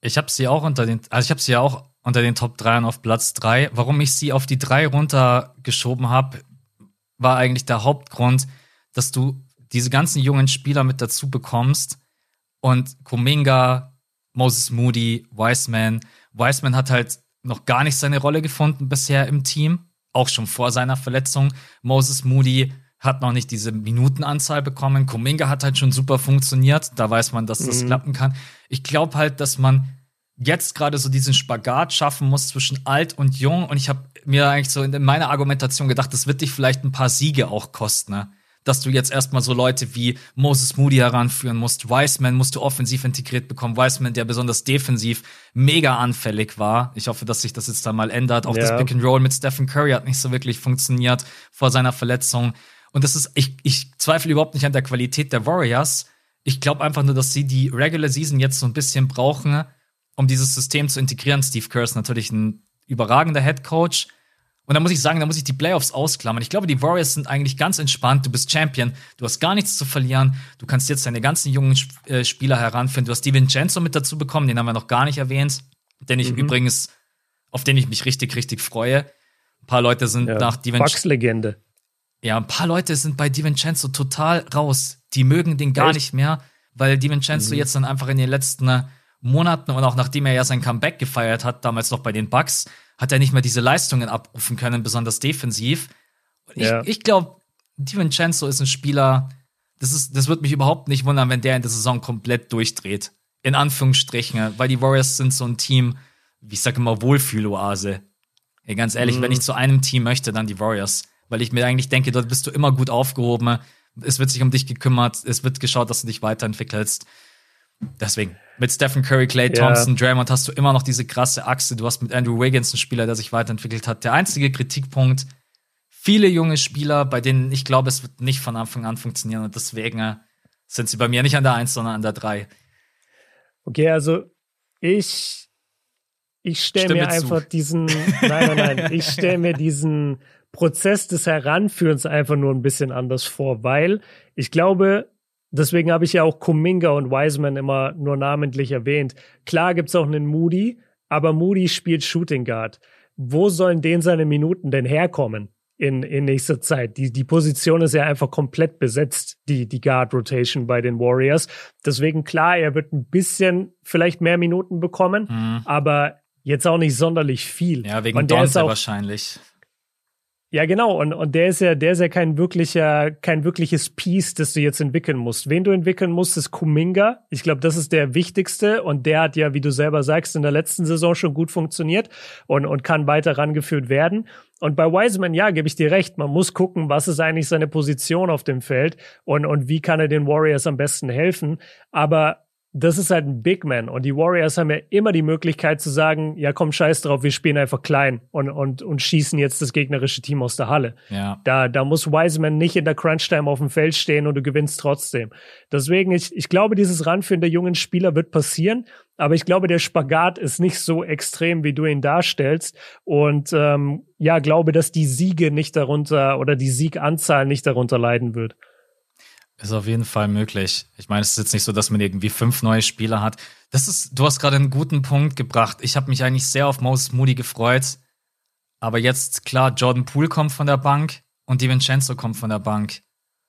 Ich habe sie auch unter den, also ich habe sie ja auch unter den Top 3 auf Platz 3. Warum ich sie auf die 3 runtergeschoben habe, war eigentlich der Hauptgrund, dass du diese ganzen jungen Spieler mit dazu bekommst und Kuminga, Moses Moody, Wiseman. Wiseman hat halt noch gar nicht seine Rolle gefunden bisher im Team, auch schon vor seiner Verletzung. Moses Moody hat noch nicht diese Minutenanzahl bekommen. Kuminga hat halt schon super funktioniert. Da weiß man, dass das Mhm. klappen kann. Ich glaube halt, dass man jetzt gerade so diesen Spagat schaffen muss zwischen alt und jung. Und ich habe mir eigentlich so in meiner Argumentation gedacht, das wird dich vielleicht ein paar Siege auch kosten. Ne? Dass du jetzt erstmal so Leute wie Moses Moody heranführen musst. Wiseman musst du offensiv integriert bekommen. Wiseman, der besonders defensiv mega anfällig war. Ich hoffe, dass sich das jetzt da mal ändert. Auch das Ja. Pick and Roll mit Stephen Curry hat nicht so wirklich funktioniert vor seiner Verletzung. Und das ist, ich, ich zweifle überhaupt nicht an der Qualität der Warriors. Ich glaube einfach nur, dass sie die Regular Season jetzt so ein bisschen brauchen, um dieses System zu integrieren. Steve Kerr ist natürlich ein überragender Head Coach. Und da muss ich sagen, da muss ich die Playoffs ausklammern. Ich glaube, die Warriors sind eigentlich ganz entspannt. Du bist Champion, du hast gar nichts zu verlieren. Du kannst jetzt deine ganzen jungen äh, Spieler heranführen. Du hast DiVincenzo mit dazu bekommen, den haben wir noch gar nicht erwähnt. Den ich Mhm. übrigens, auf den ich mich richtig, richtig freue. Ein paar Leute sind Ja, nach DiVincenzo. Bucks-Legende. Ja, ein paar Leute sind bei DiVincenzo total raus. Die mögen den gar Echt? nicht mehr, weil DiVincenzo Mhm. jetzt dann einfach in den letzten Monaten und auch nachdem er ja sein Comeback gefeiert hat, damals noch bei den Bucks, hat er nicht mehr diese Leistungen abrufen können, besonders defensiv. Und ich, Ja. ich glaube, DiVincenzo ist ein Spieler, das, ist, das wird mich überhaupt nicht wundern, wenn der in der Saison komplett durchdreht. In Anführungsstrichen, weil die Warriors sind so ein Team, wie ich sage immer, Wohlfühloase. Ey, ganz ehrlich, Mhm. wenn ich zu einem Team möchte, dann die Warriors. Weil ich mir eigentlich denke, dort bist du immer gut aufgehoben. Es wird sich um dich gekümmert. Es wird geschaut, dass du dich weiterentwickelst. Deswegen, mit Stephen Curry, Clay Ja. Thompson, Draymond hast du immer noch diese krasse Achse. Du hast mit Andrew Wiggins einen Spieler, der sich weiterentwickelt hat. Der einzige Kritikpunkt, viele junge Spieler, bei denen ich glaube, es wird nicht von Anfang an funktionieren. Und deswegen äh, sind sie bei mir nicht an der 1, sondern an der 3. Okay, also ich, ich stelle mir zu. einfach diesen, nein, nein, nein, ich stelle mir diesen Prozess des Heranführens einfach nur ein bisschen anders vor, weil ich glaube, deswegen habe ich ja auch Kuminga und Wiseman immer nur namentlich erwähnt. Klar gibt's auch einen Moody, aber Moody spielt Shooting Guard. Wo sollen denn seine Minuten denn herkommen? In, in nächster Zeit. Die, die Position ist ja einfach komplett besetzt, die, die Guard Rotation bei den Warriors. Deswegen klar, er wird ein bisschen vielleicht mehr Minuten bekommen, Mhm. aber jetzt auch nicht sonderlich viel. Ja, wegen auch, wahrscheinlich. Ja, genau. Und, und der ist ja, der ist ja kein wirklicher, kein wirkliches Piece, das du jetzt entwickeln musst. Wen du entwickeln musst, ist Kuminga. Ich glaube, das ist der wichtigste. Und der hat ja, wie du selber sagst, in der letzten Saison schon gut funktioniert und, und kann weiter rangeführt werden. Und bei Wiseman, ja, gebe ich dir recht. Man muss gucken, was ist eigentlich seine Position auf dem Feld und, und wie kann er den Warriors am besten helfen. Aber das ist halt ein Big Man. Und die Warriors haben ja immer die Möglichkeit zu sagen, ja komm, scheiß drauf, wir spielen einfach klein und, und, und schießen jetzt das gegnerische Team aus der Halle. Ja. Da, da muss Wiseman nicht in der Crunch-Time auf dem Feld stehen und du gewinnst trotzdem. Deswegen, ich, ich glaube, dieses Ranführen der jungen Spieler wird passieren. Aber ich glaube, der Spagat ist nicht so extrem, wie du ihn darstellst. Und ähm, ja, glaube, dass die Siege nicht darunter oder die Sieganzahl nicht darunter leiden wird. Ist auf jeden Fall möglich. Ich meine, es ist jetzt nicht so, dass man irgendwie fünf neue Spieler hat. Das ist, du hast gerade einen guten Punkt gebracht. Ich habe mich eigentlich sehr auf Moses Moody gefreut. Aber jetzt, klar, Jordan Poole kommt von der Bank und DiVincenzo kommt von der Bank.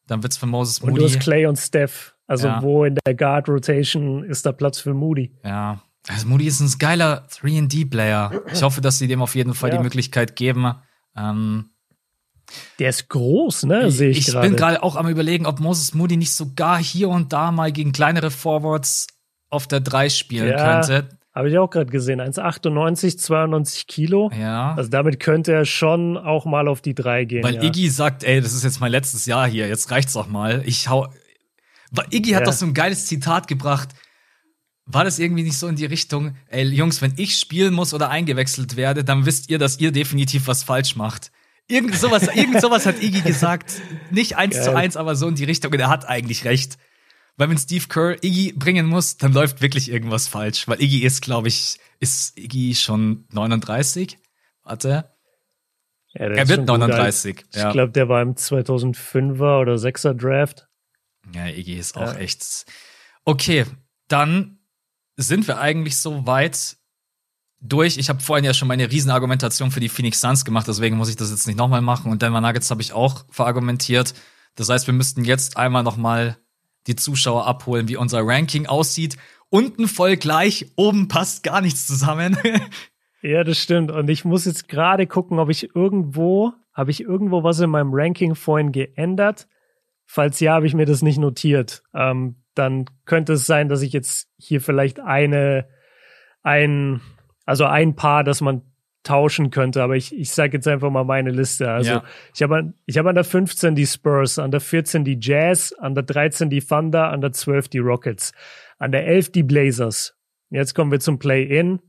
Dann wird's für Moses Moody. Und du hast Clay und Steph. Also ja. wo in der Guard Rotation ist da Platz für Moody? Ja. Also Moody ist ein geiler 3D-Player. Ich hoffe, dass sie dem auf jeden Fall ja. die Möglichkeit geben. Ähm, der ist groß, ne? Sehe ich, ich gerade. Ich bin gerade auch am überlegen, ob Moses Moody nicht sogar hier und da mal gegen kleinere Forwards auf der 3 spielen ja, könnte. Habe ich auch gerade gesehen. 1,98, 92 Kilo. Ja. Also damit könnte er schon auch mal auf die 3 gehen. Weil ja. Iggy sagt, ey, das ist jetzt mein letztes Jahr hier, jetzt reicht's auch mal. Ich hau. Iggy hat ja. doch so ein geiles Zitat gebracht. War das irgendwie nicht so in die Richtung, ey, Jungs, wenn ich spielen muss oder eingewechselt werde, dann wisst ihr, dass ihr definitiv was falsch macht. Irgend sowas, irgend sowas hat Iggy gesagt. Nicht eins Geil. zu eins, aber so in die Richtung. Und er hat eigentlich recht. Weil wenn Steve Kerr Iggy bringen muss, dann läuft wirklich irgendwas falsch. Weil Iggy ist, glaube ich, ist Iggy schon 39? Warte. Ja, er wird 39. Ich ja. glaube, der war im 2005er oder 6er Draft. Ja, Iggy ist auch ja. echt. Okay, dann sind wir eigentlich so weit durch. Ich habe vorhin ja schon meine Riesenargumentation für die Phoenix Suns gemacht, deswegen muss ich das jetzt nicht nochmal machen. Und Denver Nuggets habe ich auch verargumentiert. Das heißt, wir müssten jetzt einmal nochmal die Zuschauer abholen, wie unser Ranking aussieht. Unten voll gleich, oben passt gar nichts zusammen. ja, das stimmt. Und ich muss jetzt gerade gucken, ob ich irgendwo, habe ich irgendwo was in meinem Ranking vorhin geändert? Falls ja, habe ich mir das nicht notiert. Ähm, dann könnte es sein, dass ich jetzt hier vielleicht eine, ein, also ein Paar, das man tauschen könnte, aber ich, ich sage jetzt einfach mal meine Liste. Also ja. ich habe ich hab an der 15 die Spurs, an der 14 die Jazz, an der 13 die Thunder, an der 12 die Rockets, an der 11 die Blazers. Jetzt kommen wir zum Play-In.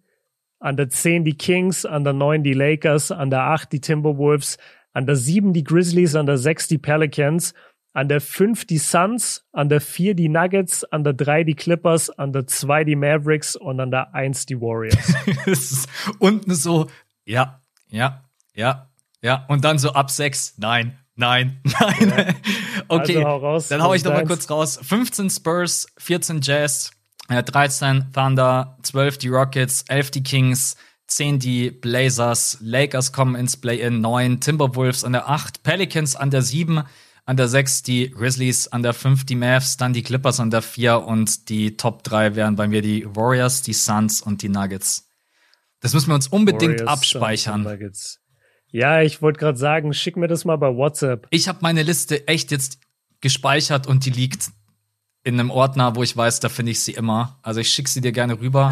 An der 10 die Kings, an der 9 die Lakers, an der 8 die Timberwolves, an der 7 die Grizzlies, an der 6 die Pelicans, an der 5 die Suns, an der 4 die Nuggets, an der 3 die Clippers, an der 2 die Mavericks und an der 1 die Warriors. unten so, ja, ja, ja, ja. Und dann so ab 6, nein, nein, nein. Ja. okay, also hau raus, dann hau ich noch mal kurz raus. 15 Spurs, 14 Jazz, 13 äh, Thunder, 12 die Rockets, 11 die Kings, 10 die Blazers, Lakers kommen ins Play-In, 9 Timberwolves an der 8, Pelicans an der 7, an der 6 die Grizzlies, an der 5 die Mavs, dann die Clippers an der 4 und die Top 3 wären bei mir die Warriors, die Suns und die Nuggets. Das müssen wir uns unbedingt Warriors, abspeichern. Ja, ich wollte gerade sagen, schick mir das mal bei WhatsApp. Ich habe meine Liste echt jetzt gespeichert und die liegt in einem Ordner, wo ich weiß, da finde ich sie immer. Also ich schicke sie dir gerne rüber.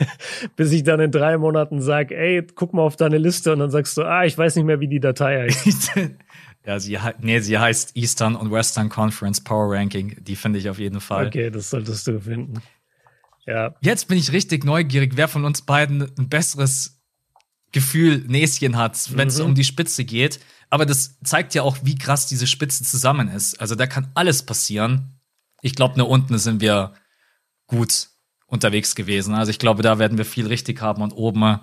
Bis ich dann in drei Monaten sage, ey, guck mal auf deine Liste und dann sagst du, ah, ich weiß nicht mehr, wie die Datei heißt. Ja, sie, nee, sie heißt Eastern und Western Conference Power Ranking. Die finde ich auf jeden Fall. Okay, das solltest du finden. Ja. Jetzt bin ich richtig neugierig, wer von uns beiden ein besseres Gefühl, Näschen hat, wenn es mhm. um die Spitze geht. Aber das zeigt ja auch, wie krass diese Spitze zusammen ist. Also da kann alles passieren. Ich glaube, nur unten sind wir gut unterwegs gewesen. Also ich glaube, da werden wir viel richtig haben und oben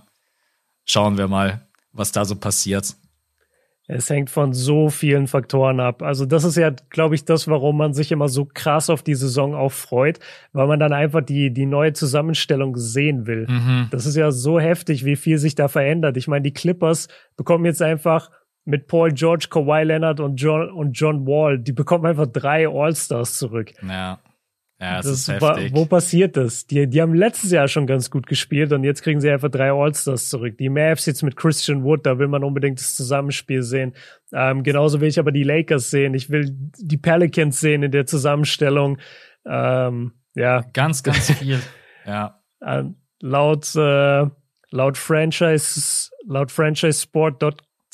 schauen wir mal, was da so passiert. Es hängt von so vielen Faktoren ab. Also das ist ja, glaube ich, das, warum man sich immer so krass auf die Saison auch freut, weil man dann einfach die, die neue Zusammenstellung sehen will. Mhm. Das ist ja so heftig, wie viel sich da verändert. Ich meine, die Clippers bekommen jetzt einfach mit Paul George, Kawhi Leonard und John, und John Wall, die bekommen einfach drei All-Stars zurück. Ja. Ja, das, Das ist heftig. wo passiert das? Die, die haben letztes Jahr schon ganz gut gespielt und jetzt kriegen sie einfach drei All-Stars zurück. Die Mavs jetzt mit Christian Wood, da will man unbedingt das Zusammenspiel sehen. Ähm, genauso will ich aber die Lakers sehen. Ich will die Pelicans sehen in der Zusammenstellung. Ähm, ja, Ganz, ganz viel. ja. äh, laut, äh, laut Franchise, laut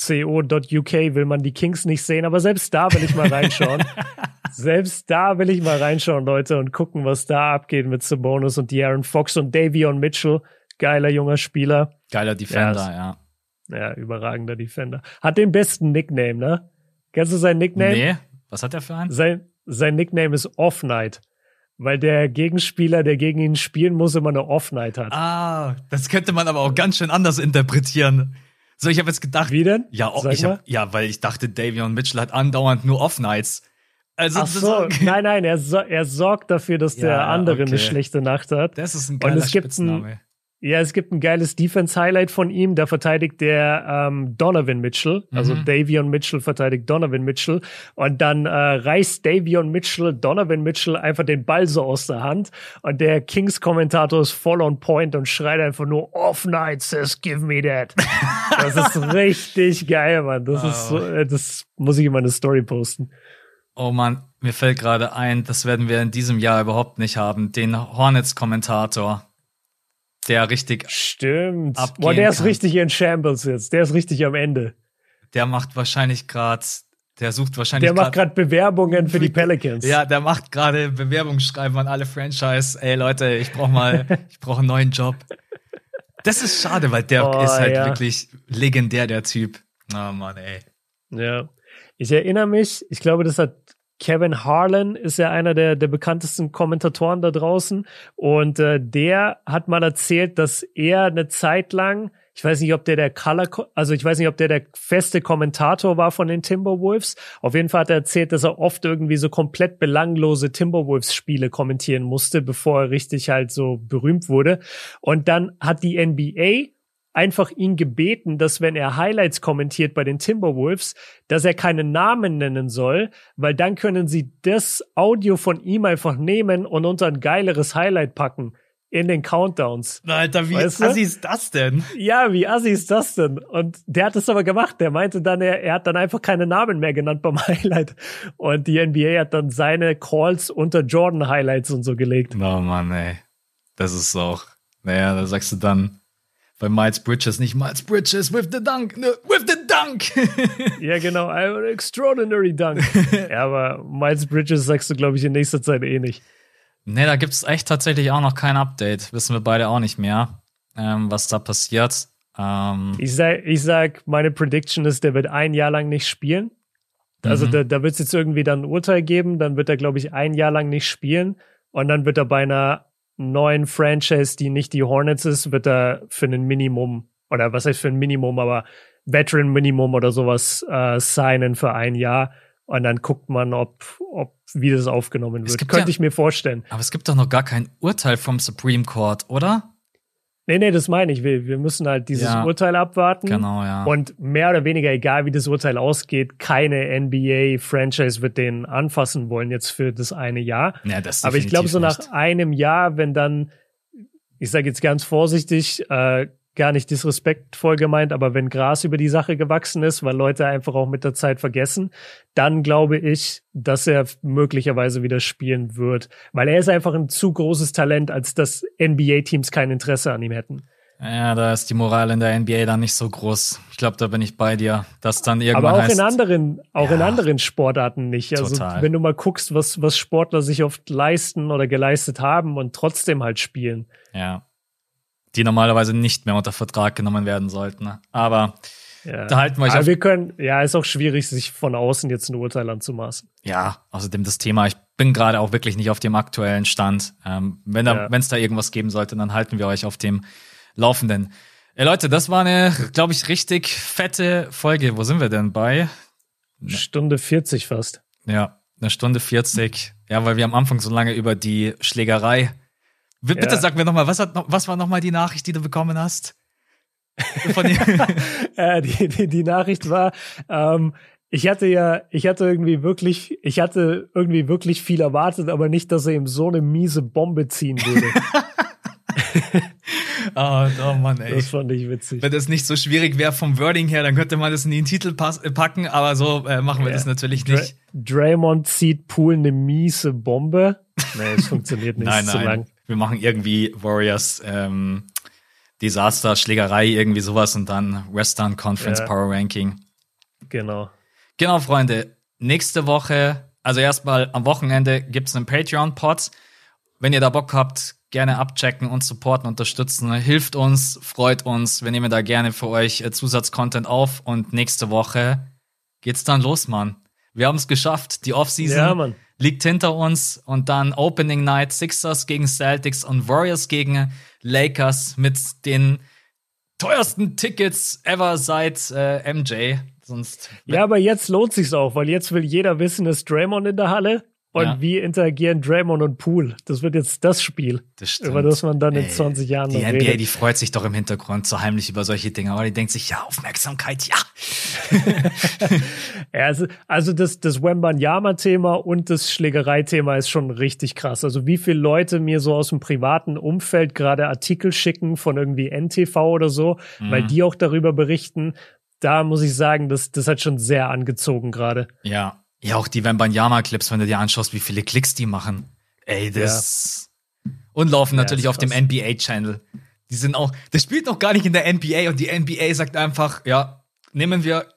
franchisesport.co.uk will man die Kings nicht sehen, aber selbst da will ich mal reinschauen. selbst da will ich mal reinschauen, Leute, und gucken, was da abgeht mit Sabonis und De'Aaron Fox und Davion Mitchell. Geiler junger Spieler. Geiler Defender, Ja, ja. Ja, überragender Defender. Hat den besten Nickname, ne? Kennst du seinen Nickname? Nee, was hat er für einen? Sein, sein Nickname ist Off Night. Weil der Gegenspieler, der gegen ihn spielen muss, immer eine Off Night hat. Ah, das könnte man aber auch ganz schön anders interpretieren. So, ich habe jetzt gedacht, Wie denn? ja, oh, ich hab, ja, weil ich dachte, Davion Mitchell hat andauernd nur Off-Nights. Also, Ach so, nein, nein, er, so, er sorgt dafür, dass Ja, der andere eine okay. schlechte Nacht hat. das ist ein geiler es gibt ein-. Ja, es gibt ein geiles Defense-Highlight von ihm. Da verteidigt der ähm, Donovan Mitchell, also Mhm. Davion Mitchell verteidigt Donovan Mitchell. Und dann äh, reißt Davion Mitchell Donovan Mitchell einfach den Ball so aus der Hand. Und der Kings-Kommentator ist voll on point und schreit einfach nur Off Night says give me that. das ist richtig geil, Mann. Das ist so, äh, das muss ich in meine Story posten. Oh Mann, mir fällt gerade ein, das werden wir in diesem Jahr überhaupt nicht haben. Den Hornets-Kommentator, der richtig, Stimmt. Boah, der ist kann. richtig in Shambles jetzt. Der ist richtig am Ende. der macht wahrscheinlich gerade, der sucht wahrscheinlich Der macht gerade Bewerbungen für die Pelicans. Ja, der macht gerade Bewerbungsschreiben an alle Franchise. Ey Leute, ich brauche mal, ich brauche einen neuen Job. Das ist schade, weil der Oh, ist halt ja. wirklich legendär, der Typ. Oh Mann, ey. Ja. Ich erinnere mich, ich glaube, das hat Kevin Harlan ist ja einer der, der bekanntesten Kommentatoren da draußen. Und äh, der hat mal erzählt, dass er eine Zeit lang, ich weiß nicht, ob der der Color, also ich weiß nicht, ob der der feste Kommentator war von den Timberwolves. Auf jeden Fall hat er erzählt, dass er oft irgendwie so komplett belanglose Timberwolves-Spiele kommentieren musste, bevor er richtig halt so berühmt wurde. Und dann hat die NBA einfach ihn gebeten, dass wenn er Highlights kommentiert bei den Timberwolves, dass er keinen Namen nennen soll, weil dann können sie das Audio von ihm einfach nehmen und unter ein geileres Highlight packen in den Countdowns. Alter, wie Weißt du? assi ist das denn? Ja, wie assi ist das denn? Und der hat es aber gemacht. Der meinte dann, er, er hat dann einfach keine Namen mehr genannt beim Highlight. Und die NBA hat dann seine Calls unter Jordan Highlights und so gelegt. Oh Mann, ey. Das ist auch. Naja, da sagst du dann bei Miles Bridges nicht Miles Bridges with the dunk, ne, with the dunk. Ja, genau. Ein Extraordinary Dunk. ja, aber Miles Bridges sagst du, glaube ich, in nächster Zeit eh nicht. nee, da gibt's echt tatsächlich auch noch kein Update. Wissen wir beide auch nicht mehr, ähm, was da passiert. Ähm, Ich sag, ich sag, meine Prediction ist, der wird ein Jahr lang nicht spielen. Also Mhm. da, da wird es jetzt irgendwie dann ein Urteil geben, dann wird er, glaube ich, ein Jahr lang nicht spielen und dann wird er bei einer neuen Franchise, die nicht die Hornets ist, wird er für ein Minimum, oder was heißt für ein Minimum, aber Veteran Minimum oder sowas äh, signen für ein Jahr. Und dann guckt man, ob, ob wie das aufgenommen wird. Könnte ja- ich mir vorstellen. aber es gibt doch noch gar kein Urteil vom Supreme Court, oder? Nee, nee, das meine ich. Wir, wir müssen halt dieses Ja. Urteil abwarten. Genau, ja. Und mehr oder weniger, egal wie das Urteil ausgeht, keine NBA-Franchise wird den anfassen wollen jetzt für das eine Jahr. ja, das Aber ich glaube, so nach definitiv einem Jahr, wenn dann, ich sage jetzt ganz vorsichtig, äh, gar nicht disrespektvoll gemeint, aber wenn Gras über die Sache gewachsen ist, weil Leute einfach auch mit der Zeit vergessen, dann glaube ich, dass er möglicherweise wieder spielen wird. Weil er ist einfach ein zu großes Talent, als dass NBA-Teams kein Interesse an ihm hätten. Ja, da ist die Moral in der NBA dann nicht so groß. Ich glaube, da bin ich bei dir, dass dann irgendwann Aber auch heißt, in anderen, auch in Ja. anderen Sportarten nicht. Also Total. wenn du mal guckst, was, was Sportler sich oft leisten oder geleistet haben und trotzdem halt spielen. ja, die normalerweise nicht mehr unter Vertrag genommen werden sollten. Aber Ja. Da halten wir euch Aber auf- wir können, ja, ist auch schwierig, sich von außen jetzt ein Urteil anzumaßen. ja, außerdem das Thema, ich bin gerade auch wirklich nicht auf dem aktuellen Stand. Ähm, wenn da, Ja. wenn es da irgendwas geben sollte, dann halten wir euch auf dem Laufenden. Ey, Leute, das war eine, glaube ich, richtig fette Folge. Wo sind wir denn bei? Stunde 40 fast. Ja, eine Stunde 40. Ja, weil wir am Anfang so lange über die Schlägerei. Bitte Ja. sag mir nochmal, was, hat was war nochmal die Nachricht, die du bekommen hast? Äh, die, die, die Nachricht war, ähm, Ich hatte ja, ich hatte irgendwie wirklich, ich hatte irgendwie wirklich viel erwartet, aber nicht, dass er ihm so eine miese Bombe ziehen würde. oh, oh Mann, ey. Das fand ich witzig. Wenn das nicht so schwierig wäre vom Wording her, dann könnte man das in den Titel äh, packen, aber so äh, machen wir ja. das natürlich nicht. Dra Draymond zieht Pool eine miese Bombe. Nee, es funktioniert nicht nein, nein. zu lang. Wir machen irgendwie Warriors ähm, Desaster, Schlägerei, irgendwie sowas und dann Western Conference ja. Power Ranking. Genau. Genau, Freunde. Nächste Woche, also erstmal am Wochenende gibt's einen Patreon-Pod. Wenn ihr da Bock habt, gerne abchecken und supporten, unterstützen. Hilft uns, freut uns. Wir nehmen da gerne für euch äh, Zusatzcontent auf und nächste Woche geht's dann los, Mann. Wir haben es geschafft. Die Offseason ja, liegt hinter uns und dann Opening Night Sixers gegen Celtics und Warriors gegen Lakers mit den teuersten Tickets ever seit äh, MJ. Sonst ja, aber jetzt lohnt sich's auch, weil jetzt will jeder wissen, ist Draymond in der Halle? Und ja. wie interagieren Draymond und Pool? Das wird jetzt das Spiel, das über das man dann in 20 Jahren Die noch NBA, redet. die freut sich doch im Hintergrund so heimlich über solche Dinge, aber die denkt sich, ja, Aufmerksamkeit, ja. ja also, also das, das Wembanyama-Thema und das Schlägerei-Thema ist schon richtig krass. Also wie viele Leute mir so aus dem privaten Umfeld gerade Artikel schicken von irgendwie NTV oder so, mhm. weil die auch darüber berichten. Da muss ich sagen, das, das hat schon sehr angezogen gerade. Ja, ja, auch die Wembanyama-Clips, wenn du dir anschaust, wie viele Klicks die machen. Ey, das. Ja. Und laufen ja, natürlich auf dem NBA-Channel. Die sind auch, das spielt noch gar nicht in der NBA und die NBA sagt einfach, ja, nehmen wir.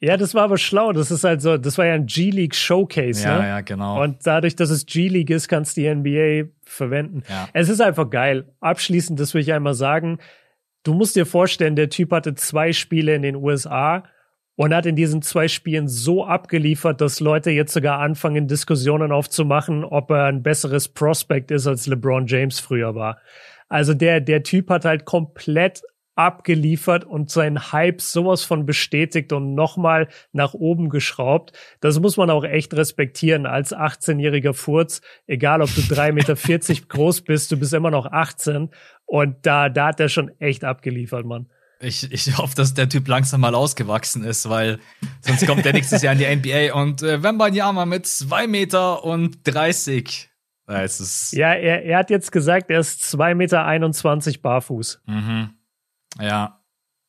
Ja, das war aber schlau. Das ist halt so, das war ja ein G-League Showcase, ja, ne? Ja, genau. Und dadurch, dass es G-League ist, kannst du die NBA verwenden. Ja. Es ist einfach geil. Abschließend, das will ich einmal sagen. Du musst dir vorstellen, der Typ hatte zwei Spiele in den USA und hat in diesen zwei Spielen so abgeliefert, dass Leute jetzt sogar anfangen, Diskussionen aufzumachen, ob er ein besseres Prospect ist, als LeBron James früher war. Also der, der Typ hat halt komplett abgeliefert und seinen Hype sowas von bestätigt und nochmal nach oben geschraubt. Das muss man auch echt respektieren als 18-jähriger Furz. Egal, ob du 3,40 Meter groß bist, du bist immer noch 18. Und da, da hat er schon echt abgeliefert, Mann. Ich, ich hoffe, dass der Typ langsam mal ausgewachsen ist, weil sonst kommt der nächstes Jahr in die NBA und äh, Wembanyama mit zwei Meter und 30. Ja, ja er, er hat jetzt gesagt, er ist zwei Meter 21 barfuß. Mhm. Ja.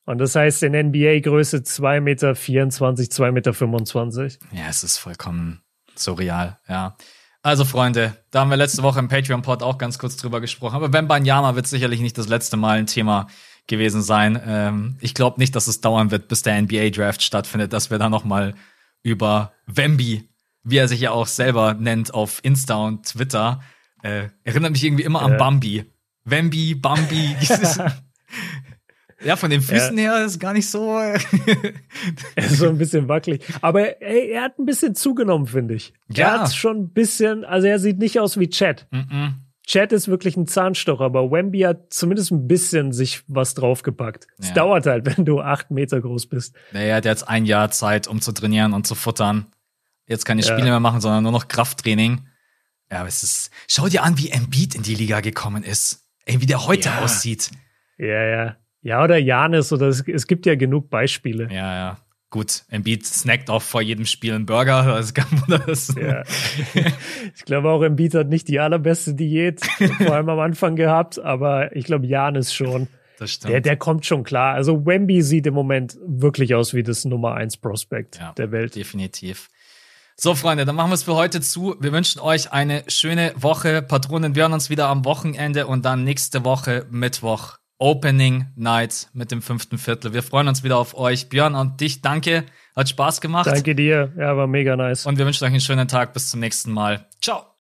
Und das heißt in NBA-Größe zwei Meter 24, zwei Meter 25. Ja, es ist vollkommen surreal, ja. Also Freunde, da haben wir letzte Woche im Patreon-Pod auch ganz kurz drüber gesprochen. Aber Wembanyama wird sicherlich nicht das letzte Mal ein Thema gewesen sein. Ähm, ich glaube nicht, dass es dauern wird, bis der NBA-Draft stattfindet, dass wir da noch mal über Wemby, wie er sich ja auch selber nennt auf Insta und Twitter, äh, erinnert mich irgendwie immer äh. an Bambi. Wemby, Bambi. ja, von den Füßen ja. her ist gar nicht so. er ist so ein bisschen wackelig. Aber ey, er hat ein bisschen zugenommen, finde ich. Ja. Er hat schon ein bisschen, also er sieht nicht aus wie Chad. Mm -mm. Chat ist wirklich ein Zahnstocher, aber Wemby hat zumindest ein bisschen sich was draufgepackt. Es ja. dauert halt, wenn du acht Meter groß bist. Naja, er hat jetzt ein Jahr Zeit, um zu trainieren und zu futtern. Jetzt keine Spiele ja. mehr machen, sondern nur noch Krafttraining. Ja, aber es ist, schau dir an, wie Embiid in die Liga gekommen ist. Ey, wie der heute ja. aussieht. Ja, ja. Ja, oder Janis, oder es, es gibt ja genug Beispiele. Ja, ja. Gut, Embiid snackt auch vor jedem Spiel einen Burger. Also kann man das. Ja. Ich glaube auch, Embiid hat nicht die allerbeste Diät, vor allem am Anfang gehabt, aber ich glaube, Janis schon. Das stimmt. Der, der kommt schon klar. Also Wemby sieht im Moment wirklich aus wie das Nummer 1 Prospect ja, der Welt. Definitiv. So, Freunde, dann machen wir es für heute zu. Wir wünschen euch eine schöne Woche. Patronen, wir hören uns wieder am Wochenende und dann nächste Woche Mittwoch Opening Night mit dem fünften Viertel. Wir freuen uns wieder auf euch. Björn und dich, danke. Hat Spaß gemacht. Danke dir. Ja, war mega nice. Und wir wünschen euch einen schönen Tag. Bis zum nächsten Mal. Ciao.